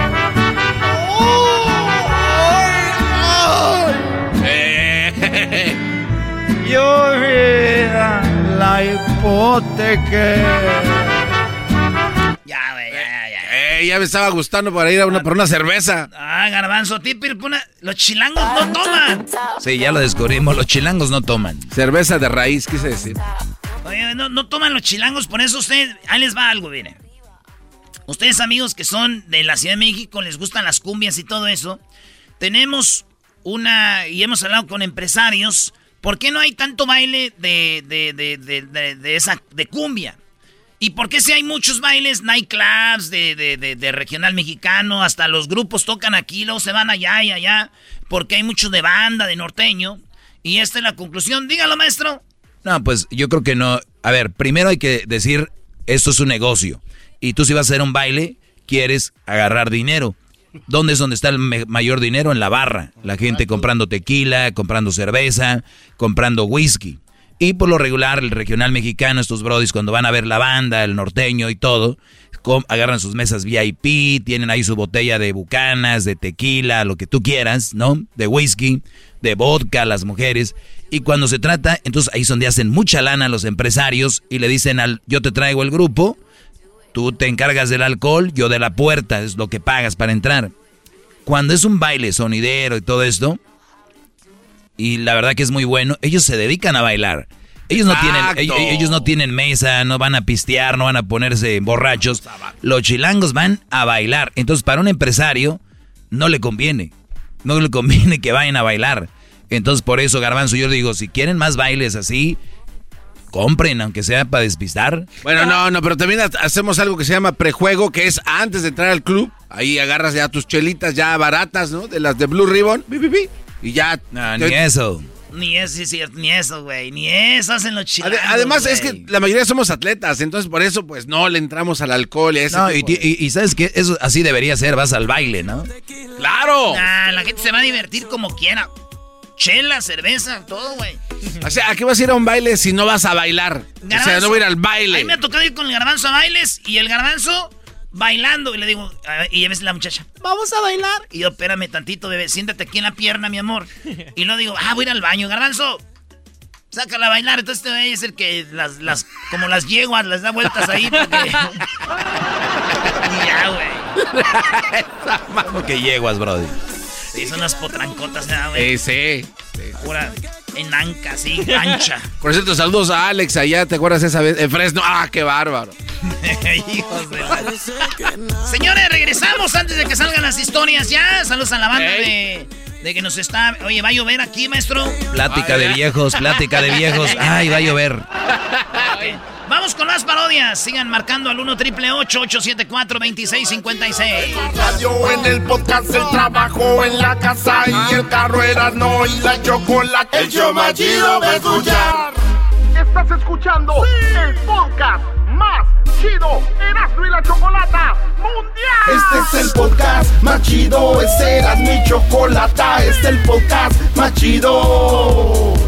Ya, güey, ya, ya, ya. Eh, ya me estaba gustando para ir a una, por una cerveza. Ah, garbanzo, típico, una- los chilangos no toman. Sí, ya lo descubrimos. Los chilangos no toman. Cerveza de raíz, quise decir. Oye, no, no toman los chilangos, por eso ustedes, ahí les va algo, miren. Ustedes amigos que son de la Ciudad de México, les gustan las cumbias y todo eso. Tenemos una, y hemos hablado con empresarios, ¿por qué no hay tanto baile de, de, de, de, esa, de cumbia? ¿Y por qué si hay muchos bailes, nightclubs de, de, de, regional mexicano, hasta los grupos tocan aquí, luego se van allá y allá, porque hay mucho de banda, de norteño? Y esta es la conclusión. Dígalo, maestro. No, pues yo creo que no. A ver, primero hay que decir, esto es un negocio. Y tú si vas a hacer un baile, quieres agarrar dinero. ¿Dónde es donde está el mayor dinero? En la barra. La gente comprando tequila, comprando cerveza, comprando whisky. Y por lo regular, el regional mexicano, estos brodis, cuando van a ver la banda, el norteño y todo, agarran sus mesas VIP, tienen ahí su botella de bucanas, de tequila, lo que tú quieras, ¿no? De whisky, de vodka, las mujeres. Y cuando se trata, entonces ahí es donde hacen mucha lana los empresarios y le dicen al, yo te traigo el grupo, tú te encargas del alcohol, yo de la puerta, es lo que pagas para entrar. Cuando es un baile sonidero y todo esto, y la verdad que es muy bueno, ellos se dedican a bailar. Ellos no, tienen, ellos no tienen mesa, no van a pistear, no van a ponerse borrachos. Los chilangos van a bailar. Entonces, para un empresario, no le conviene. No le conviene que vayan a bailar. Entonces, por eso, Garbanzo, yo digo, si quieren más bailes así, compren, aunque sea para despistar. Bueno, no, no, pero también ha- hacemos algo que se llama prejuego, que es antes de entrar al club. Ahí agarras ya tus chelitas ya baratas, ¿no? De las de Blue Ribbon. y ya. No, ni eso. Ni eso, es cierto, ni eso, güey. Ni eso hacen los chilangos. Además, es que la mayoría somos atletas, entonces por eso, pues no le entramos al alcohol y a ese No, y- y sabes que eso así debería ser, vas al baile, ¿no? ¡Claro! Nah, la gente se va a divertir como quiera. Chela, cerveza, todo, güey. O sea, ¿a qué vas a ir a un baile si no vas a bailar? o sea, no voy a ir al baile. A mí me ha tocado ir con el garbanzo a bailes y el garbanzo bailando. Y le digo, y a veces la muchacha, vamos a bailar. Y yo, espérame tantito, bebé, siéntate aquí en la pierna, mi amor. Y luego digo, ah, voy a ir al baño, garbanzo. Sácala a bailar, entonces te voy a decir que las, las, como las yeguas, las da vueltas ahí porque... y ya, güey. ¿Cómo que yeguas, brody? Sí, son unas potrancotas, güey? Sí, sí. Pura enanca, así, ancha. Por cierto, saludos a Alex allá, ¿te acuerdas esa vez? En Fresno. ¡Ah, qué bárbaro! Hijos de la... Señores, regresamos antes de que salgan las historias ya. Saludos a la banda de de que nos está. Oye, ¿va a llover aquí, maestro? Plática de viejos, plática de viejos. Ay, va a llover. Vamos con las parodias. Sigan marcando al 1 triple 874 2656. Radio en el podcast, el trabajo en la casa y el carro era no y la chocolate. El show más chido a escuchar. Estás escuchando el podcast más chido, Erasmo y la Chocolata Mundial. Este es el podcast más chido, este era mi chocolata, este es el podcast más chido.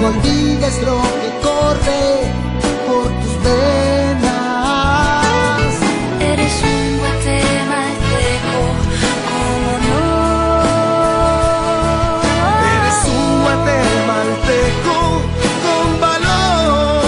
Nunca olvides lo que corre por tus venas. Eres un guatemalteco, como no. Eres un guatemalteco con valor.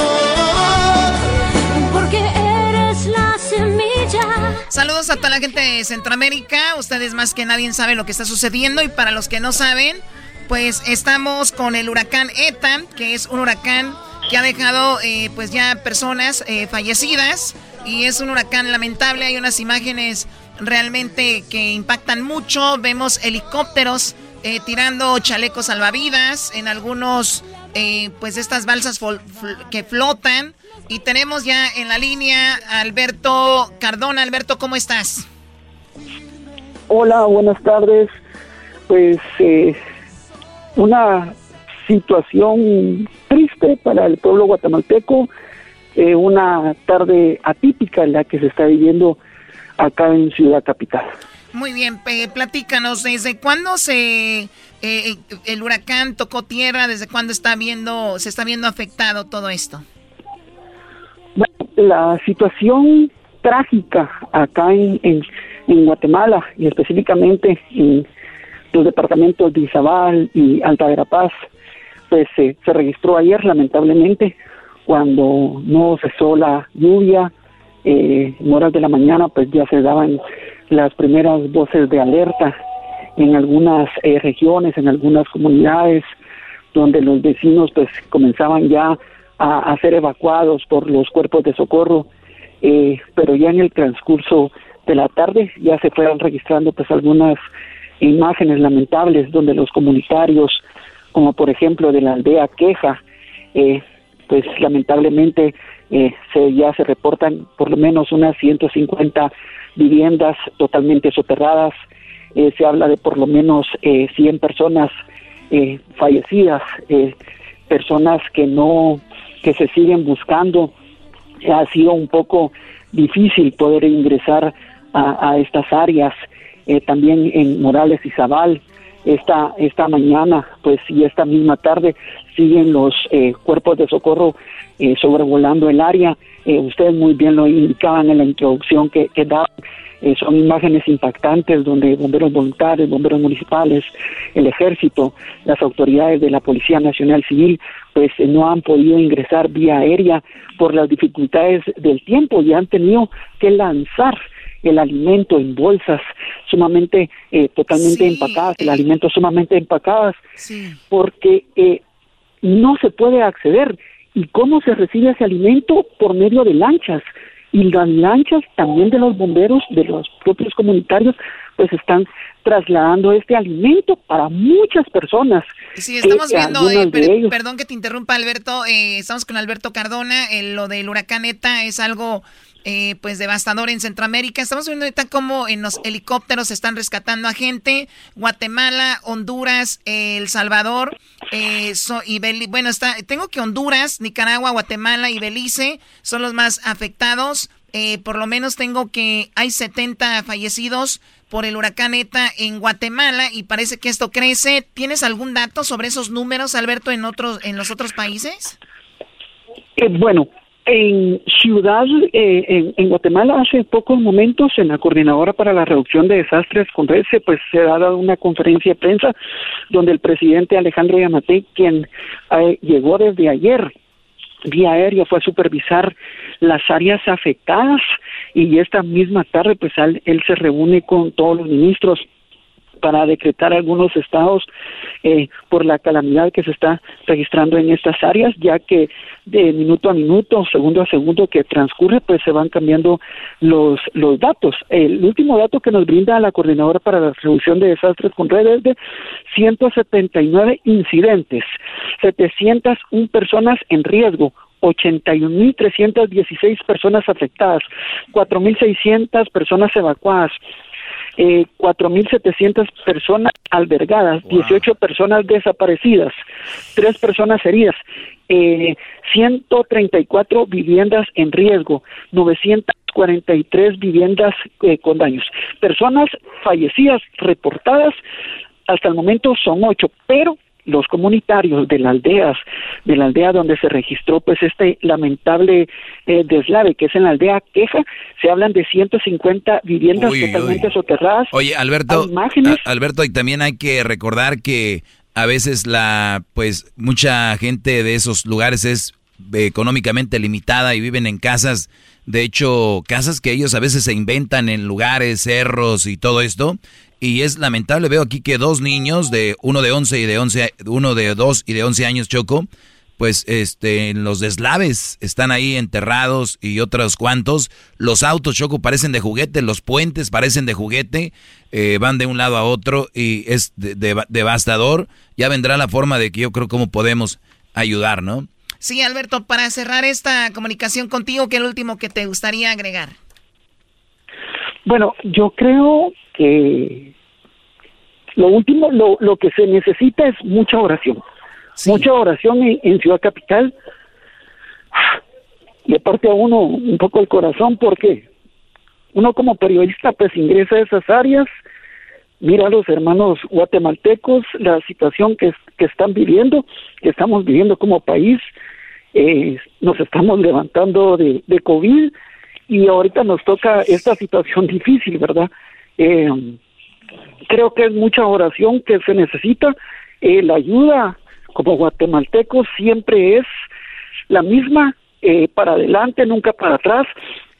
Porque eres la semilla. Saludos a toda la gente de Centroamérica. Ustedes más que nadie saben lo que está sucediendo. Y para los que no saben, pues estamos con el huracán ETA, que es un huracán que ha dejado eh, pues ya personas eh, fallecidas. Y es un huracán lamentable. Hay unas imágenes realmente que impactan mucho. Vemos helicópteros eh, tirando chalecos salvavidas en algunos, pues estas balsas que flotan. Y tenemos ya en la línea a Alberto Cardona. Alberto, ¿cómo estás? Hola, buenas tardes. Pues una situación triste para el pueblo guatemalteco, eh, una tarde atípica en la que se está viviendo acá en Ciudad Capital. Muy bien, platícanos, ¿desde cuándo se eh, el huracán tocó tierra? ¿Desde cuándo está viendo, se está viendo afectado todo esto? Bueno, la situación trágica acá en, en Guatemala y específicamente en los departamentos de Izabal y Alta Verapaz, pues se registró ayer lamentablemente cuando no cesó la lluvia, eh, en horas de la mañana pues ya se daban las primeras voces de alerta en algunas eh, regiones, en algunas comunidades, donde los vecinos pues comenzaban ya a, ser evacuados por los cuerpos de socorro, eh, pero ya en el transcurso de la tarde ya se fueron registrando pues algunas imágenes lamentables donde los comunitarios, como por ejemplo de la aldea Queja, eh, pues lamentablemente eh, se, ya se reportan por lo menos unas 150 viviendas totalmente soterradas, eh, se habla de por lo menos eh, 100 personas fallecidas, personas que no, que se siguen buscando, ha sido un poco difícil poder ingresar a estas áreas eh, también en Morales y Zabal. Esta, esta mañana, pues, y esta misma tarde siguen los eh, cuerpos de socorro eh, sobrevolando el área. ustedes muy bien lo indicaban en la introducción que, que daban. son imágenes impactantes donde bomberos voluntarios, bomberos municipales, el ejército, las autoridades de la Policía Nacional Civil, pues no han podido ingresar vía aérea por las dificultades del tiempo y han tenido que lanzar el alimento en bolsas sumamente eh, totalmente empacadas, el alimento sumamente empacadas, porque eh, no se puede acceder. ¿Y cómo se recibe ese alimento? Por medio de lanchas. y las lanchas también de los bomberos, de los propios comunitarios, pues están trasladando este alimento para muchas personas. Sí, estamos viendo, eh, perdón que te interrumpa Alberto, eh, estamos con Alberto Cardona, eh, lo del huracán ETA es algo eh, pues devastador en Centroamérica. Estamos viendo ahorita cómo en los helicópteros están rescatando a gente. Guatemala, Honduras, El Salvador eh, y bueno, está, tengo que Honduras, Nicaragua, Guatemala y Belice son los más afectados. Eh, por lo menos tengo que hay 70 fallecidos por el huracán ETA en Guatemala y parece que esto crece. ¿Tienes algún dato sobre esos números, Alberto, en otros en los otros países? bueno, en Ciudad, eh, en, Guatemala, hace pocos momentos, en la Coordinadora para la Reducción de Desastres con RECE, pues se ha dado una conferencia de prensa donde el presidente Alejandro Yamate, quien eh, llegó desde ayer vía aérea, fue a supervisar las áreas afectadas y esta misma tarde, pues él se reúne con todos los ministros para decretar algunos estados eh, por la calamidad que se está registrando en estas áreas, ya que de minuto a minuto, segundo a segundo que transcurre, pues se van cambiando los, los datos. El último dato que nos brinda la Coordinadora para la Reducción de Desastres con redes es de 179 incidentes, 701 personas en riesgo, 81.316 personas afectadas, 4.600 personas evacuadas, eh, 4.700 personas albergadas, 18 personas desaparecidas, 3 personas heridas, eh, 134 viviendas en riesgo, 943 viviendas eh, con daños. Personas fallecidas reportadas hasta el momento son 8, pero los comunitarios de las aldeas, de la aldea donde se registró pues este lamentable eh, deslave, que es en la aldea Queja, se hablan de 150 viviendas totalmente soterradas. Oye, Alberto, Alberto, y también hay que recordar que a veces la, pues, mucha gente de esos lugares es económicamente limitada y viven en casas, de hecho, casas que ellos a veces se inventan en lugares, cerros y todo esto, y es lamentable, veo aquí que dos niños, de uno de 11 y de 11, uno de 2 y de 11 años, Choco, pues este, los deslaves están ahí enterrados y otros cuantos. Los autos, Choco, parecen de juguete, los puentes parecen de juguete, eh, van de un lado a otro y es devastador. Ya vendrá la forma de que yo creo cómo podemos ayudar, ¿no? Sí, Alberto, para cerrar esta comunicación contigo, ¿qué es último que te gustaría agregar? Bueno, yo creo que lo último, lo, lo que se necesita es mucha oración. Mucha oración en, Ciudad Capital. Y aparte a uno un poco el corazón porque uno como periodista pues ingresa a esas áreas, mira a los hermanos guatemaltecos, la situación que, que están viviendo, que estamos viviendo como país, eh, nos estamos levantando de, de COVID y ahorita nos toca esta situación difícil, ¿verdad? Eh, creo que es mucha oración que se necesita. Eh, la ayuda como guatemaltecos siempre es la misma, eh, para adelante, nunca para atrás.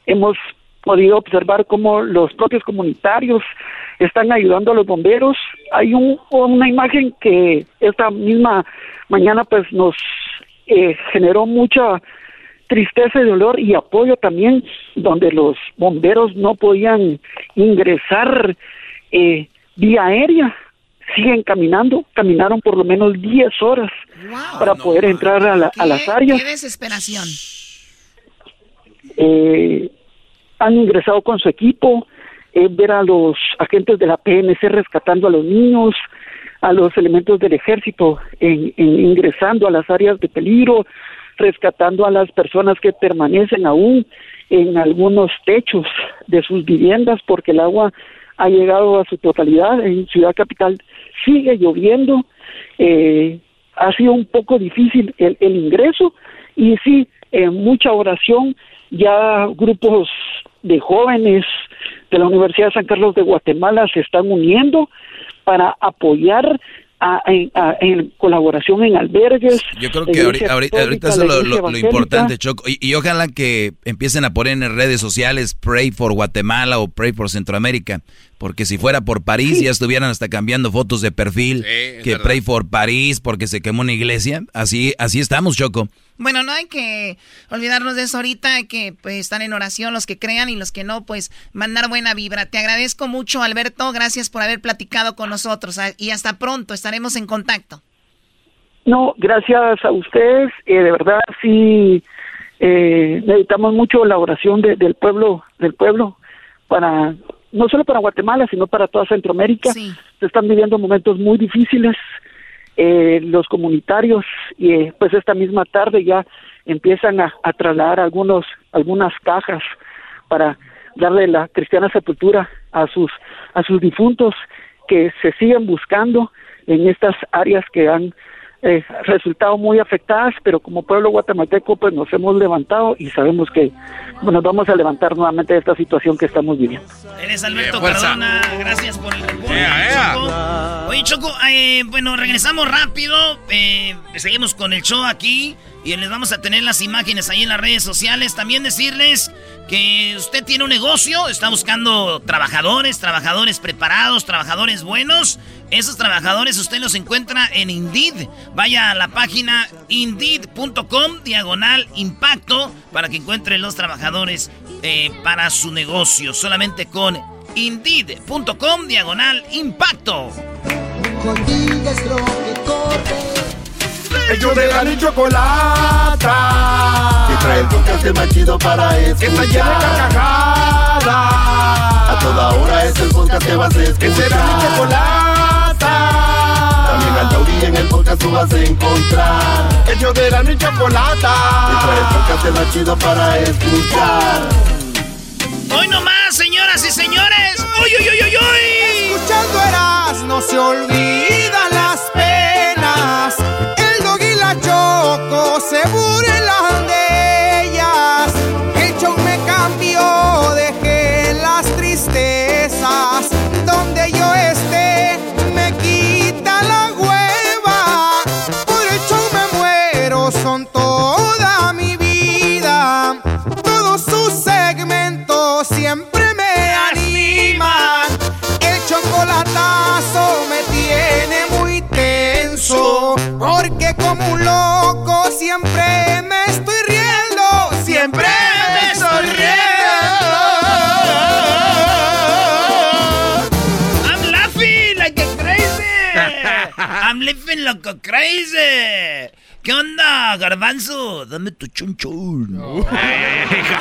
Hemos podido observar cómo los propios comunitarios están ayudando a los bomberos. Hay un, una imagen que esta misma mañana pues nos eh, generó mucha tristeza y dolor y apoyo también, donde los bomberos no podían ingresar eh, vía aérea, siguen caminando, caminaron por lo menos 10 horas para poder entrar a, las áreas. ¡Qué desesperación! Eh, han ingresado con su equipo, eh, ver a los agentes de la PNC rescatando a los niños, a los elementos del ejército en, ingresando a las áreas de peligro, rescatando a las personas que permanecen aún en algunos techos de sus viviendas porque el agua ha llegado a su totalidad. En Ciudad Capital sigue lloviendo, eh, ha sido un poco difícil el, ingreso y sí, en mucha oración, ya grupos de jóvenes de la Universidad de San Carlos de Guatemala se están uniendo para apoyar en, colaboración en albergues. Yo creo que ahorita, es lo, importante, Choco. Y, ojalá que empiecen a poner en redes sociales Pray for Guatemala o Pray for Centroamérica. Porque si fuera por París ya estuvieran hasta cambiando fotos de perfil. que Pray for París porque se quemó una iglesia. Así, así estamos, Choco. Bueno, no hay que olvidarnos de eso ahorita, hay que pues, estar en oración los que crean y los que no, pues mandar buena vibra. Te agradezco mucho, Alberto, gracias por haber platicado con nosotros ah, y hasta pronto, estaremos en contacto. No, gracias a ustedes, eh, de verdad sí eh, necesitamos mucho la oración de- del pueblo, del pueblo, para no solo para Guatemala, sino para toda Centroamérica. Se están viviendo momentos muy difíciles. Eh, los comunitarios, y eh, pues esta misma tarde ya empiezan a, trasladar algunos, algunas cajas para darle la cristiana sepultura a sus, a sus difuntos que se siguen buscando en estas áreas que han eh, resultado muy afectadas, pero como pueblo guatemalteco pues nos hemos levantado y sabemos que nos vamos a levantar nuevamente de esta situación que estamos viviendo. Eres Alberto fuerza. Cardona, gracias por el reporte. Choco. Oye, Choco, eh, bueno, regresamos rápido. eh, seguimos con el show aquí y les vamos a tener las imágenes ahí en las redes sociales. También decirles que usted tiene un negocio, está buscando trabajadores, trabajadores preparados, trabajadores buenos. Esos trabajadores usted los encuentra en Indeed. Vaya a la página indeed.com diagonal impacto para que encuentre los trabajadores eh, para su negocio. Solamente con indeed.com diagonal impacto. Ellos de la ni chocolata. Que trae el podcast más chido para escuchar. Que está llena de carcajadas. A toda hora es el podcast que vas a escuchar. Que será mi chocolata. También al taurí en el podcast tú vas a encontrar. Ellos de la ni chocolata. Que trae el podcast más chido para escuchar. Hoy nomás, señoras y señores. ¡Uy, uy, uy, uy, uy! Escuchando eras no se olvidan Like a crazy. ¿Qué onda, garbanzo? Dame tu chunchun.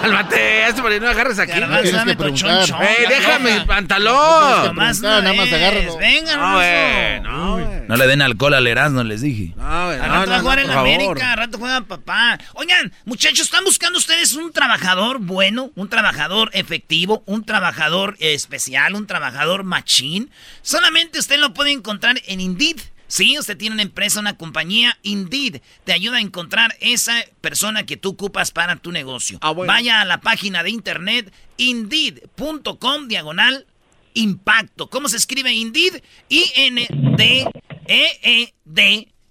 Cálmate, eso para no agarres aquí. Garbanzo, dame tu chunchun. ¡Ey, déjame el No pantalón! No nada más agárralo. Venga, No, no, le den alcohol al Erasmo, les dije. No, Al rato va a jugar no, en. América, al rato juega papá. Oigan, muchachos, ¿están buscando ustedes un trabajador bueno, un trabajador efectivo, un trabajador especial, un trabajador machín? Solamente usted lo puede encontrar en Indeed. Sí, usted tiene una empresa, una compañía, Indeed te ayuda a encontrar esa persona que tú ocupas para tu negocio. Vaya a la página de internet indeed.com diagonal impacto. ¿Cómo se escribe Indeed? I-N-D-E-E-D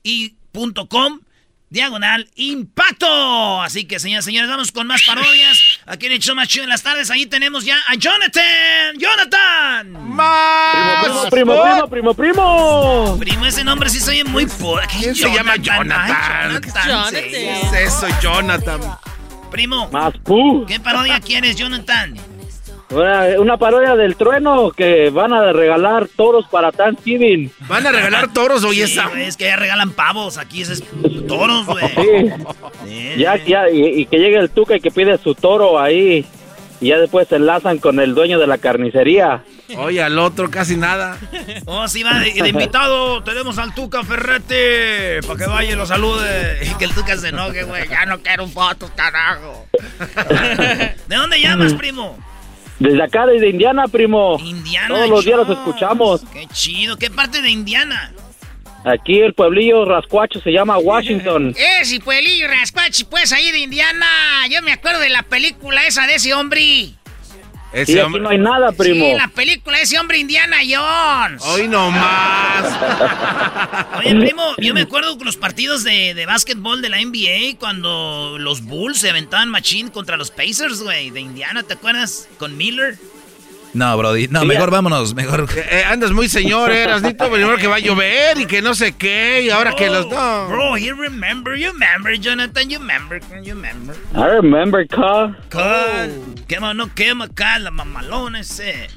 y punto com diagonal impacto. Así que, señoras y señores, vamos con más parodias. Aquí en el show más chido en las tardes. Ahí tenemos ya a Jonathan. ¡Jonathan! Primo, primo, primo, primo, primo. Primo, ese nombre sí soy muy. ¿Quién se llama Jonathan? Jonathan, sí. ¿Qué es eso, Jonathan? Primo, Más pu. ¿qué parodia quieres, Jonathan? Una, una parodia del trueno que van a regalar toros para Thanksgiving. ¿Van a regalar toros hoy Sí, esa? es que ya regalan pavos. Aquí es toros, güey. Sí. Ya, ya, y, y que llegue el tuca y que pide su toro ahí. Y ya después se enlazan con el dueño de la carnicería. Oye, al otro casi nada. Oh, sí, va de, de invitado. Tenemos al Tuca Ferrete. Para que vaya y lo salude. Y que el Tuca se enoje, güey. Ya no quiero fotos, carajo. ¿De dónde llamas, primo? Desde acá, desde Indiana, primo. Indiana. Todos los días los escuchamos. Qué chido. ¿Qué parte de Indiana? Aquí el pueblillo rascuacho se llama Washington. Eh, si pueblillo rascuachi, pues ahí de Indiana. Yo me acuerdo de la película esa de ese hombre. Ese Sí, aquí hombre- no hay nada, primo. Sí, la película de ese hombre Indiana Jones. Hoy no más. Oye, primo, yo me acuerdo con los partidos de, de básquetbol de la NBA cuando los Bulls se aventaban machín contra los Pacers, güey, de Indiana, ¿te acuerdas? Con Miller. No, Brody, no, mejor vámonos, mejor. Eh, eh, andas muy señor, eras Nito, primero que va a llover y que no sé qué, y ahora que los no. Bro, you remember, you remember, Jonathan, you remember, you remember. I remember, car. Car. Quema, no quema acá, la mamalona ese.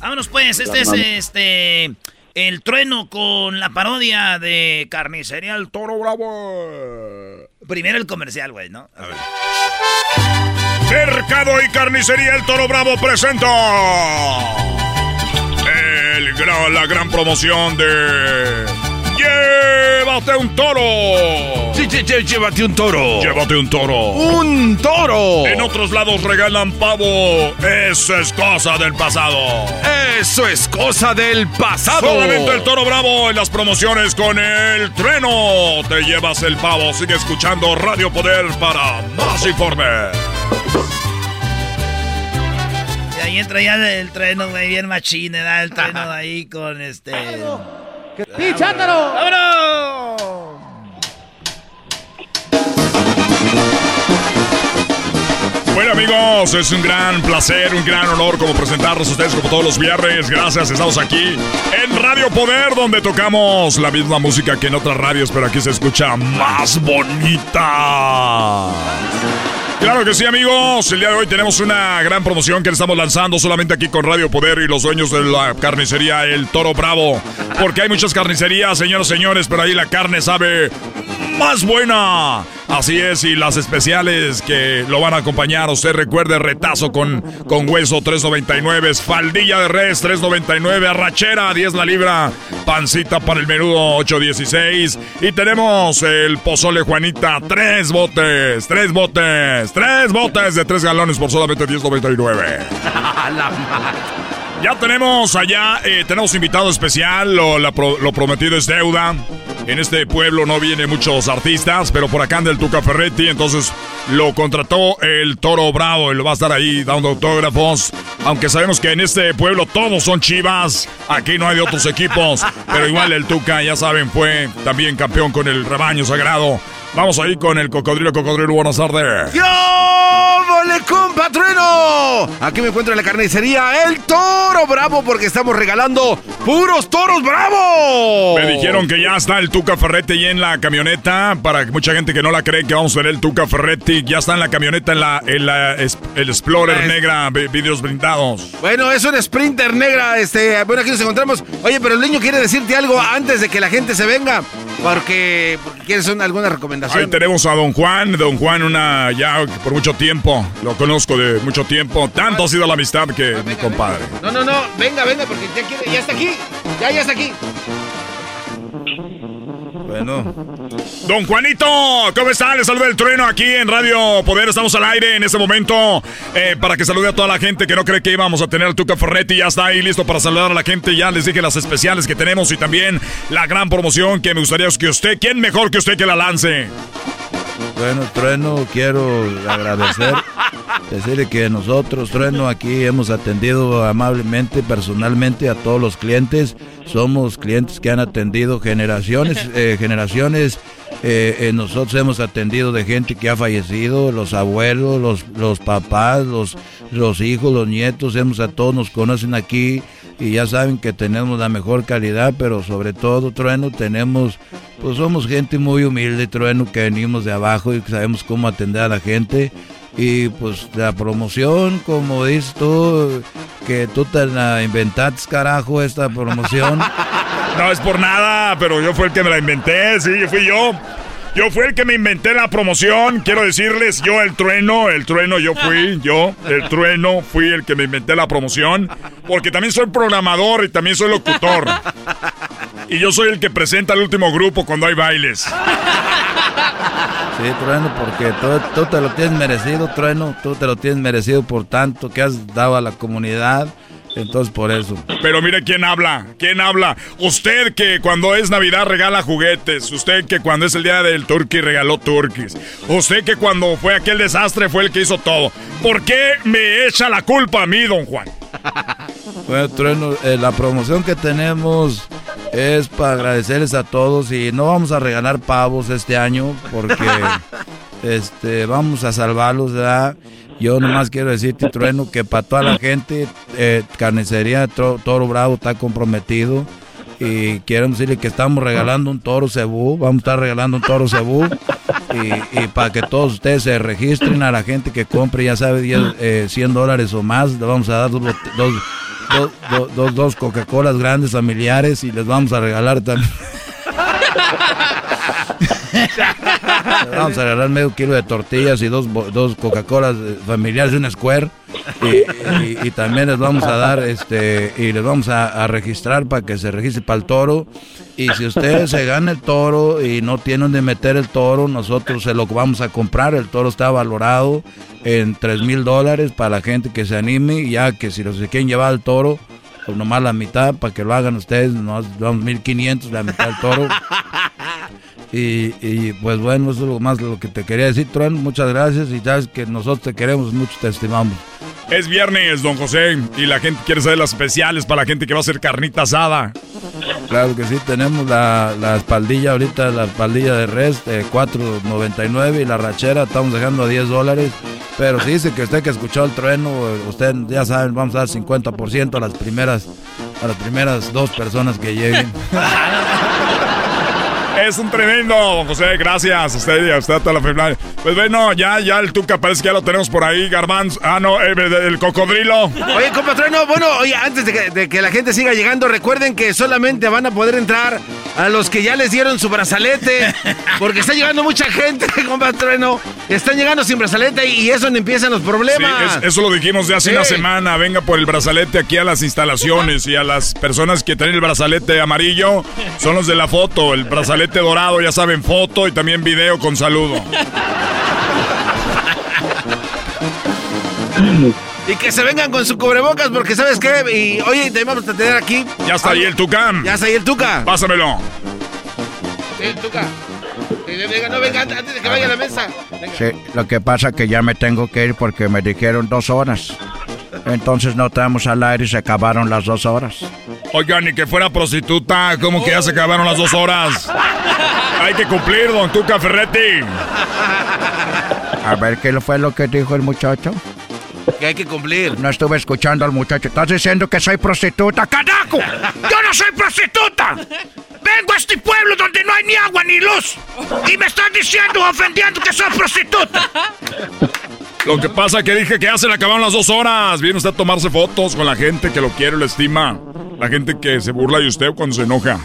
Vámonos pues, este es este. El trueno con la parodia de Carnicería El Toro Bravo. Primero el comercial, güey, ¿no? A ver. Mercado y Carnicería El Toro Bravo presenta el la gran promoción de Llévate un toro. Sí, sí, sí, llévate un toro. Llévate un toro. Un toro. En otros lados regalan pavo. Eso es cosa del pasado. Eso es cosa del pasado. Solamente el toro bravo en las promociones con el trueno. Te llevas el pavo. Sigue escuchando Radio Poder para más informe. Y ahí entra ya el trueno, güey, bien machín, da el trueno ahí con este. ¡Sí, chándalo! ¡Vámonos! Bueno amigos, es un gran placer, un gran honor como presentarlos a ustedes como todos los viernes. Gracias, estamos aquí en Radio Poder donde tocamos la misma música que en otras radios, pero aquí se escucha más bonita. Claro que sí amigos, el día de hoy tenemos una gran promoción que le estamos lanzando solamente aquí con Radio Poder y los dueños de la carnicería El Toro Bravo. Porque hay muchas carnicerías, señoras y señores, pero ahí la carne sabe más buena. Así es, y las especiales que lo van a acompañar. Usted recuerde retazo con, con hueso 3.99, faldilla de res 3.99, arrachera 10 la libra, pancita para el menudo 8.16 y tenemos el pozole Juanita, tres botes, tres botes, tres botes de tres galones por solamente 10.99. Ya tenemos allá, eh, tenemos invitado especial, lo, la pro- lo prometido es deuda. En este pueblo no vienen muchos artistas, pero por acá anda el Tuca Ferretti, entonces lo contrató el Toro Bravo lo va a estar ahí dando autógrafos. Aunque sabemos que en este pueblo todos son chivas, aquí no hay de otros equipos, pero igual el Tuca, ya saben, fue también campeón con el rebaño sagrado. Vamos ahí con el Cocodrilo, Cocodrilo, buenas tardes. ¡Yo, vole, compa trueno! Aquí me encuentro en la carnicería El Toro Bravo porque estamos regalando puros toros bravos. Me dijeron que ya está el Tuca Ferretti ahí en la camioneta. Para mucha gente que no la cree que vamos a ver el Tuca Ferretti. Ya está en la camioneta en la, en la es- el Explorer Es- negra, vidrios brindados. Bueno, es un Sprinter negra, este, bueno, aquí nos encontramos. Oye, pero el niño quiere decirte algo antes de que la gente se venga, porque, porque quieres una- alguna Ahí recomendación. tenemos a Don Juan. Don Juan, una ya por mucho tiempo. Lo conozco de mucho tiempo. Tanto ha sido la amistad que mi compadre. No, no, no, venga, venga, porque ya quiere, ya está aquí, ya, ya está aquí. Bueno. Don Juanito, ¿cómo está? Le saluda el trueno aquí en Radio Poder. Estamos al aire en este momento eh, para que salude a toda la gente que no cree que íbamos a tener al Tuca Ferretti. Ya está ahí listo para saludar a la gente. Ya les dije las especiales que tenemos y también la gran promoción que me gustaría que usted, ¿quién mejor que usted que la lance? Bueno, Trueno, quiero agradecer, decirle que nosotros, Trueno, aquí hemos atendido amablemente, personalmente a todos los clientes. Somos clientes que han atendido generaciones, eh, generaciones. eh, eh, nosotros hemos atendido de gente que ha fallecido, los abuelos, los, los papás, los, los hijos, los nietos, hemos a todos nos conocen aquí y ya saben que tenemos la mejor calidad, pero sobre todo, Trueno, tenemos, pues somos gente muy humilde, Trueno, que venimos de abajo y sabemos cómo atender a la gente. Y pues la promoción, como dices tú, que tú te la inventaste, carajo, esta promoción. No es por nada, pero yo fui el que me la inventé, sí, fui yo. Yo fui el que me inventé la promoción. Quiero decirles, yo el trueno, el trueno, yo fui, yo, el trueno, fui el que me inventé la promoción. Porque también soy programador y también soy locutor. Y yo soy el que presenta el último grupo cuando hay bailes. Sí, Trueno, porque tú, te lo tienes merecido, Trueno, tú te lo tienes merecido por tanto que has dado a la comunidad. Entonces, por eso. Pero mire quién habla, quién habla. Usted que cuando es Navidad regala juguetes. Usted que cuando es el día del turkey regaló turkeys. Usted que cuando fue aquel desastre fue el que hizo todo. ¿Por qué me echa la culpa a mí, don Juan? Bueno, Trueno, eh, la promoción que tenemos es para agradecerles a todos y no vamos a regalar pavos este año porque este vamos a salvarlos, ¿verdad? Yo nomás quiero decirte, Trueno, que para toda la gente, eh, Carnicería Toro Bravo está comprometido. Y quiero decirle que estamos regalando un toro cebú. Vamos a estar regalando un toro cebú. Y, para que todos ustedes se registren a la gente que compre, ya sabe, 10, eh, 100 dólares o más, le vamos a dar dos, dos, dos, dos- dos Coca-Colas grandes familiares y les vamos a regalar también. Vamos a regalar medio kilo de tortillas y dos, dos Coca-Colas eh, familiares de un Square. Y, y- y también les vamos a dar, este, y les vamos a, registrar para que se registre para el toro. Y si ustedes se gana el toro y no tienen donde meter el toro, nosotros se lo vamos a comprar. El toro está valorado en 3 mil dólares para la gente que se anime. Ya que si los quieren llevar al toro, pues nomás la mitad para que lo hagan ustedes. Nos damos 1500 la mitad del toro. Y, y, pues bueno, eso es lo más lo que te quería decir, Tron. Muchas gracias y sabes que nosotros te queremos mucho, te estimamos. Es viernes, don José, y la gente quiere saber las especiales para la gente que va a hacer carnita asada. Claro que sí, tenemos la, la espaldilla ahorita, la espaldilla de res, de 4.99 y la rachera estamos dejando a 10 dólares. Pero si dice que usted que escuchó el trueno, usted ya saben, vamos a dar 50% a las primeras, a las primeras dos personas que lleguen. Es un tremendo, José, gracias a usted y a usted toda la familia. Pues bueno, ya, ya el Tuca parece que ya lo tenemos por ahí, Garbanz. Ah, no, eh, el cocodrilo. Oye, compatreno, bueno, oye, antes de que, de que la gente siga llegando, recuerden que solamente van a poder entrar a los que ya les dieron su brazalete, porque está llegando mucha gente, compatreno, están llegando sin brazalete y eso donde empiezan los Sí, problemas. es- eso lo dijimos de hace Sí. una semana. Venga por el brazalete aquí a las instalaciones y a las personas que tienen el brazalete amarillo son los de la foto. El brazalete dorado, ya saben, foto y también video con saludo. Y que se vengan con su cubrebocas, porque ¿sabes qué? Y oye, también vamos a tener aquí... Ya está ahí el Tucán. Ya está ahí el Tuca. Pásamelo. Sí, el Tuca. Venga, no, venga, antes de que vaya a la mesa. Venga. Sí, lo que pasa que ya me tengo que ir porque me dijeron dos horas. Entonces no estamos al aire y se acabaron las dos horas. Oigan, ni que fuera prostituta, ¿cómo que ya se acabaron las dos horas? Hay que cumplir, don Tuca Ferretti. A ver qué fue lo que dijo el muchacho. Que hay que cumplir. No estuve escuchando al muchacho. ¿Estás diciendo que soy prostituta? ¡Carajo! ¡Yo no soy prostituta! Vengo a este pueblo donde no hay ni agua ni luz. Y me están diciendo, ofendiendo que soy prostituta. Lo que pasa que dije que ya se le acabaron las dos horas. Viene usted a tomarse fotos con la gente que lo quiere y lo estima. La gente que se burla de usted cuando se enoja.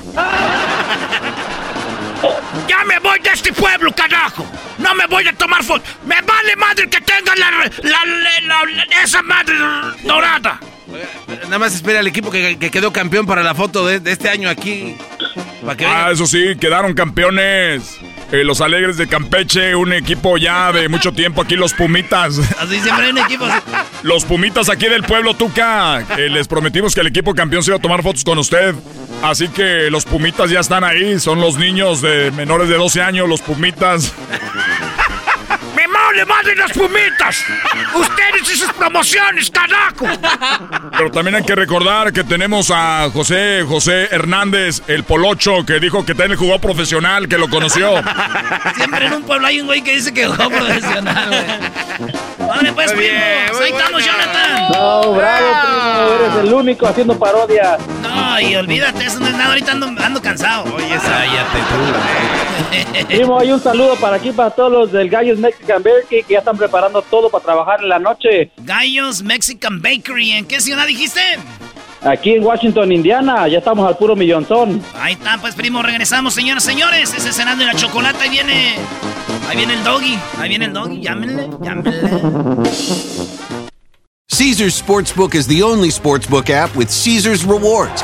Ya me voy de este pueblo, carajo. No me voy a tomar fotos. Me vale madre que tenga la, la- la- la- esa madre dorada. Nada más espera el equipo que, que quedó campeón para la foto de, de este año aquí. Para que Ah, eso sí, quedaron campeones. Eh, los Alegres de Campeche, un equipo ya de mucho tiempo aquí, los Pumitas. Así siempre hay un equipo así. Los Pumitas aquí del pueblo Tuca. que les prometimos que el equipo campeón se iba a tomar fotos con usted. Así que los Pumitas ya están ahí. Son los niños de menores de 12 años, los Pumitas. Vale madre las pumitas. Ustedes y sus promociones, carajo. Pero también hay que recordar que tenemos a José José Hernández, el Polocho, que dijo que también jugó profesional, que lo conoció. Siempre en un pueblo hay un güey que dice que jugó profesional, güey. Vale, pues, Muy bien, primos. muy Ahí estamos, Jonathan. No, bravo, primo, eres el único haciendo parodia. No, y olvídate, eso no es nada. Ahorita ando, ando cansado. Oye, cállate Primo, hay un saludo para aquí, para todos los del Gallos Mexican Bakery que ya están preparando todo para trabajar en la noche. Gallos Mexican Bakery. ¿En qué ciudad dijiste? Aquí en Washington, Indiana, ya estamos al puro millonzón. Ahí está, pues, primo. Regresamos, señoras, señores. Ese es cenando y la chocolate. Ahí viene. Ahí viene el doggy. Ahí viene el doggy. Llámenle, llámenle. Caesar's Sportsbook is the only sportsbook app with Caesar's rewards.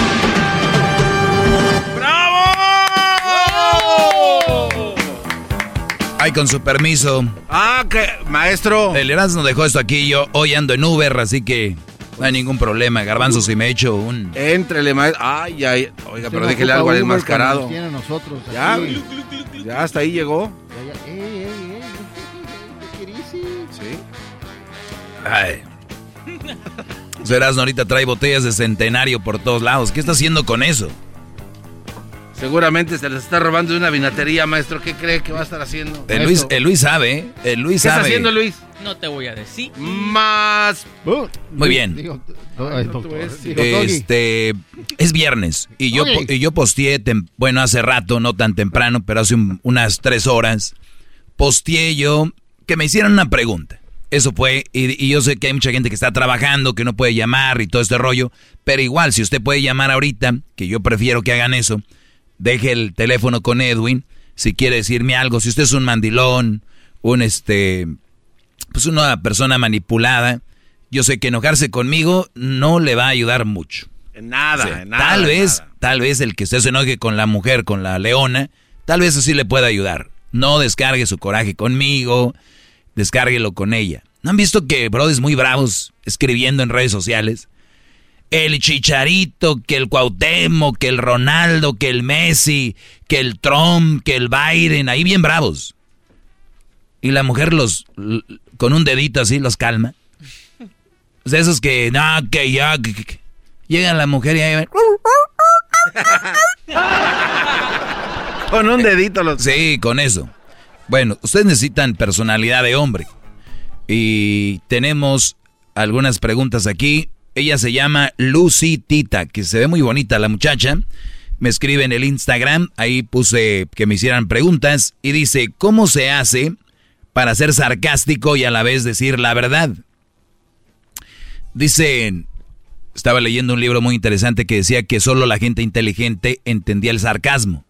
Ay, con su permiso. Ah, que maestro. El Erasmo dejó esto aquí. Yo hoy ando en Uber, así que no hay ningún problema. Garbanzo, si me echo un. Entrele, maestro. Ay, ay. Oiga, pero déjele algo al enmascarado. tiene a nosotros Ya, aquí. ya hasta ahí llegó. Ya, ya. Ey. Sí. Ay. Erasmo ahorita trae botellas de centenario por todos lados. ¿Qué está haciendo con eso? Seguramente se les está robando de una vinatería, maestro. ¿Qué cree que va a estar haciendo? El Luis, el Luis sabe. El Luis ¿Qué está sabe. haciendo Luis? No te voy a decir. Más. Muy bien. Digo. Este es viernes y yo, y yo posteé, tem- bueno, hace rato, no tan temprano, pero hace un- unas tres horas, posteé yo que me hicieran una pregunta. Eso fue, y, y yo sé que hay mucha gente que está trabajando, que no puede llamar y todo este rollo, pero igual, si usted puede llamar ahorita, que yo prefiero que hagan eso, deje el teléfono con Edwin, si quiere decirme algo, si usted es un mandilón, un este, pues una persona manipulada, yo sé que enojarse conmigo no le va a ayudar mucho. En nada, en nada. tal en vez, nada. tal vez el que usted se enoje con la mujer, con la leona, tal vez así le pueda ayudar. No descargue su coraje conmigo, descárguelo con ella. ¿No han visto que brodis muy bravos escribiendo en redes sociales? El Chicharito, que el Cuauhtémoc, que el Ronaldo, que el Messi, que el Trump, que el Biden, ahí bien bravos. Y la mujer los, con un dedito así los calma. De esos que, no, que ya, que- que- que- llega la mujer y ahí Con un dedito los. Sí, con eso. Bueno, ustedes necesitan personalidad de hombre. Y tenemos algunas preguntas aquí. Ella se llama Lucy Tita, que se ve muy bonita la muchacha. Me escribe en el Instagram, ahí puse que me hicieran preguntas y dice, ¿cómo se hace para ser sarcástico y a la vez decir la verdad? Dice, estaba leyendo un libro muy interesante que decía que solo la gente inteligente entendía el sarcasmo.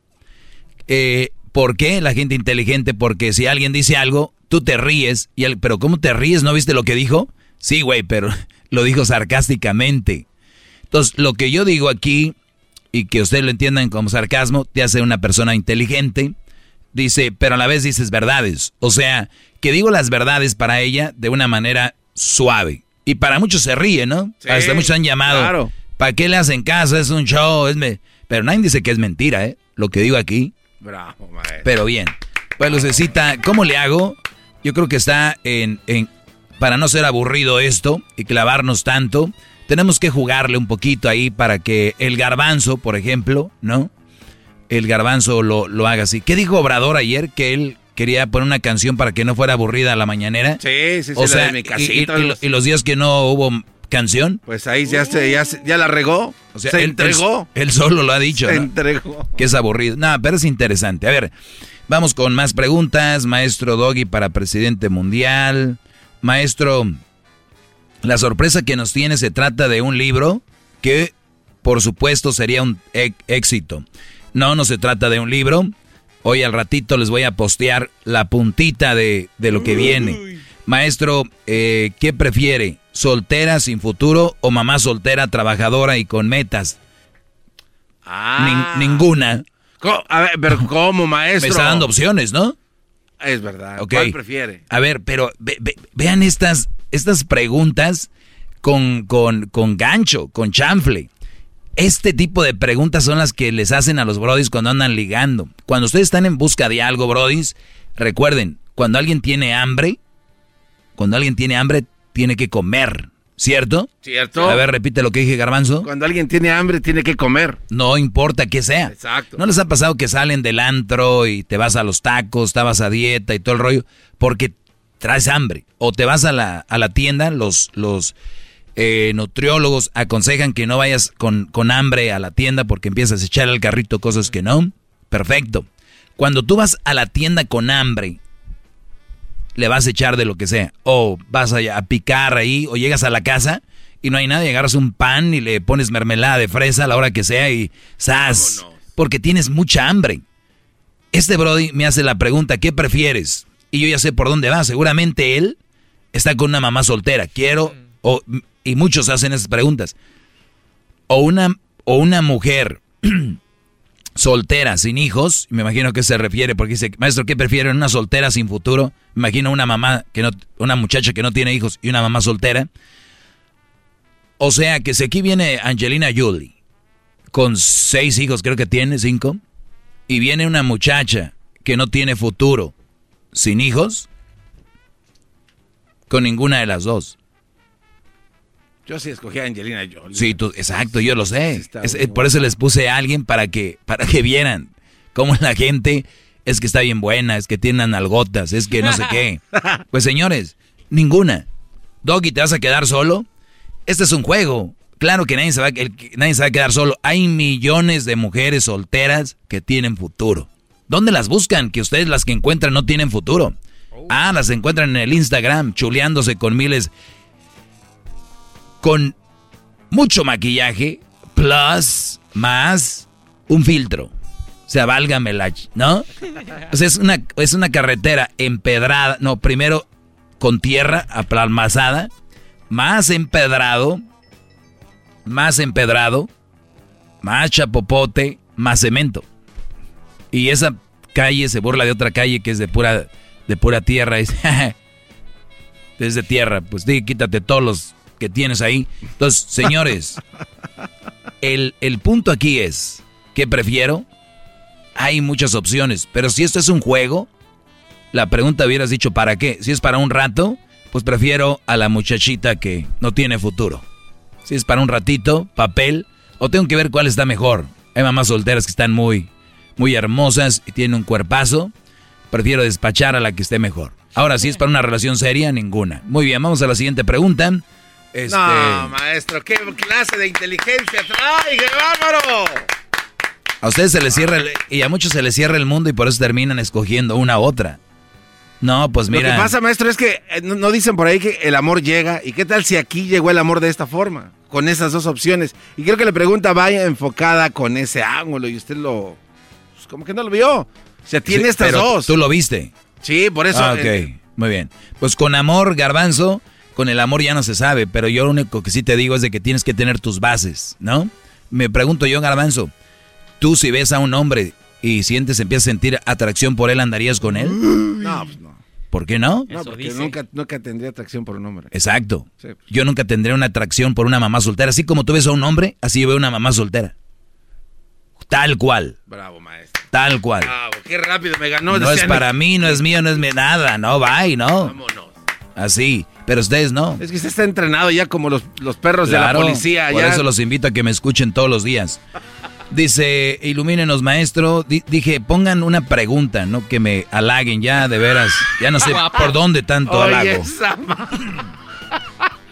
Eh, ¿Por qué la gente inteligente? Porque si alguien dice algo, tú te ríes, y él, pero ¿cómo te ríes? ¿No viste lo que dijo? Sí, güey, pero lo dijo sarcásticamente. Entonces, lo que yo digo aquí, y que ustedes lo entiendan como sarcasmo, te hace una persona inteligente. Dice, pero a la vez dices verdades. O sea, que digo las verdades para ella de una manera suave. Y para muchos se ríe, ¿no? Sí, Hasta muchos han llamado. claro. ¿Para qué le hacen caso? Es un show. Es me... Pero nadie dice que es mentira, ¿eh? Lo que digo aquí. Bravo, maestro. Pero bien. Pues Lucecita, ¿cómo le hago? Yo creo que está en, en- Para no ser aburrido esto y clavarnos tanto, tenemos que jugarle un poquito ahí para que el garbanzo, por ejemplo, ¿no? El garbanzo lo, lo haga así. ¿Qué dijo Obrador ayer? Que él quería poner una canción para que no fuera aburrida la mañanera. Sí, sí, sí, o la sea, de mi y- casita, y- y lo- y los días que no hubo canción. Pues ahí ya, se, ya, se- ya la regó. O sea, se él- entregó. Él, él solo lo ha dicho. Se ¿no? entregó. Que es aburrido. No, pero es interesante. A ver, vamos con más preguntas. Maestro Doggy para presidente mundial. Maestro, la sorpresa que nos tiene se trata de un libro que, por supuesto, sería un e- éxito. No, no se trata de un libro. Hoy al ratito les voy a postear la puntita de, de lo que viene. Maestro, eh, ¿qué prefiere? ¿Soltera sin futuro o mamá soltera, trabajadora y con metas? Ah. Nin- ninguna. A ver, pero ¿cómo, maestro? Me está dando opciones, ¿no? Es verdad. Ok. ¿Cuál prefiere? A ver, pero ve- ve- vean estas, estas preguntas con, con, con gancho, con chanfle. Este tipo de preguntas son las que les hacen a los brodis cuando andan ligando. Cuando ustedes están en busca de algo, brodis, recuerden, cuando alguien tiene hambre, cuando alguien tiene hambre, tiene que comer, ¿cierto? ¿Cierto? A ver, repite lo que dije, Garbanzo. Cuando alguien tiene hambre, tiene que comer. No importa qué sea. Exacto. ¿No les ha pasado que salen del antro y te vas a los tacos, estabas a dieta y todo el rollo? Porque traes hambre. O te vas a la, a la tienda, los, los eh, nutriólogos aconsejan que no vayas con, con hambre a la tienda porque empiezas a echar al carrito cosas que no. Perfecto. Cuando tú vas a la tienda con hambre, le vas a echar de lo que sea. O vas a, a picar ahí, o llegas a la casa y no hay nadie, agarras un pan y le pones mermelada de fresa a la hora que sea y ¡zas! Porque tienes mucha hambre. Este Brody me hace la pregunta, ¿qué prefieres? Y yo ya sé por dónde va. Seguramente él está con una mamá soltera. Quiero, o, y muchos hacen esas preguntas. O una, o una mujer soltera, sin hijos, me imagino que se refiere, porque dice, maestro, ¿qué prefieren? ¿Una soltera sin futuro? Me imagino una mamá, que no, una muchacha que no tiene hijos y una mamá soltera. O sea que si aquí viene Angelina Jolie, con seis hijos, creo que tiene, cinco, y viene una muchacha que no tiene futuro, sin hijos, con ninguna de las dos. Yo sí escogí a Angelina Jolie. Sí, tú, exacto, yo lo sé. Es- eh, por eso les puse a alguien para que, para que vieran cómo la gente es que está bien buena, es que tiene analgotas, es que no sé qué. Pues señores, ninguna. Doggy, ¿te vas a quedar solo? Este es un juego. Claro que nadie se, va, el- nadie se va a quedar solo. Hay millones de mujeres solteras que tienen futuro. ¿Dónde las buscan? Que ustedes las que encuentran no tienen futuro. Ah, las encuentran en el Instagram, chuleándose con miles con mucho maquillaje, plus, más un filtro. O sea, válgame la... ¿No? O sea, es una, es una carretera empedrada. No, primero con tierra apalmazada, más empedrado, más empedrado, más chapopote, más cemento. Y esa calle se burla de otra calle que es de pura, de pura tierra. Es, de tierra. Pues di, quítate todos los que tienes ahí. Entonces, señores, el, el punto aquí es, ¿qué prefiero? Hay muchas opciones, pero si esto es un juego, la pregunta hubieras dicho, ¿para qué? Si es para un rato, pues prefiero a la muchachita que no tiene futuro. Si es para un ratito, papel, o tengo que ver cuál está mejor. Hay mamás solteras que están muy, muy hermosas y tienen un cuerpazo. Prefiero despachar a la que esté mejor. Ahora, si es para una relación seria, ninguna. Muy bien, vamos a la siguiente pregunta. Este, No, maestro, qué clase de inteligencia trae, qué bárbaro. a ustedes se les cierra el- y a muchos se les cierra el mundo y por eso terminan escogiendo una u otra. No, pues mira. Lo que pasa, maestro, es que eh, no, no dicen por ahí que el amor llega. ¿Y qué tal si aquí llegó el amor de esta forma? Con esas dos opciones. Y creo que la pregunta vaya enfocada con ese ángulo y usted lo... pues, como que no lo vio. O sea, tiene Sí, estas pero dos. Tú lo viste. Sí, por eso... Ah, ok, eh, muy bien. Pues con amor, garbanzo, con el amor ya no se sabe, pero yo lo único que sí te digo es de que tienes que tener tus bases, ¿no? Me pregunto yo, garbanzo, tú si ves a un hombre y sientes, empiezas a sentir atracción por él, ¿andarías con él? no, pues no. ¿Por qué no? No, porque nunca, nunca tendría atracción por un hombre. Exacto. Sí, pues. Yo nunca tendré una atracción por una mamá soltera. Así como tú ves a un hombre, así yo veo una mamá soltera. Tal cual. Bravo, maestro. Tal cual. Bravo, qué rápido me ganó. No, es para mí, no es mío, no es mi nada. No, bye, no. Así. Pero ustedes no. Es que usted está entrenado ya como los, los perros de la policía. Por ya. eso los invito a que me escuchen todos los días. Dice, ilumínenos, maestro. Di- dije, pongan una pregunta, no que me halaguen ya, de veras. Ya no sé por dónde tanto Oye, halago.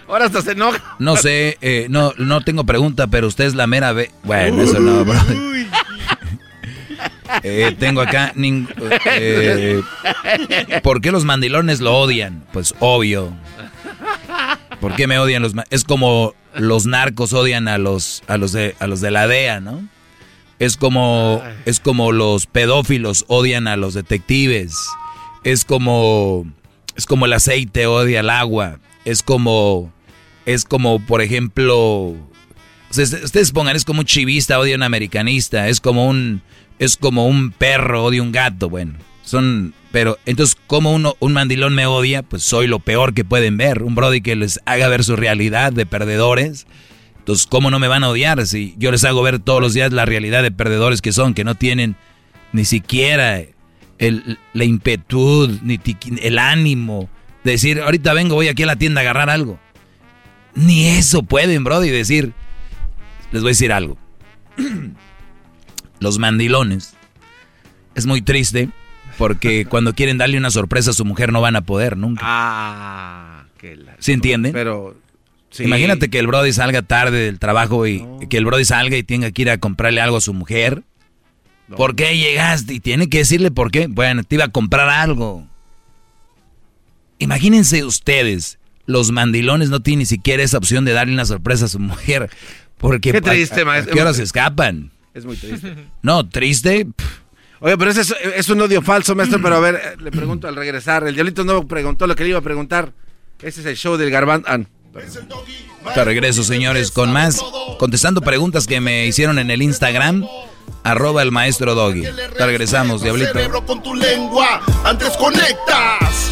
Ahora hasta se enoja. No sé, eh, no, no tengo pregunta, pero usted es la mera ve. Bueno, eso no, bro. Eh, tengo acá. eh, ¿Por qué los mandilones lo odian? Pues obvio. ¿Por qué me odian los Es como los narcos odian a los, a los de a los de la DEA, ¿no? Es como es como los pedófilos odian a los detectives. Es como es como el aceite odia al agua. Es como es como por ejemplo est- ustedes pongan, es como un chivista odia a un americanista, es como un es como un perro odia un gato, bueno, son pero entonces como uno un mandilón me odia, pues soy lo peor que pueden ver, un brody que les haga ver su realidad de perdedores. Entonces, ¿cómo no me van a odiar si yo les hago ver todos los días la realidad de perdedores que son, que no tienen ni siquiera el, la impetud, ni el ánimo de decir, ahorita vengo, voy aquí a la tienda a agarrar algo. Ni eso pueden, brody, decir. Les voy a decir algo. Los mandilones. Es muy triste porque cuando quieren darle una sorpresa a su mujer no van a poder nunca. Ah, qué la... ¿Sí entienden? Pero... sí. Imagínate que el brody salga tarde del trabajo y que el brody salga y tenga que ir a comprarle algo a su mujer. ¿Por qué llegaste? Y tiene que decirle por qué. Bueno, te iba a comprar algo. Imagínense ustedes, los mandilones no tienen ni siquiera esa opción de darle una sorpresa a su mujer. Porque Qué triste, a- a- maestro. ¿A qué hora se escapan? Es muy triste. No, triste. pff, Oye, pero ese es, es un odio falso, maestro. Pero a ver, eh, le pregunto al regresar. El diablito no preguntó lo que le iba a preguntar. Ese es el show del Garbán. Ah. Te regreso, señores, con más, contestando preguntas que me hicieron en el Instagram, arroba el maestro Doggy. Te regresamos, diablito. cerebro con tu lengua. Antes conectas.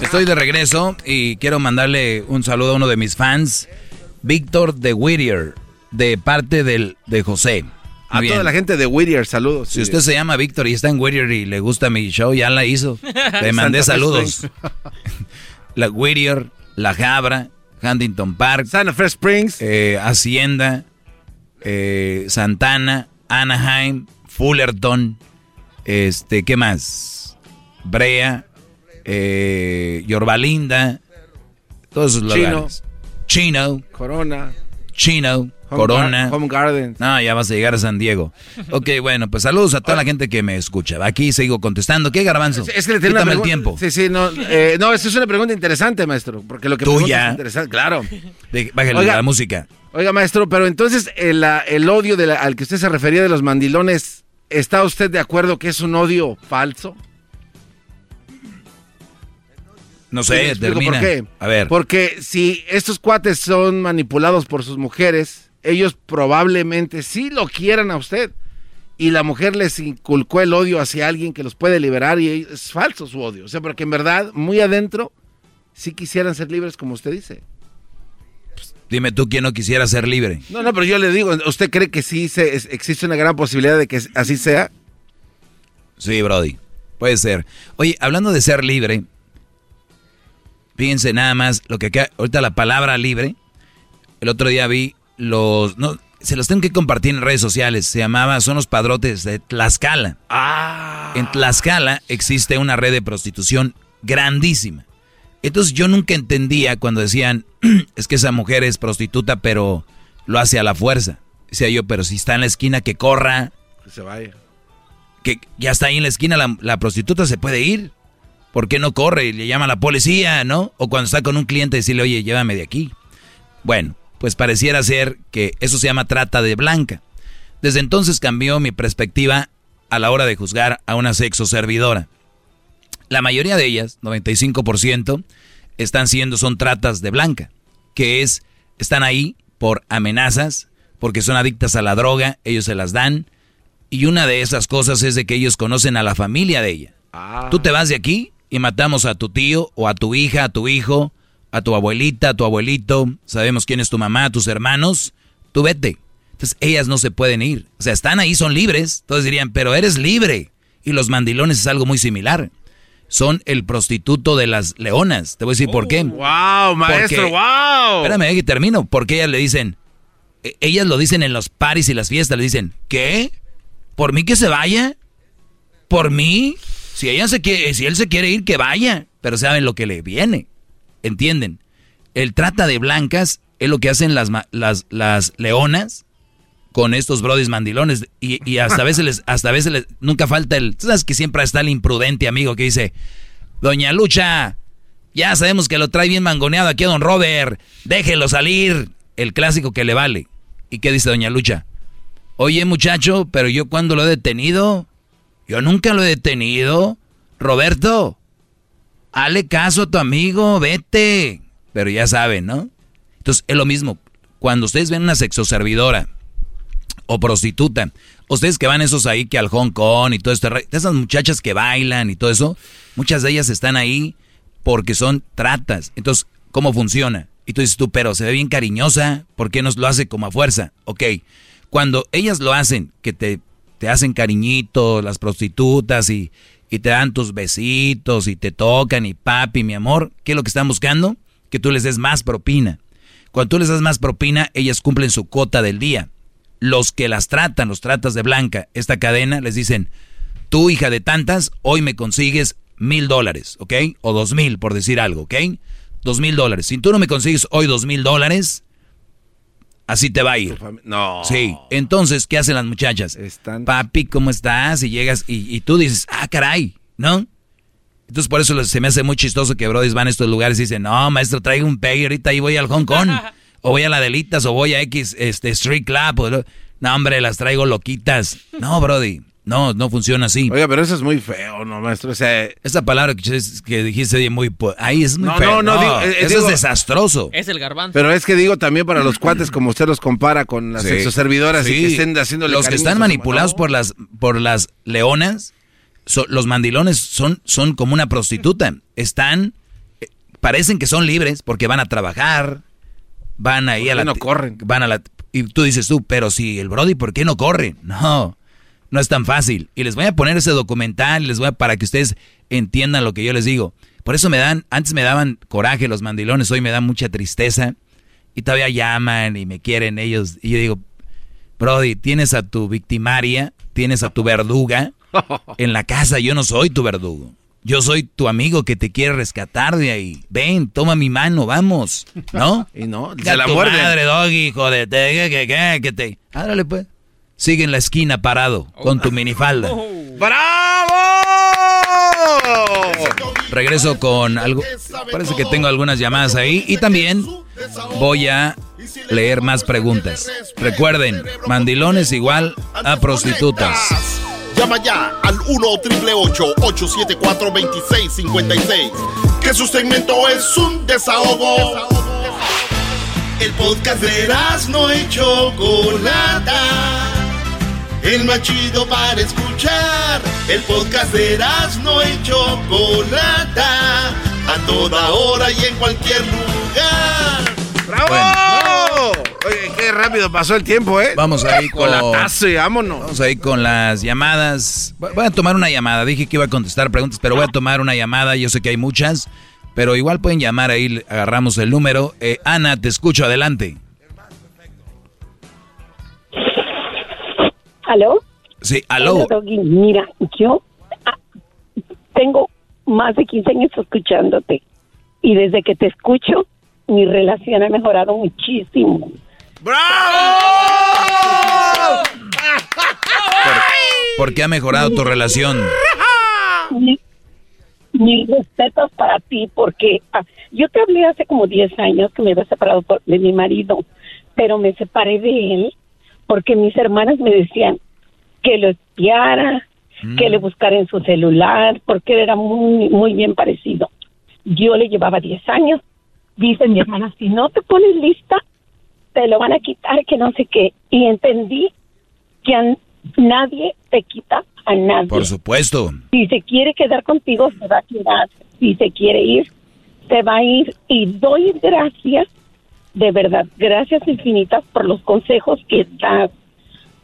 Estoy de regreso y quiero mandarle un saludo a uno de mis fans, Víctor de Whittier, de parte del, de José. A bien. toda la gente de Whittier, saludos. Si usted se llama Víctor y está en Whittier y le gusta mi show, ya la hizo. Le mandé saludos. La Whittier, La Jabra, Huntington Park, Santa Fe Springs, eh, Hacienda, eh, Santana, Anaheim, Fullerton, este, ¿qué más? Brea, eh, Yorbalinda, todos esos Chino. lugares. Chino, Corona, Chino, Home Corona. Gar- Home Garden. No, ya vas a llegar a San Diego. Ok, bueno, pues saludos a toda la gente que me escucha. Aquí sigo contestando. ¿Qué garbanzo? Es que le tengo Quítame el tiempo. Sí, sí, no. eh, no, esa es una pregunta interesante, maestro. Porque lo que Tuya. es interesante, claro. De- bájale Oiga. la música. Oiga, maestro, pero entonces el, ah, el odio de la- al que usted se refería de los mandilones, ¿está usted de acuerdo que es un odio falso? No sé, termina. ¿Por qué? A ver. Porque si estos cuates son manipulados por sus mujeres, ellos probablemente sí lo quieran a usted. Y la mujer les inculcó el odio hacia alguien que los puede liberar y es falso su odio. O sea, porque en verdad, muy adentro, sí quisieran ser libres como usted dice. Dime tú quién no quisiera ser libre. No, no, pero yo le digo, ¿usted cree que sí se, es- existe una gran posibilidad de que así sea? Sí, Brody. Puede ser. Oye, hablando de ser libre, fíjense nada más lo que acá, ahorita la palabra libre. El otro día vi los, no, se los tengo que compartir en redes sociales. Se llamaba, son los padrotes de Tlaxcala. Ah. En Tlaxcala existe una red de prostitución grandísima. Entonces yo nunca entendía cuando decían, es que esa mujer es prostituta, pero lo hace a la fuerza. Decía yo, pero si está en la esquina, que corra, Que se vaya. que ya está ahí en la esquina, la, la prostituta se puede ir. ¿Por qué no corre y le llama a la policía, no? O cuando está con un cliente decirle, oye, llévame de aquí. Bueno, pues pareciera ser que eso se llama trata de blanca. Desde entonces cambió mi perspectiva a la hora de juzgar a una sexo servidora. La mayoría de ellas, 95%, están siendo, son tratas de blanca, que es, están ahí por amenazas, porque son adictas a la droga, ellos se las dan, y una de esas cosas es de que ellos conocen a la familia de ella. Tú te vas de aquí y matamos a tu tío o a tu hija, a tu hijo, a tu abuelita, a tu abuelito, sabemos quién es tu mamá, tus hermanos, tú vete. Entonces ellas no se pueden ir. O sea, están ahí, son libres. Todos dirían, pero eres libre. Y los mandilones es algo muy similar. Son el prostituto de las leonas. Te voy a decir por qué. ¡Wow, maestro! Porque- ¡Wow! Espérame que termino. Porque ellas le dicen, e- ellas lo dicen en los paris y las fiestas, le dicen, ¿qué? ¿Por mí que se vaya? ¿Por mí? Si él se quiere ir, que vaya. Pero saben lo que le viene. ¿Entienden? El trata de blancas es lo que hacen las, las, las leonas con estos brodis mandilones. Y, y hasta a veces les, hasta veces nunca falta el. Sabes que siempre está el imprudente amigo que dice, Doña Lucha, ya sabemos que lo trae bien mangoneado aquí a don Robert. Déjelo salir. El clásico que le vale. ¿Y qué dice Doña Lucha? Oye, muchacho, pero yo cuando lo he detenido, yo nunca lo he detenido. Roberto, hale caso a tu amigo, vete. Pero ya saben, ¿no? Entonces es lo mismo. Cuando ustedes ven una sexoservidora o prostituta, ustedes que van esos ahí que al Hong Kong y todo esto, esas muchachas que bailan y todo eso, muchas de ellas están ahí porque son tratas. Entonces, ¿cómo funciona? Y tú dices tú, pero se ve bien cariñosa, ¿por qué nos lo hace como a fuerza? Ok, cuando ellas lo hacen, que te, te hacen cariñito, las prostitutas, y, y te dan tus besitos, y te tocan, y papi, mi amor, ¿qué es lo que están buscando? que tú les des más propina. Cuando tú les das más propina, ellas cumplen su cota del día. Los que las tratan, los tratas de blanca, esta cadena, les dicen, tú hija de tantas, hoy me consigues mil dólares, ¿ok? O dos mil, por decir algo, ¿ok? Dos mil dólares. Si tú no me consigues hoy dos mil dólares, así te va a ir. No. Sí. Entonces, ¿qué hacen las muchachas? Papi, ¿cómo estás? Y llegas y, y tú dices, ah, caray, ¿no? Entonces por eso se me hace muy chistoso que brodis van a estos lugares y dicen, no, maestro, traigo un pay, ahorita ahí voy al Hong Kong, o voy a la Delitas, o voy a X este, Street Club. o- no, hombre, las traigo loquitas. No, brody, no, no funciona así. Oiga, pero eso es muy feo, ¿no, maestro? O sea, Esa palabra que, que dijiste muy... Ahí es muy No, feo. no, no, digo, eh, eso digo- es desastroso. Es el garbanzo. pero es que digo también para los cuates, como usted los compara con las Sí. exoservidoras y que estén haciéndole Los que están manipulados por las por las leonas, so- los mandilones son, son como una prostituta. Están, eh, parecen que son libres porque van a trabajar, van ahí a la... no corren? Van a la... Y tú dices tú, pero si el Brody, ¿por qué no corre? No, no es tan fácil. Y les voy a poner ese documental, les voy a, para que ustedes entiendan lo que yo les digo. Por eso me dan, antes me daban coraje los mandilones, hoy me dan mucha tristeza. Y todavía llaman y me quieren ellos. Y yo digo, Brody, tienes a tu victimaria, tienes a tu verduga en la casa. Yo no soy tu verdugo. Yo soy tu amigo que te quiere rescatar de ahí. Ven, toma mi mano, vamos. ¿No? Y no, se la tu muerden. madre, doggy, hijo de... te- que, que, que, te... Pues. Sigue en la esquina parado con tu minifalda. ¡Bravo! Regreso con algo. Parece que tengo algunas llamadas ahí. Y también voy a leer más preguntas. Recuerden, mandilones igual a prostitutas. Llama ya al 1-888-874-2656. Que su segmento es un desahogo. El podcast de no y Chocolata. El más chido para escuchar. El podcast de no y Chocolata. A toda hora y en cualquier lugar. ¡Bravo! Oye, qué rápido pasó el tiempo, ¿eh? Vamos ahí con, Chocolatazo y vámonos. Vamos ahí con las llamadas. Voy voy a tomar una llamada. Dije que iba a contestar preguntas, pero voy a tomar una llamada. Yo sé que hay muchas, pero igual pueden llamar ahí. Agarramos el número. Eh, Ana, te escucho. Adelante. ¿Aló? Sí, aló. Mira, yo ah, tengo más de 15 años escuchándote y desde que te escucho, mi relación ha mejorado muchísimo. ¿Por qué ha mejorado tu relación? Mi- Mis respetos para ti, porque ah, yo te hablé hace como 10 años que me había separado por- de mi marido, pero me separé de él porque mis hermanas me decían que lo espiara, que le buscara en su celular, porque él era muy, muy bien parecido. Yo le llevaba 10 años. Dice mi hermana, si no te pones lista, te lo van a quitar, que no sé qué. Y entendí que a nadie te quita a nadie. Por supuesto. Si se quiere quedar contigo, se va a quedar. Si se quiere ir, se va a ir. Y doy gracias, de verdad, gracias infinitas por los consejos que das.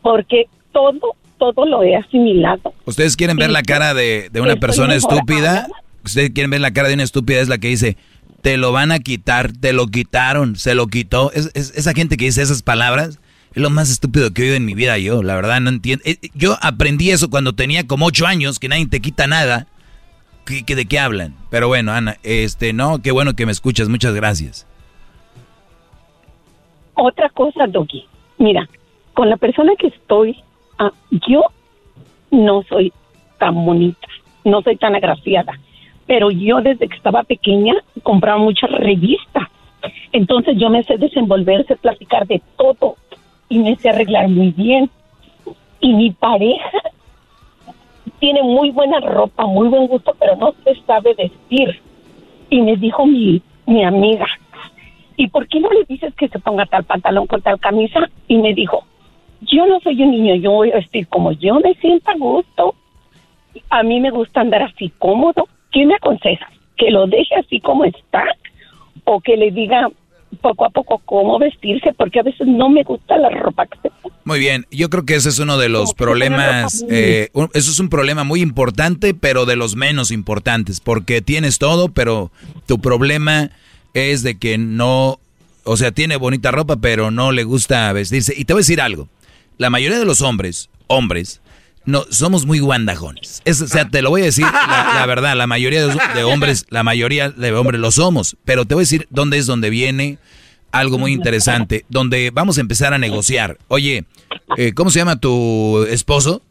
Porque todo, todo lo he asimilado. ¿Ustedes quieren ver la cara de, de una persona estúpida? ¿Ustedes quieren ver la cara de una estúpida? Es la que dice, te lo van a quitar, te lo quitaron, se lo quitó. Es, es- esa gente que dice esas palabras es lo más estúpido que he oído en mi vida yo. La verdad no entiendo. Eh, Yo aprendí eso cuando tenía como ocho años, que nadie te quita nada. ¿Qué- qué- ¿De qué hablan? Pero bueno, Ana, este, no, qué bueno que me escuchas. Muchas gracias. Otra cosa, Doggy. Mira, con la persona que estoy, ah, yo no soy tan bonita, no soy tan agraciada, pero yo desde que estaba pequeña compraba muchas revistas. Entonces yo me sé desenvolver, sé platicar de todo y me sé arreglar muy bien. Y mi pareja tiene muy buena ropa, muy buen gusto, pero no se sabe vestir. Y me dijo mi, mi amiga, ¿y por qué no le dices que se ponga tal pantalón con tal camisa? Y me dijo, yo no soy un niño, yo voy a vestir como yo me sienta a gusto. A mí me gusta andar así cómodo. ¿Qué me aconsejas? ¿Que lo deje así como está? ¿O que le diga poco a poco cómo vestirse? Porque a veces no me gusta la ropa que se pone. Muy bien, yo creo que ese es uno de los problemas, eh, un- eso es un problema muy importante, pero de los menos importantes, porque tienes todo, pero tu problema es de que no, o sea, tiene bonita ropa, pero no le gusta vestirse. Y te voy a decir algo, la mayoría de los hombres, hombres, no, somos muy guandajones. Es, o sea, te lo voy a decir, la, verdad, la mayoría de, de hombres, la mayoría de hombres lo somos. Pero te voy a decir dónde es donde viene algo muy interesante, donde vamos a empezar a negociar. Oye, eh, ¿cómo se llama tu esposo?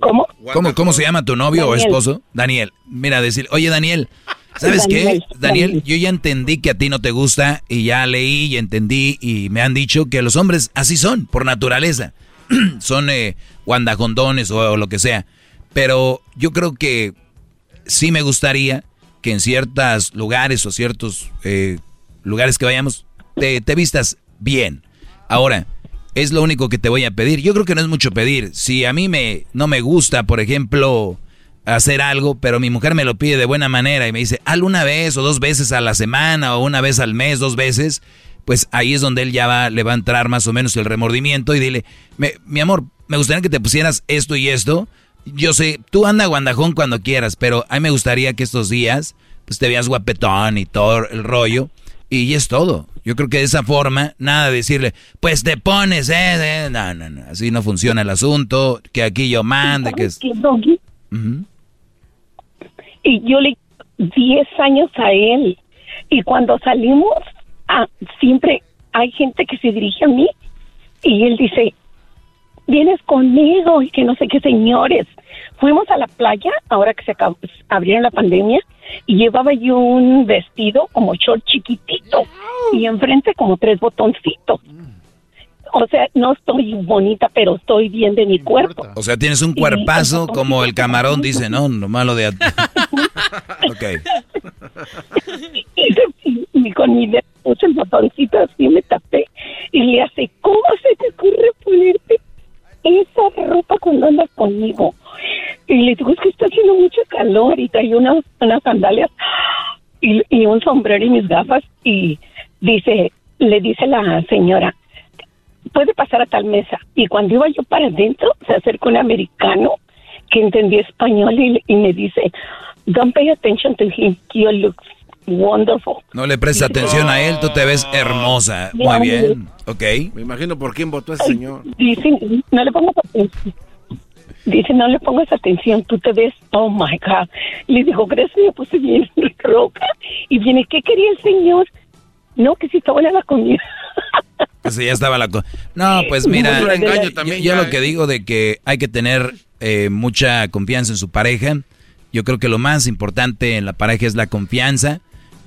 ¿Cómo? ¿Cómo, cómo se llama tu novio o esposo? Daniel. Mira, decir, oye Daniel, ¿sabes qué? Daniel, Daniel, yo ya entendí que a ti no te gusta y ya leí y entendí y me han dicho que los hombres así son, por naturaleza. son eh, guandajondones o, o lo que sea. Pero yo creo que sí me gustaría que en ciertos lugares o ciertos eh, lugares que vayamos te, te vistas bien. Ahora, es lo único que te voy a pedir. Yo creo que no es mucho pedir. Si a mí me no me gusta, por ejemplo, hacer algo, pero mi mujer me lo pide de buena manera y me dice, hazlo una vez o dos veces a la semana o una vez al mes, dos veces, pues ahí es donde él ya va, le va a entrar más o menos el remordimiento y dile, "Me- mi amor, me gustaría que te pusieras esto y esto. Yo sé, tú anda guandajón cuando quieras, pero a mí me gustaría que estos días pues te veas guapetón y todo el rollo. Y es todo. Yo creo que de esa forma, nada de decirle, pues te pones, eh, eh". No, no, no. Así no funciona el asunto. Que aquí yo mande, que es. ¿Qué, Doggy? Y yo le 10 años a él. Y cuando salimos, ah, siempre hay gente que se dirige a mí y él dice, vienes conmigo y que no sé qué señores. Fuimos a la playa, ahora que se acabó, abrieron la pandemia, y llevaba yo un vestido como short chiquitito y enfrente como tres botoncitos. O sea, no estoy bonita, pero estoy bien de mi cuerpo. O sea, tienes un cuerpazo como el camarón, dice, ¿no? Lo malo de... ok. y, y- y con mi dedo puse el botoncito así me tapé y le hace ¿cómo se te ocurre ponerte esa ropa cuando andas conmigo? Y le digo, es que está haciendo mucho calor y traía unas, unas sandalias y, y un sombrero y mis gafas y dice, le dice la señora, puede pasar a tal mesa. Y cuando iba yo para adentro, se acerca un americano que entendía español y, y me dice, don't pay attention to him, you look wonderful. No le prestes atención a él, tú te ves hermosa. Muy bien. Ok. Me imagino por quién votó ese señor. Dice, no le pongas atención. Dice, no le pongas atención, tú te ves, oh my God. Le dijo, ¿crees que me puse bien roca? Y viene, ¿qué quería el señor? No, que si estaba en la comida. Pues ya estaba la co- No, pues mira, engaño yo- también yo, ya, lo que digo de que hay que tener eh, mucha confianza en su pareja. Yo creo que lo más importante en la pareja es la confianza.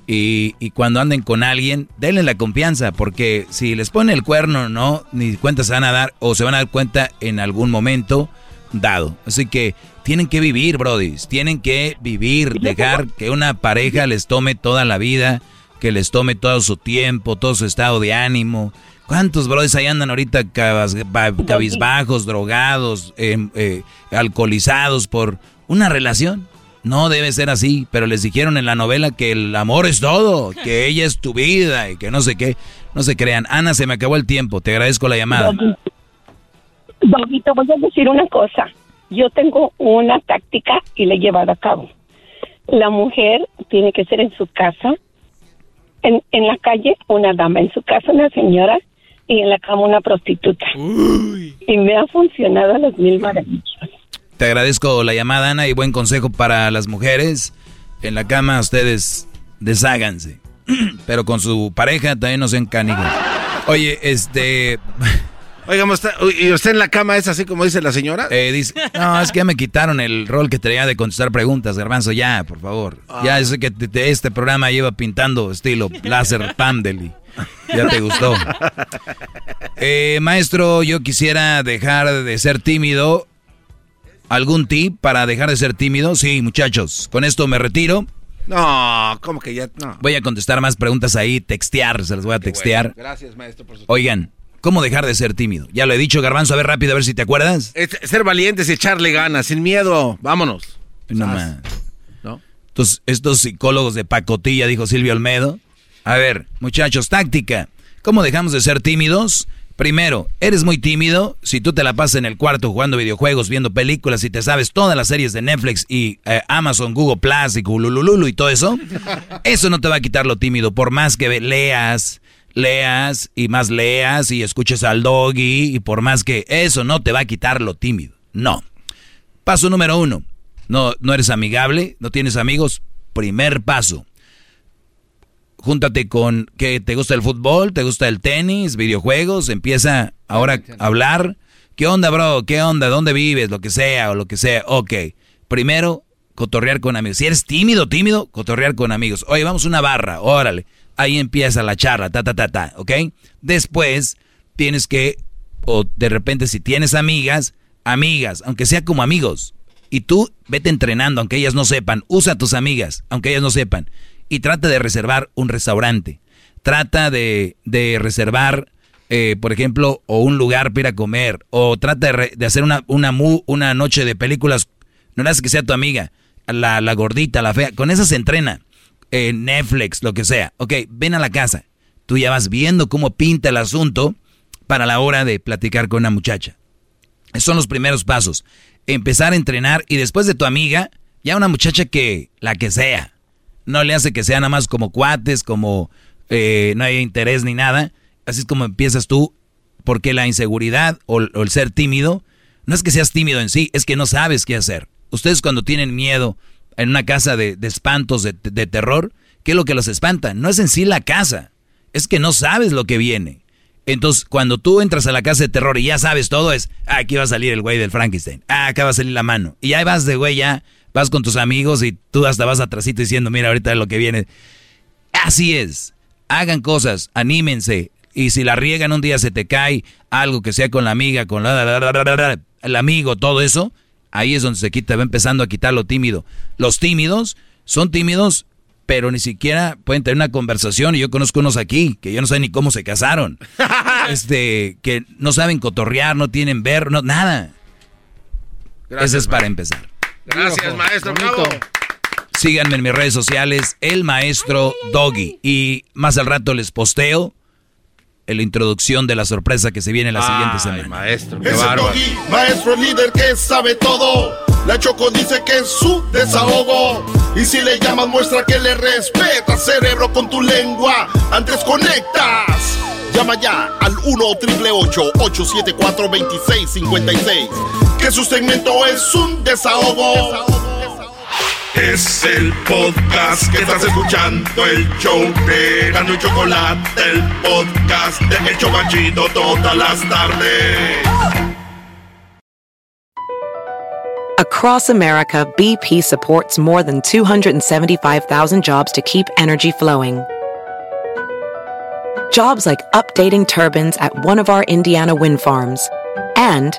Y, y cuando anden con alguien, denle la confianza, porque si les pone el cuerno, no, ni cuenta se van a dar, o se van a dar cuenta en algún momento dado. Así que tienen que vivir, brodis, tienen que vivir, dejar que una pareja les tome toda la vida, que les tome todo su tiempo, todo su estado de ánimo. ¿Cuántos brodis ahí andan ahorita ba- cabizbajos, drogados, em, eh, alcoholizados por una relación? No debe ser así, pero les dijeron en la novela que el amor es todo, que ella es tu vida y que no sé qué. No se crean. Ana, se me acabó el tiempo. Te agradezco la llamada. Doggy, te voy a decir una cosa. Yo tengo una táctica y la he llevado a cabo. La mujer tiene que ser en su casa, en, en la calle una dama, en su casa una señora y en la cama una prostituta. Y me ha funcionado a las mil maravillas. Te agradezco la llamada, Ana, y buen consejo para las mujeres. En la cama ustedes desháganse. Pero con su pareja también no sean canijos. Oye, este... Oigamos, está- ¿y usted en la cama es así como dice la señora? Eh, dice, no, es que ya me quitaron el rol que tenía de contestar preguntas, Garbanzo, ya, por favor. Ya sé que te- te- este programa lleva pintando estilo láser Pamdel y ya te gustó. Eh, maestro, yo quisiera dejar de ser tímido. ¿Algún tip para dejar de ser tímido? Sí, muchachos, con esto me retiro. No, ¿cómo que ya? No. Voy a contestar más preguntas ahí, textear, se las voy a textear. Gracias, maestro, por su... Oigan, ¿cómo dejar de ser tímido? Ya lo he dicho, Garbanzo, a ver rápido, a ver si te acuerdas. Es ser valientes y echarle ganas, sin miedo. Vámonos. No Sas. más. ¿No? Estos, estos psicólogos de pacotilla, dijo Silvio Olmedo. A ver, muchachos, táctica. ¿Cómo dejamos de ser tímidos? Primero, eres muy tímido. Si tú te la pasas en el cuarto jugando videojuegos, viendo películas y te sabes todas las series de Netflix y eh, Amazon, Google Plus y Kulululu y todo eso, eso no te va a quitar lo tímido. Por más que leas, leas y más leas y escuches al doggy y por más que eso no te va a quitar lo tímido. No. Paso número uno. No, no eres amigable, no tienes amigos. Primer paso júntate con que te gusta el fútbol, te gusta el tenis, videojuegos, empieza ahora a hablar. ¿Qué onda, bro? ¿Qué onda? ¿Dónde vives? Lo que sea o lo que sea. Ok. Primero, cotorrear con amigos. Si eres tímido, tímido, cotorrear con amigos. Oye, vamos a una barra, órale. Ahí empieza la charla, ta, ta, ta, ta, ¿ok? Después tienes que, o de repente si tienes amigas, amigas, aunque sea como amigos. Y tú vete entrenando, aunque ellas no sepan. Usa a tus amigas, aunque ellas no sepan y trata de reservar un restaurante. Trata de, reservar, eh, por ejemplo, o un lugar para ir a comer. O trata de, hacer una, una, una noche de películas. No le que sea tu amiga, la, la gordita, la fea. Con esa se entrena. Netflix, lo que sea. Ok, ven a la casa. Tú ya vas viendo cómo pinta el asunto para la hora de platicar con una muchacha. Son los primeros pasos. Empezar a entrenar y después de tu amiga, ya una muchacha que, la que sea, no le hace que sea nada más como cuates, como eh, no hay interés ni nada. Así es como empiezas tú, porque la inseguridad o, el ser tímido, no es que seas tímido en sí, es que no sabes qué hacer. Ustedes cuando tienen miedo en una casa de, espantos, de, terror, ¿qué es lo que los espanta? No es en sí la casa, es que no sabes lo que viene. Entonces, cuando tú entras a la casa de terror y ya sabes todo, es, ah, aquí va a salir el güey del Frankenstein, ah, acá va a salir la mano. Y ahí vas de güey ya vas con tus amigos y tú hasta vas atrásito diciendo, mira, ahorita lo que viene. Así es. Hagan cosas, anímense. Y si la riegan un día se te cae algo que sea con la amiga, con la, el amigo, todo eso, ahí es donde se quita, va empezando a quitar lo tímido. Los tímidos son tímidos, pero ni siquiera pueden tener una conversación. Y yo conozco unos aquí que yo no sé ni cómo se casaron. este, que no saben cotorrear, no tienen ver, no, nada. Eso es para empezar. Gracias, maestro. Síganme en mis redes sociales, el maestro Doggy. Y más al rato les posteo la introducción de la sorpresa que se viene la siguiente semana. Maestro, qué Doggy, maestro líder que sabe todo. La Choco dice que es su desahogo. Y si le llamas, muestra que le respeta, cerebro, con tu lengua. Antes conectas. Llama ya al 1-888-874-2656. Que su segmento es un desahogo. Es el podcast que estás escuchando, el show de Gano y Chocolate, el podcast de El Chocachito todas las tardes. Across America, BP supports more than 275,000 jobs to keep energy flowing Jobs like updating turbines at one of our Indiana wind farms and